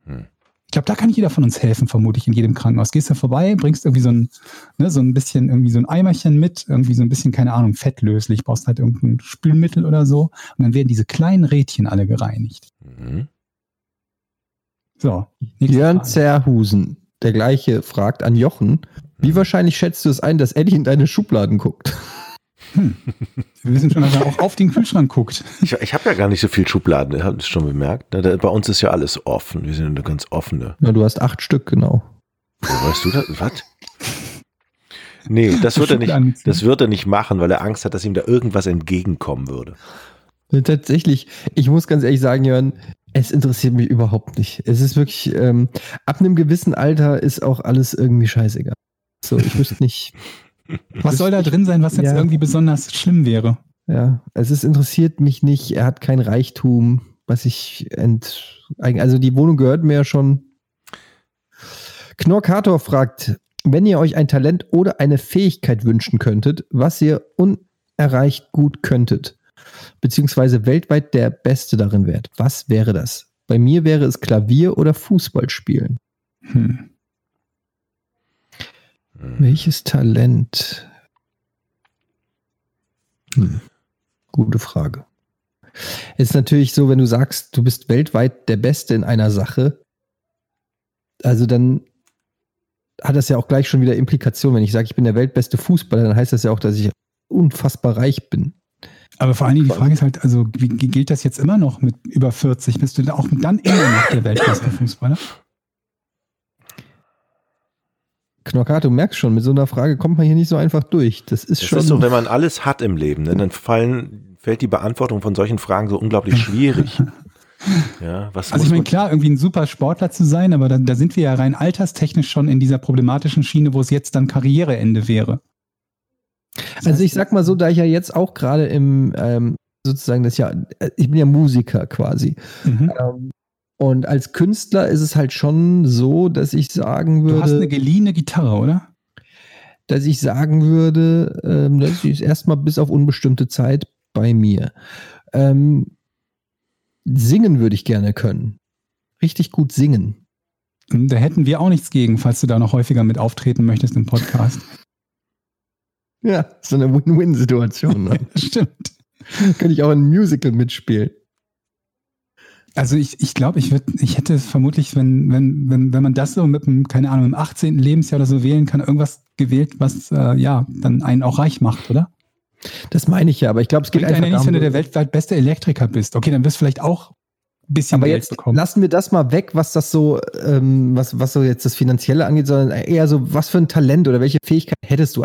Hm. Ich glaube, da kann jeder von uns helfen, vermutlich in jedem Krankenhaus. Gehst da vorbei, bringst irgendwie so ein, ne, so ein bisschen, irgendwie so ein Eimerchen mit, irgendwie so ein bisschen, keine Ahnung, fettlöslich, brauchst halt irgendein Spülmittel oder so. Und dann werden diese kleinen Rädchen alle gereinigt. Mhm. So. Frage. Zerhusen, der gleiche, fragt an Jochen, wie wahrscheinlich schätzt du es ein, dass Eddie in deine Schubladen guckt? Wir wissen schon, dass er auch auf den Kühlschrank guckt. Ich, ich habe ja gar nicht so viel Schubladen, ihr habt es schon bemerkt. ne? Da- Bei uns ist ja alles offen. Wir sind eine ganz offene. Ja, du hast acht Stück, genau. Wo weißt du das? Was? Nee, das wird er nicht. Das wird er nicht machen, weil er Angst hat, dass ihm da irgendwas entgegenkommen würde. Ja, Tatsächlich, ich muss ganz ehrlich sagen, Jörn, es interessiert mich überhaupt nicht. Es ist wirklich, ähm, ab einem gewissen Alter ist auch alles irgendwie scheißegal. So, ich wüsste nicht. Was soll da drin sein, was jetzt Ja. irgendwie besonders schlimm wäre? Ja, es ist, interessiert mich nicht. Er hat kein Reichtum, was ich ent, also die Wohnung gehört mir ja schon. Knorkator fragt, wenn ihr euch ein Talent oder eine Fähigkeit wünschen könntet, was ihr unerreicht gut könntet, beziehungsweise weltweit der Beste darin wärt, was wäre das? Bei mir wäre es Klavier oder Fußball spielen. Hm. Welches Talent? Hm. Gute Frage. Ist natürlich so, wenn du sagst, du bist weltweit der Beste in einer Sache, also dann hat das ja auch gleich schon wieder Implikationen. Wenn ich sage, ich bin der weltbeste Fußballer, dann heißt das ja auch, dass ich unfassbar reich bin. Aber vor allen Dingen die Frage ist halt, also wie, gilt das jetzt immer noch mit über 40? Bist du da auch dann immer noch der weltbeste Fußballer? Knockato, du merkst schon, mit so einer Frage kommt man hier nicht so einfach durch. Das ist Es schon. ist so, wenn man alles hat im Leben, ne, dann fallen, fällt die Beantwortung von solchen Fragen so unglaublich schwierig. Ja, was Also ich meine, klar, irgendwie ein super Sportler zu sein, aber da, da sind wir ja rein alterstechnisch schon in dieser problematischen Schiene, wo es jetzt dann Karriereende wäre. Also ich sag mal so, da ich ja jetzt auch gerade im ähm, sozusagen das ja, äh, ich bin ja Musiker quasi. Mhm. Ähm, und als Künstler ist es halt schon so, dass ich sagen Du hast eine würde, geliehene Gitarre, oder? dass ich sagen würde, ähm, das ist erstmal bis auf unbestimmte Zeit bei mir. Ähm, singen würde ich gerne können. Richtig gut singen. Da hätten wir auch nichts gegen, falls du da noch häufiger mit auftreten möchtest im Podcast. Ja, so eine Win-Win-Situation. Ne? Stimmt. Könnte ich auch in einem Musical mitspielen. Also ich, ich glaube, ich, ich hätte vermutlich, wenn, wenn, wenn, wenn man das so mit einem, keine Ahnung, im 18. Lebensjahr oder so wählen kann, irgendwas gewählt, was äh, ja dann einen auch reich macht, oder? Das meine ich ja, aber ich glaube, es geht Bringt einfach einer nichts, wenn du darum, der weltweit beste Elektriker bist. Okay, dann wirst du vielleicht auch ein bisschen Aber Geld jetzt bekommen. lassen wir das mal weg, was das so, ähm, was, was so jetzt das Finanzielle angeht, sondern eher so, was für ein Talent oder welche Fähigkeit hättest du?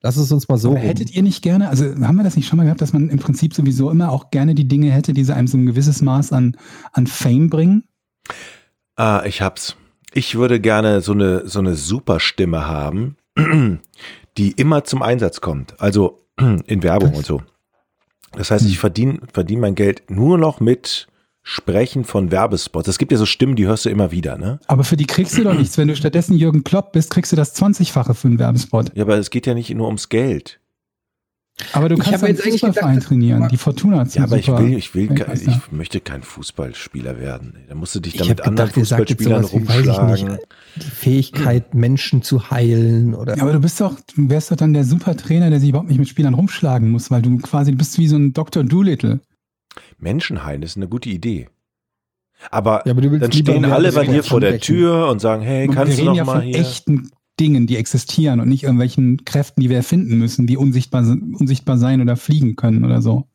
Lass es uns mal so. Aber hättet ihr nicht gerne, also haben wir das nicht schon mal gehabt, dass man im Prinzip sowieso immer auch gerne die Dinge hätte, die so einem so ein gewisses Maß an, an Fame bringen? Ah, ich hab's. Ich würde gerne so eine, so eine Superstimme haben, die immer zum Einsatz kommt. Also in Werbung und so. Das heißt, ich verdiene verdien mein Geld nur noch mit Sprechen von Werbespots. Es gibt ja so Stimmen, die hörst du immer wieder, ne? Aber für die kriegst du doch nichts. Wenn du stattdessen Jürgen Klopp bist, kriegst du das 20-fache für einen Werbespot. Ja, aber es geht ja nicht nur ums Geld. Aber du kannst einen Fußballverein gedacht, trainieren. Die Fortuna Ja, aber ich super will, ich will, ich möchte kein Fußballspieler werden. Da musst du dich Ich dann mit anderen Fußballspielern nicht, rumschlagen. Die Fähigkeit, Menschen zu heilen oder. Ja, aber du bist doch, du wärst doch dann der Supertrainer, der sich überhaupt nicht mit Spielern rumschlagen muss, weil du quasi, du bist wie so ein Dr. Doolittle. Menschen heilen ist eine gute Idee. Aber, Ja, aber dann stehen alle bei dir vor der. Tür und sagen, hey, Und kannst wir du reden noch ja mal von hier? echten Dingen, die existieren und nicht irgendwelchen Kräften, die wir erfinden müssen, die unsichtbar, unsichtbar sein oder fliegen können oder so.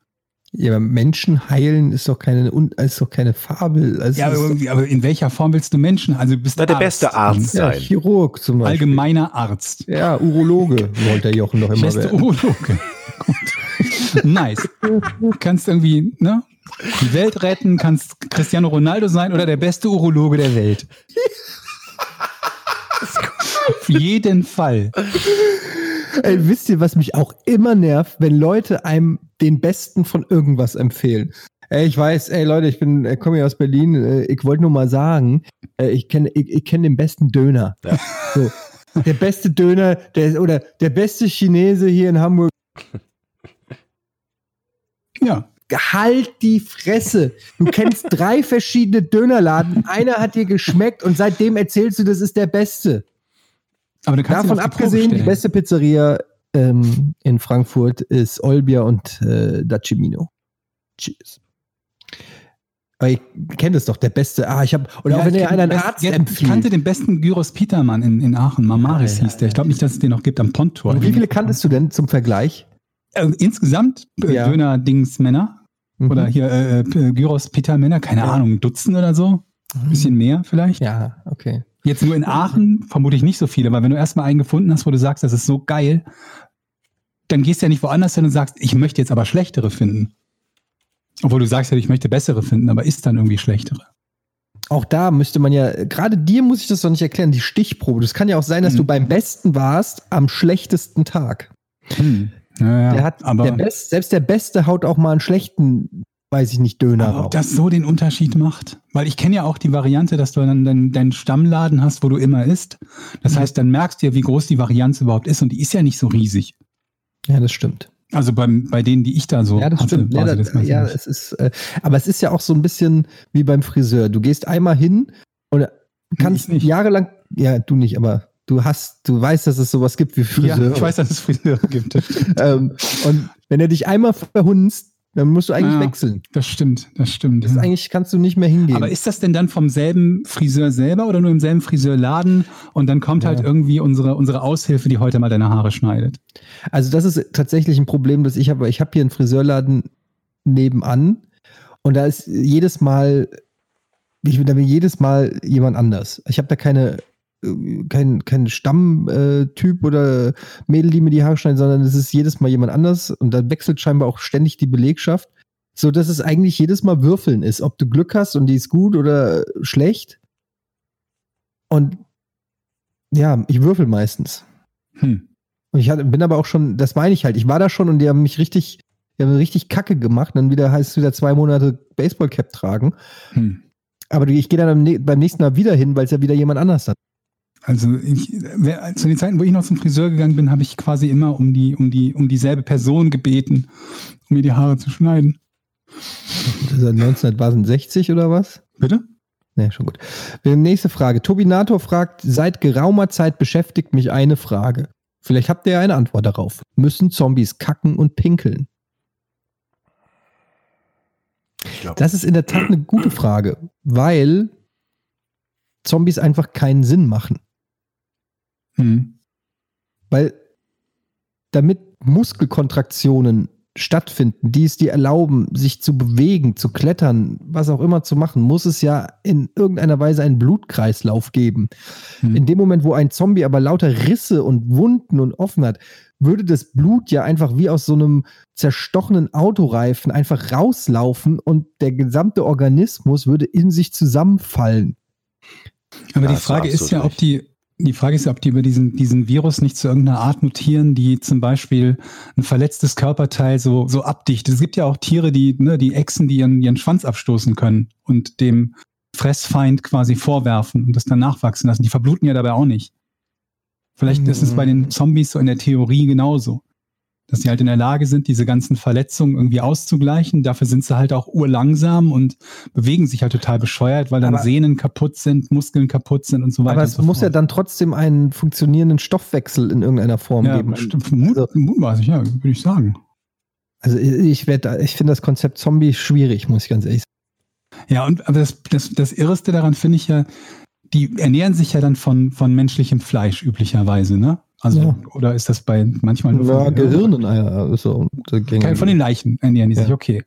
Ja, aber Menschen heilen ist doch keine, ist doch keine Fabel. Also Ja, aber, aber in welcher Form willst du Menschen? Also du bist Na, der beste Arzt ja, sein. Chirurg zum Beispiel. Allgemeiner Arzt. Ja, Urologe wollte der Jochen doch immer Beste werden. Urologe. Gut. Nice. Du kannst irgendwie, ne? Die Welt retten, kannst Cristiano Ronaldo sein oder der beste Urologe der Welt. Auf jeden Fall. Ey, wisst ihr, was mich auch immer nervt, wenn Leute einem den Besten von irgendwas empfehlen? Ey, ich weiß, ey Leute, ich bin, äh, komme hier aus Berlin. äh, Ich wollte nur mal sagen, äh, ich kenne, ich, ich kenne den besten Döner. Ja. So, der beste Döner, der oder der beste Chinese hier in Hamburg. Ja. Halt die Fresse. Du kennst drei verschiedene Dönerladen. Einer hat dir geschmeckt und seitdem erzählst du, das ist der beste. Aber du kannst Davon abgesehen, die beste Pizzeria ähm, in Frankfurt ist Olbia und äh, da Cimino. Cheers. Aber ich kenne das doch, der beste. Ah, ich habe oder Ja, auch wenn ich einen Arzt Ich empfiehlt. kannte den besten Gyros Petermann in, in Aachen, Mamaris Ja, ja, hieß der. Ich glaube nicht, dass es den noch gibt am Ponttor. Und wie viele kanntest du denn zum Vergleich? Äh, insgesamt äh. Döner-Dings-Männer Mhm. oder hier äh, äh, Gyros Peter-Männer, keine Ja. Ahnung, Dutzend oder so. Ein bisschen mehr vielleicht. Ja, okay. Jetzt nur in Aachen vermute ich nicht so viele, weil wenn du erstmal einen gefunden hast, wo du sagst, das ist so geil, dann gehst du ja nicht woanders hin und sagst, ich möchte jetzt aber schlechtere finden. Obwohl du sagst ja, ich möchte bessere finden, aber ist dann irgendwie schlechtere. Auch da müsste man ja, gerade dir muss ich das doch nicht erklären, die Stichprobe. Das kann ja auch sein, dass Mhm. du beim Besten warst am schlechtesten Tag. Hm. Ja, ja, der hat, aber der Best, selbst der Beste haut auch mal einen schlechten, weiß ich nicht, Döner Aber raus. ob das so den Unterschied macht? Weil ich kenne ja auch die Variante, dass du dann deinen, deinen Stammladen hast, wo du immer isst. Das Mhm. heißt, dann merkst du ja, wie groß die Varianz überhaupt ist und die ist ja nicht so riesig. Ja, das stimmt. Also beim, bei denen, die ich da so Ja, das hatte, stimmt. Ja, das, das ja es ist, äh, aber es ist ja auch so ein bisschen wie beim Friseur. Du gehst einmal hin und kannst jahrelang, ja, du nicht, aber du hast, du weißt, dass es sowas gibt wie ja, Friseur. ich weiß, dass es Friseure gibt. Ähm, und wenn er dich einmal verhunzt, dann musst du eigentlich Ja. wechseln. Das stimmt, das stimmt. Das ja. eigentlich kannst du nicht mehr hingehen. Aber ist das denn dann vom selben Friseur selber oder nur im selben Friseurladen und dann kommt Ja. halt irgendwie unsere, unsere Aushilfe, die heute mal deine Haare schneidet? Also das ist tatsächlich ein Problem, das ich habe. Ich habe hier einen Friseurladen nebenan und da ist jedes Mal, ich bin da bin jedes Mal jemand anders. Ich habe da keine kein, kein Stammtyp oder Mädel, die mir die Haare schneiden, sondern es ist jedes Mal jemand anders und da wechselt scheinbar auch ständig die Belegschaft, so dass es eigentlich jedes Mal Würfeln ist, ob du Glück hast und die ist gut oder schlecht. Und ja, ich würfel meistens. Hm. Und ich hatte, bin aber auch schon, das meine ich halt, ich war da schon und die haben mich richtig, die haben richtig Kacke gemacht. Dann wieder heißt es wieder zwei Monate Baseballcap tragen. Hm. Aber ich gehe dann beim nächsten Mal wieder hin, weil es ja wieder jemand anders hat. Also ich, zu den Zeiten, wo ich noch zum Friseur gegangen bin, habe ich quasi immer um die, um die, um dieselbe Person gebeten, um mir die Haare zu schneiden. Das ist ja 1960 oder was? Bitte? Ne, schon gut. Wir- Nächste Frage. Tobinator fragt, seit geraumer Zeit beschäftigt mich eine Frage. Vielleicht habt ihr ja eine Antwort darauf. Müssen Zombies kacken und pinkeln? Das ist in der Tat eine gute Frage, weil Zombies einfach keinen Sinn machen. Hm. Weil damit Muskelkontraktionen stattfinden, die es dir erlauben, sich zu bewegen, zu klettern, was auch immer zu machen, muss es ja in irgendeiner Weise einen Blutkreislauf geben. Hm. In dem Moment, wo ein Zombie aber lauter Risse und Wunden und offen hat, würde das Blut ja einfach wie aus so einem zerstochenen Autoreifen einfach rauslaufen und der gesamte Organismus würde in sich zusammenfallen. Aber Ja, die Frage ist ja, ob die, die Frage ist ja, ob die über diesen, diesen Virus nicht zu irgendeiner Art mutieren, die zum Beispiel ein verletztes Körperteil so, so abdichtet. Es gibt ja auch Tiere, die, ne, die Echsen, die ihren, ihren Schwanz abstoßen können und dem Fressfeind quasi vorwerfen und das dann nachwachsen lassen. Die verbluten ja dabei auch nicht. Vielleicht ist es bei den Zombies so in der Theorie genauso. Dass sie halt in der Lage sind, diese ganzen Verletzungen irgendwie auszugleichen. Dafür sind sie halt auch urlangsam und bewegen sich halt total bescheuert, weil dann Aber- Sehnen kaputt sind, Muskeln kaputt sind und so weiter. Aber es so muss ja fort. dann trotzdem einen funktionierenden Stoffwechsel in irgendeiner Form ja, geben. mut, Also- mutmaßlich, ja, würde ich sagen. Also ich werde, ich finde das Konzept Zombie schwierig, muss ich ganz ehrlich sagen. Ja, und aber das, das, das Irreste daran finde ich ja, die ernähren sich ja dann von, von menschlichem Fleisch üblicherweise, ne? Also, Ja. oder ist das bei manchmal nur Ja, von, Gehirnen, äh, so. Kein- Von den Leichen ernähren die sich, Ja. okay.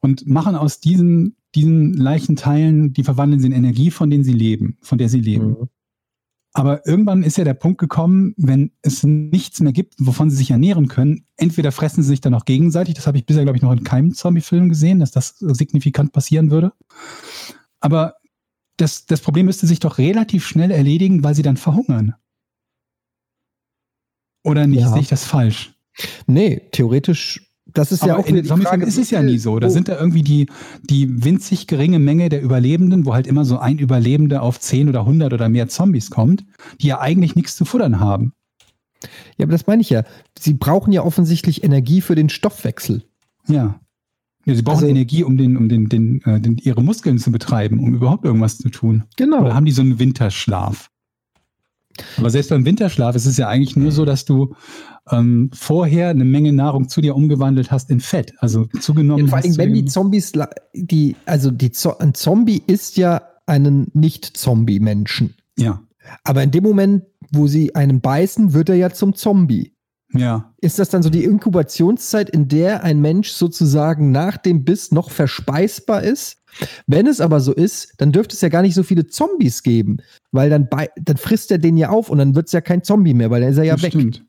Und machen aus diesen, diesen Leichenteilen, die verwandeln sie in Energie, von denen sie leben, von der sie leben. Mhm. Aber irgendwann ist ja der Punkt gekommen, wenn es nichts mehr gibt, wovon sie sich ernähren können, entweder fressen sie sich dann auch gegenseitig, das habe ich bisher, glaube ich, noch in keinem Zombie-Film gesehen, dass das signifikant passieren würde. Aber das, das Problem müsste sich doch relativ schnell erledigen, weil sie dann verhungern. Oder nicht? Ja. Sehe ich das falsch? Nee, theoretisch, das ist ja Aber auch in Zombiefilmen ist es ja nie viel- so. Da oh, sind da irgendwie die, die winzig geringe Menge der Überlebenden, wo halt immer so ein Überlebender auf 10 oder 100 oder mehr Zombies kommt, die ja eigentlich nichts zu futtern haben. Ja, aber das meine ich ja. Sie brauchen ja offensichtlich Energie für den Stoffwechsel. Ja. ja sie brauchen Also- Energie, um, den, um den, den, äh, den, ihre Muskeln zu betreiben, um überhaupt irgendwas zu tun. Genau. Oder haben die so einen Winterschlaf? Aber selbst beim Winterschlaf ist es ja eigentlich nur so, dass du ähm, vorher eine Menge Nahrung zu dir umgewandelt hast in Fett. Also zugenommen Ja, vor allem, wenn die Zombies, die, also die, Zo- ein Zombie ist ja einen Nicht-Zombie-Menschen. ja, Aber in dem Moment, wo sie einen beißen, wird er ja zum Zombie. ja. Ist das dann so die Inkubationszeit, in der ein Mensch sozusagen nach dem Biss noch verspeisbar ist? Wenn es aber so ist, dann dürfte es ja gar nicht so viele Zombies geben, weil dann, bei, dann frisst er den ja auf und dann wird es ja kein Zombie mehr, weil dann ist er ja das weg. stimmt.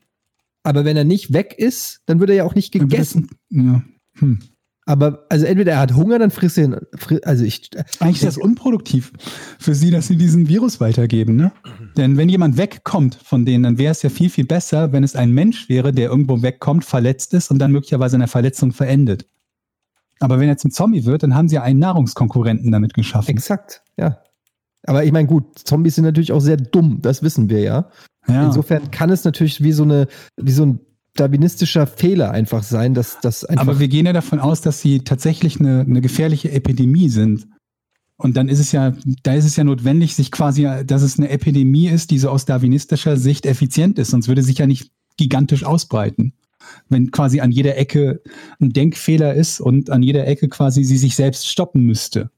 Aber wenn er nicht weg ist, dann wird er ja auch nicht wird das- gegessen. Ja. Hm. Aber also entweder er hat Hunger, dann frisst er ihn. Also ich, Eigentlich ist das unproduktiv für sie, dass sie diesen Virus weitergeben, ne? Denn wenn jemand wegkommt von denen, dann wäre es ja viel, viel besser, wenn es ein Mensch wäre, der irgendwo wegkommt, verletzt ist und dann möglicherweise eine Verletzung verendet. Aber wenn er zum Zombie wird, dann haben sie ja einen Nahrungskonkurrenten damit geschaffen. exakt, ja. Aber ich meine, gut, Zombies sind natürlich auch sehr dumm, das wissen wir ja. Ja. Insofern kann es natürlich wie so eine, wie so ein darwinistischer Fehler einfach sein, dass das einfach. Aber wir gehen ja davon aus, dass sie tatsächlich eine, eine gefährliche Epidemie sind. Und dann ist es ja, da ist es ja notwendig, sich quasi, dass es eine Epidemie ist, die so aus darwinistischer Sicht effizient ist, sonst würde sich ja nicht gigantisch ausbreiten. Wenn quasi an jeder Ecke ein Denkfehler ist und an jeder Ecke quasi sie sich selbst stoppen müsste.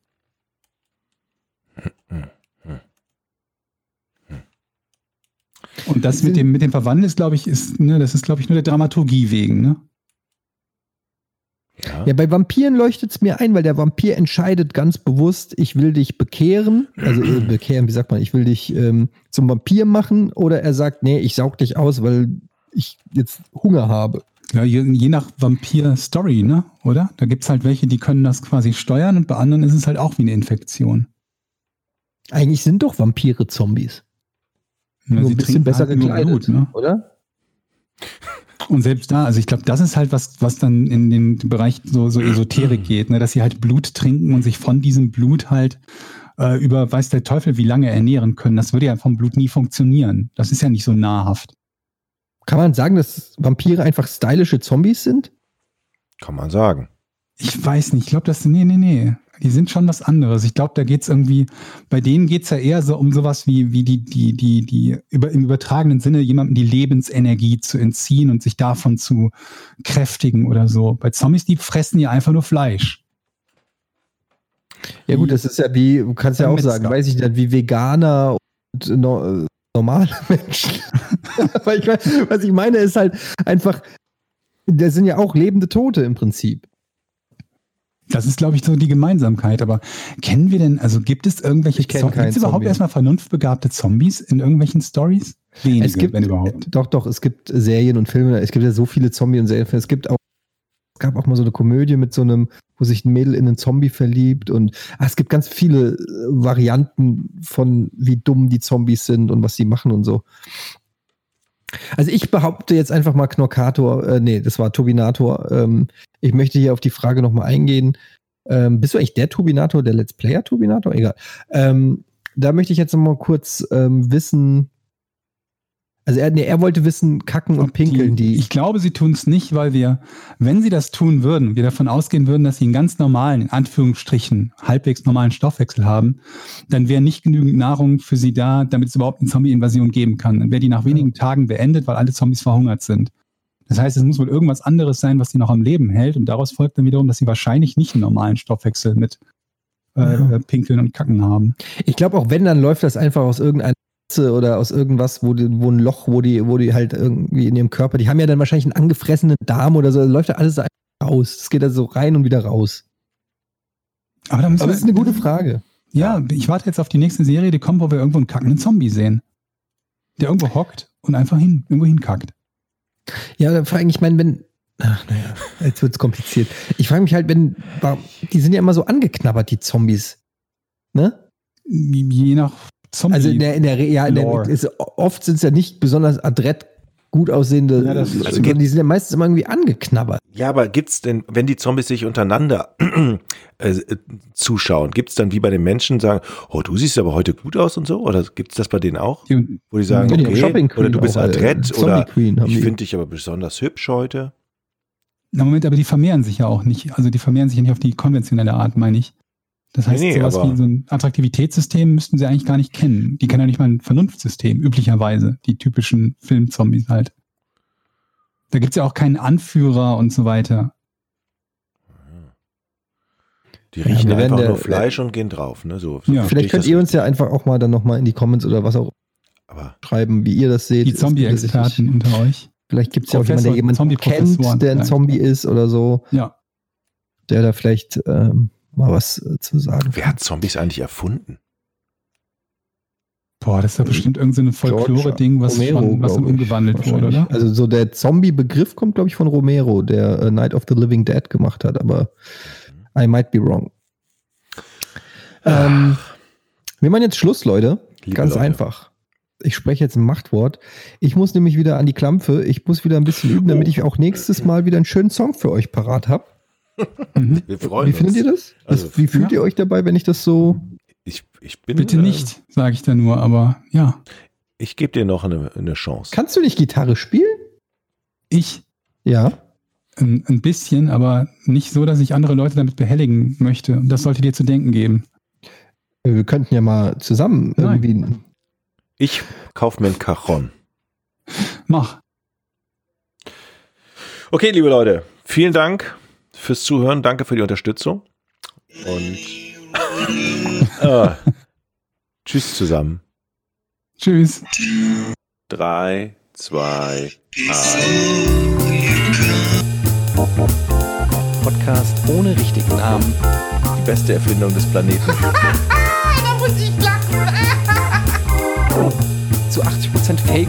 Und das mit dem, mit dem Verwandeln ist, glaube ich, ist, ne, das ist, glaube ich, nur der Dramaturgie wegen, ne? Ja. ja, bei Vampiren leuchtet es mir ein, weil der Vampir entscheidet ganz bewusst, ich will dich bekehren. Also äh, bekehren, wie sagt man, ich will dich ähm, zum Vampir machen. Oder er sagt, nee, ich saug dich aus, weil ich jetzt Hunger habe. Ja, je, je nach Vampir-Story, ne? Oder? Da gibt's halt welche, die können das quasi steuern und bei anderen ist es halt auch wie eine Infektion. Eigentlich sind doch Vampire Zombies. Ja, Nur sie ein bisschen besser halt gekleidet, Blut, ne? oder? Und selbst da, also ich glaube, das ist halt was, was dann in den Bereich so, so Esoterik geht, ne? dass sie halt Blut trinken und sich von diesem Blut halt äh, über weiß der Teufel wie lange ernähren können. Das würde ja vom Blut nie funktionieren. Das ist ja nicht so nahrhaft. Kann man sagen, dass Vampire einfach stylische Zombies sind? Kann man sagen. Ich weiß nicht, ich glaube, das, nee, nee, nee. Die sind schon was anderes. Ich glaube, da geht's irgendwie, bei denen geht's ja eher so um sowas wie, wie die, die, die, die, über, im übertragenen Sinne jemandem die Lebensenergie zu entziehen und sich davon zu kräftigen oder so. Bei Zombies, die fressen ja einfach nur Fleisch. Ja gut, das ist ja wie, du kannst ja auch sagen, weiß ich nicht, wie Veganer und no, normale Menschen. Aber ich was ich meine ist halt einfach, das sind ja auch lebende Tote im Prinzip. Das ist, glaube ich, so die Gemeinsamkeit. Aber kennen wir denn, also gibt es irgendwelche Zombies? Gibt es überhaupt Zombie. erstmal vernunftbegabte Zombies in irgendwelchen Stories? Wenige, es gibt, wenn überhaupt. doch, doch, es gibt Serien und Filme, es gibt ja so viele Zombie- und Serienfilme. Es gibt auch, es gab auch mal so eine Komödie mit so einem, wo sich ein Mädel in einen Zombie verliebt und ah, es gibt ganz viele äh, Varianten von, wie dumm die Zombies sind und was sie machen und so. Also ich behaupte jetzt einfach mal Knorkator, äh, nee, das war Tobinator. Ähm, ich möchte hier auf die Frage nochmal eingehen. Ähm, bist du eigentlich der Tobinator, der Let's Player Tobinator? Egal. Ähm, da möchte ich jetzt nochmal kurz ähm, wissen. Also er, nee, er wollte wissen, kacken und pinkeln, die. Ich glaube, sie tun es nicht, weil wir, wenn sie das tun würden, wir davon ausgehen würden, dass sie einen ganz normalen, in Anführungsstrichen, halbwegs normalen Stoffwechsel haben, dann wäre nicht genügend Nahrung für sie da, damit es überhaupt eine Zombie-Invasion geben kann. Dann wäre die nach wenigen Tagen beendet, weil alle Zombies verhungert sind. Das heißt, es muss wohl irgendwas anderes sein, was sie noch am Leben hält. Und daraus folgt dann wiederum, dass sie wahrscheinlich nicht einen normalen Stoffwechsel mit äh, Ja. Pinkeln und Kacken haben. Ich glaube auch, wenn, dann läuft das einfach aus irgendeiner Ritze oder aus irgendwas, wo, die, wo ein Loch, wo die, wo die halt irgendwie in ihrem Körper, die haben ja dann wahrscheinlich einen angefressenen Darm oder so, da läuft ja alles raus. Es geht da so rein und wieder raus. Aber, da müssen Aber das ist eine gute Frage. Ja, ich warte jetzt auf die nächste Serie, die kommt, wo wir irgendwo einen kackenden Zombie sehen. Der irgendwo hockt und einfach hin, irgendwo hinkackt. Ja, da frage ich, ich meine, wenn, ach naja, jetzt wird's kompliziert. Ich frage mich halt, wenn, die sind ja immer so angeknabbert, die Zombies. Ne? Je nach Zombie. Also in der, in der, ja, in der, ist, oft sind es ja nicht besonders adrett gut aussehende, Ja, das- also die sind ja meistens immer irgendwie angeknabbert. Ja, aber gibt's denn, wenn die Zombies sich untereinander äh, äh, zuschauen, gibt's dann wie bei den Menschen sagen, oh, du siehst aber heute gut aus und so? Oder gibt's das bei denen auch? Die, Wo die sagen, Ja, okay, Shopping Queen oder du bist auch, äh, adrett Zombie oder ich die. finde dich aber besonders hübsch heute. na Moment, aber die vermehren sich ja auch nicht. Also die vermehren sich ja nicht auf die konventionelle Art, meine ich. Das heißt, Nee, nee, sowas wie so ein Attraktivitätssystem müssten sie eigentlich gar nicht kennen. Die kennen ja nicht mal ein Vernunftsystem, üblicherweise. Die typischen Filmzombies halt. Da gibt's ja auch keinen Anführer und so weiter. Die Ja, riechen werden einfach der- nur Fleisch und gehen drauf. Ne? So, so Ja. Vielleicht ich könnt ihr uns ja einfach auch mal dann nochmal in die Comments oder was auch Aber schreiben, wie ihr das seht. Die Zombie-Experten unter euch. Vielleicht gibt es ja auch jemanden, der jemanden kennt, der ein vielleicht. Zombie ist oder so, Ja. der da vielleicht ähm, mal was äh, zu sagen wer hat Zombies eigentlich erfunden? Boah, das ist ja bestimmt irgendein so Folklore-Ding, was, Romero, von, was dann umgewandelt wurde, oder? Also so der Zombie-Begriff kommt, glaube ich, von Romero, der äh, Night of the Living Dead gemacht hat, aber I might be wrong. Ähm, wir machen jetzt Schluss, Leute. Liebe Ganz Leute. einfach. Ich spreche jetzt ein Machtwort. Ich muss nämlich wieder an die Klampfe. Ich muss wieder ein bisschen üben, damit ich auch nächstes Mal wieder einen schönen Song für euch parat habe. Mhm. Wir freuen Wie uns. findet ihr das? das Also, wie fühlt ja. ihr euch dabei, wenn ich das so. Ich, ich bin, Bitte äh, nicht, sage ich da nur, aber ja. Ich gebe dir noch eine, eine Chance. Kannst du nicht Gitarre spielen? Ich Ja. ein, ein bisschen, aber nicht so, dass ich andere Leute damit behelligen möchte. Und das sollte dir zu denken geben. Wir könnten ja mal zusammen Nein. irgendwie. Ich kaufe mir ein Cajon. Mach. Okay, liebe Leute, vielen Dank fürs Zuhören. Danke für die Unterstützung. Und äh, tschüss zusammen. Tschüss. Drei, zwei, eins. Podcast ohne richtigen Namen. Die beste Erfindung des Planeten. Da muss ich lachen. Zu 80% Fake.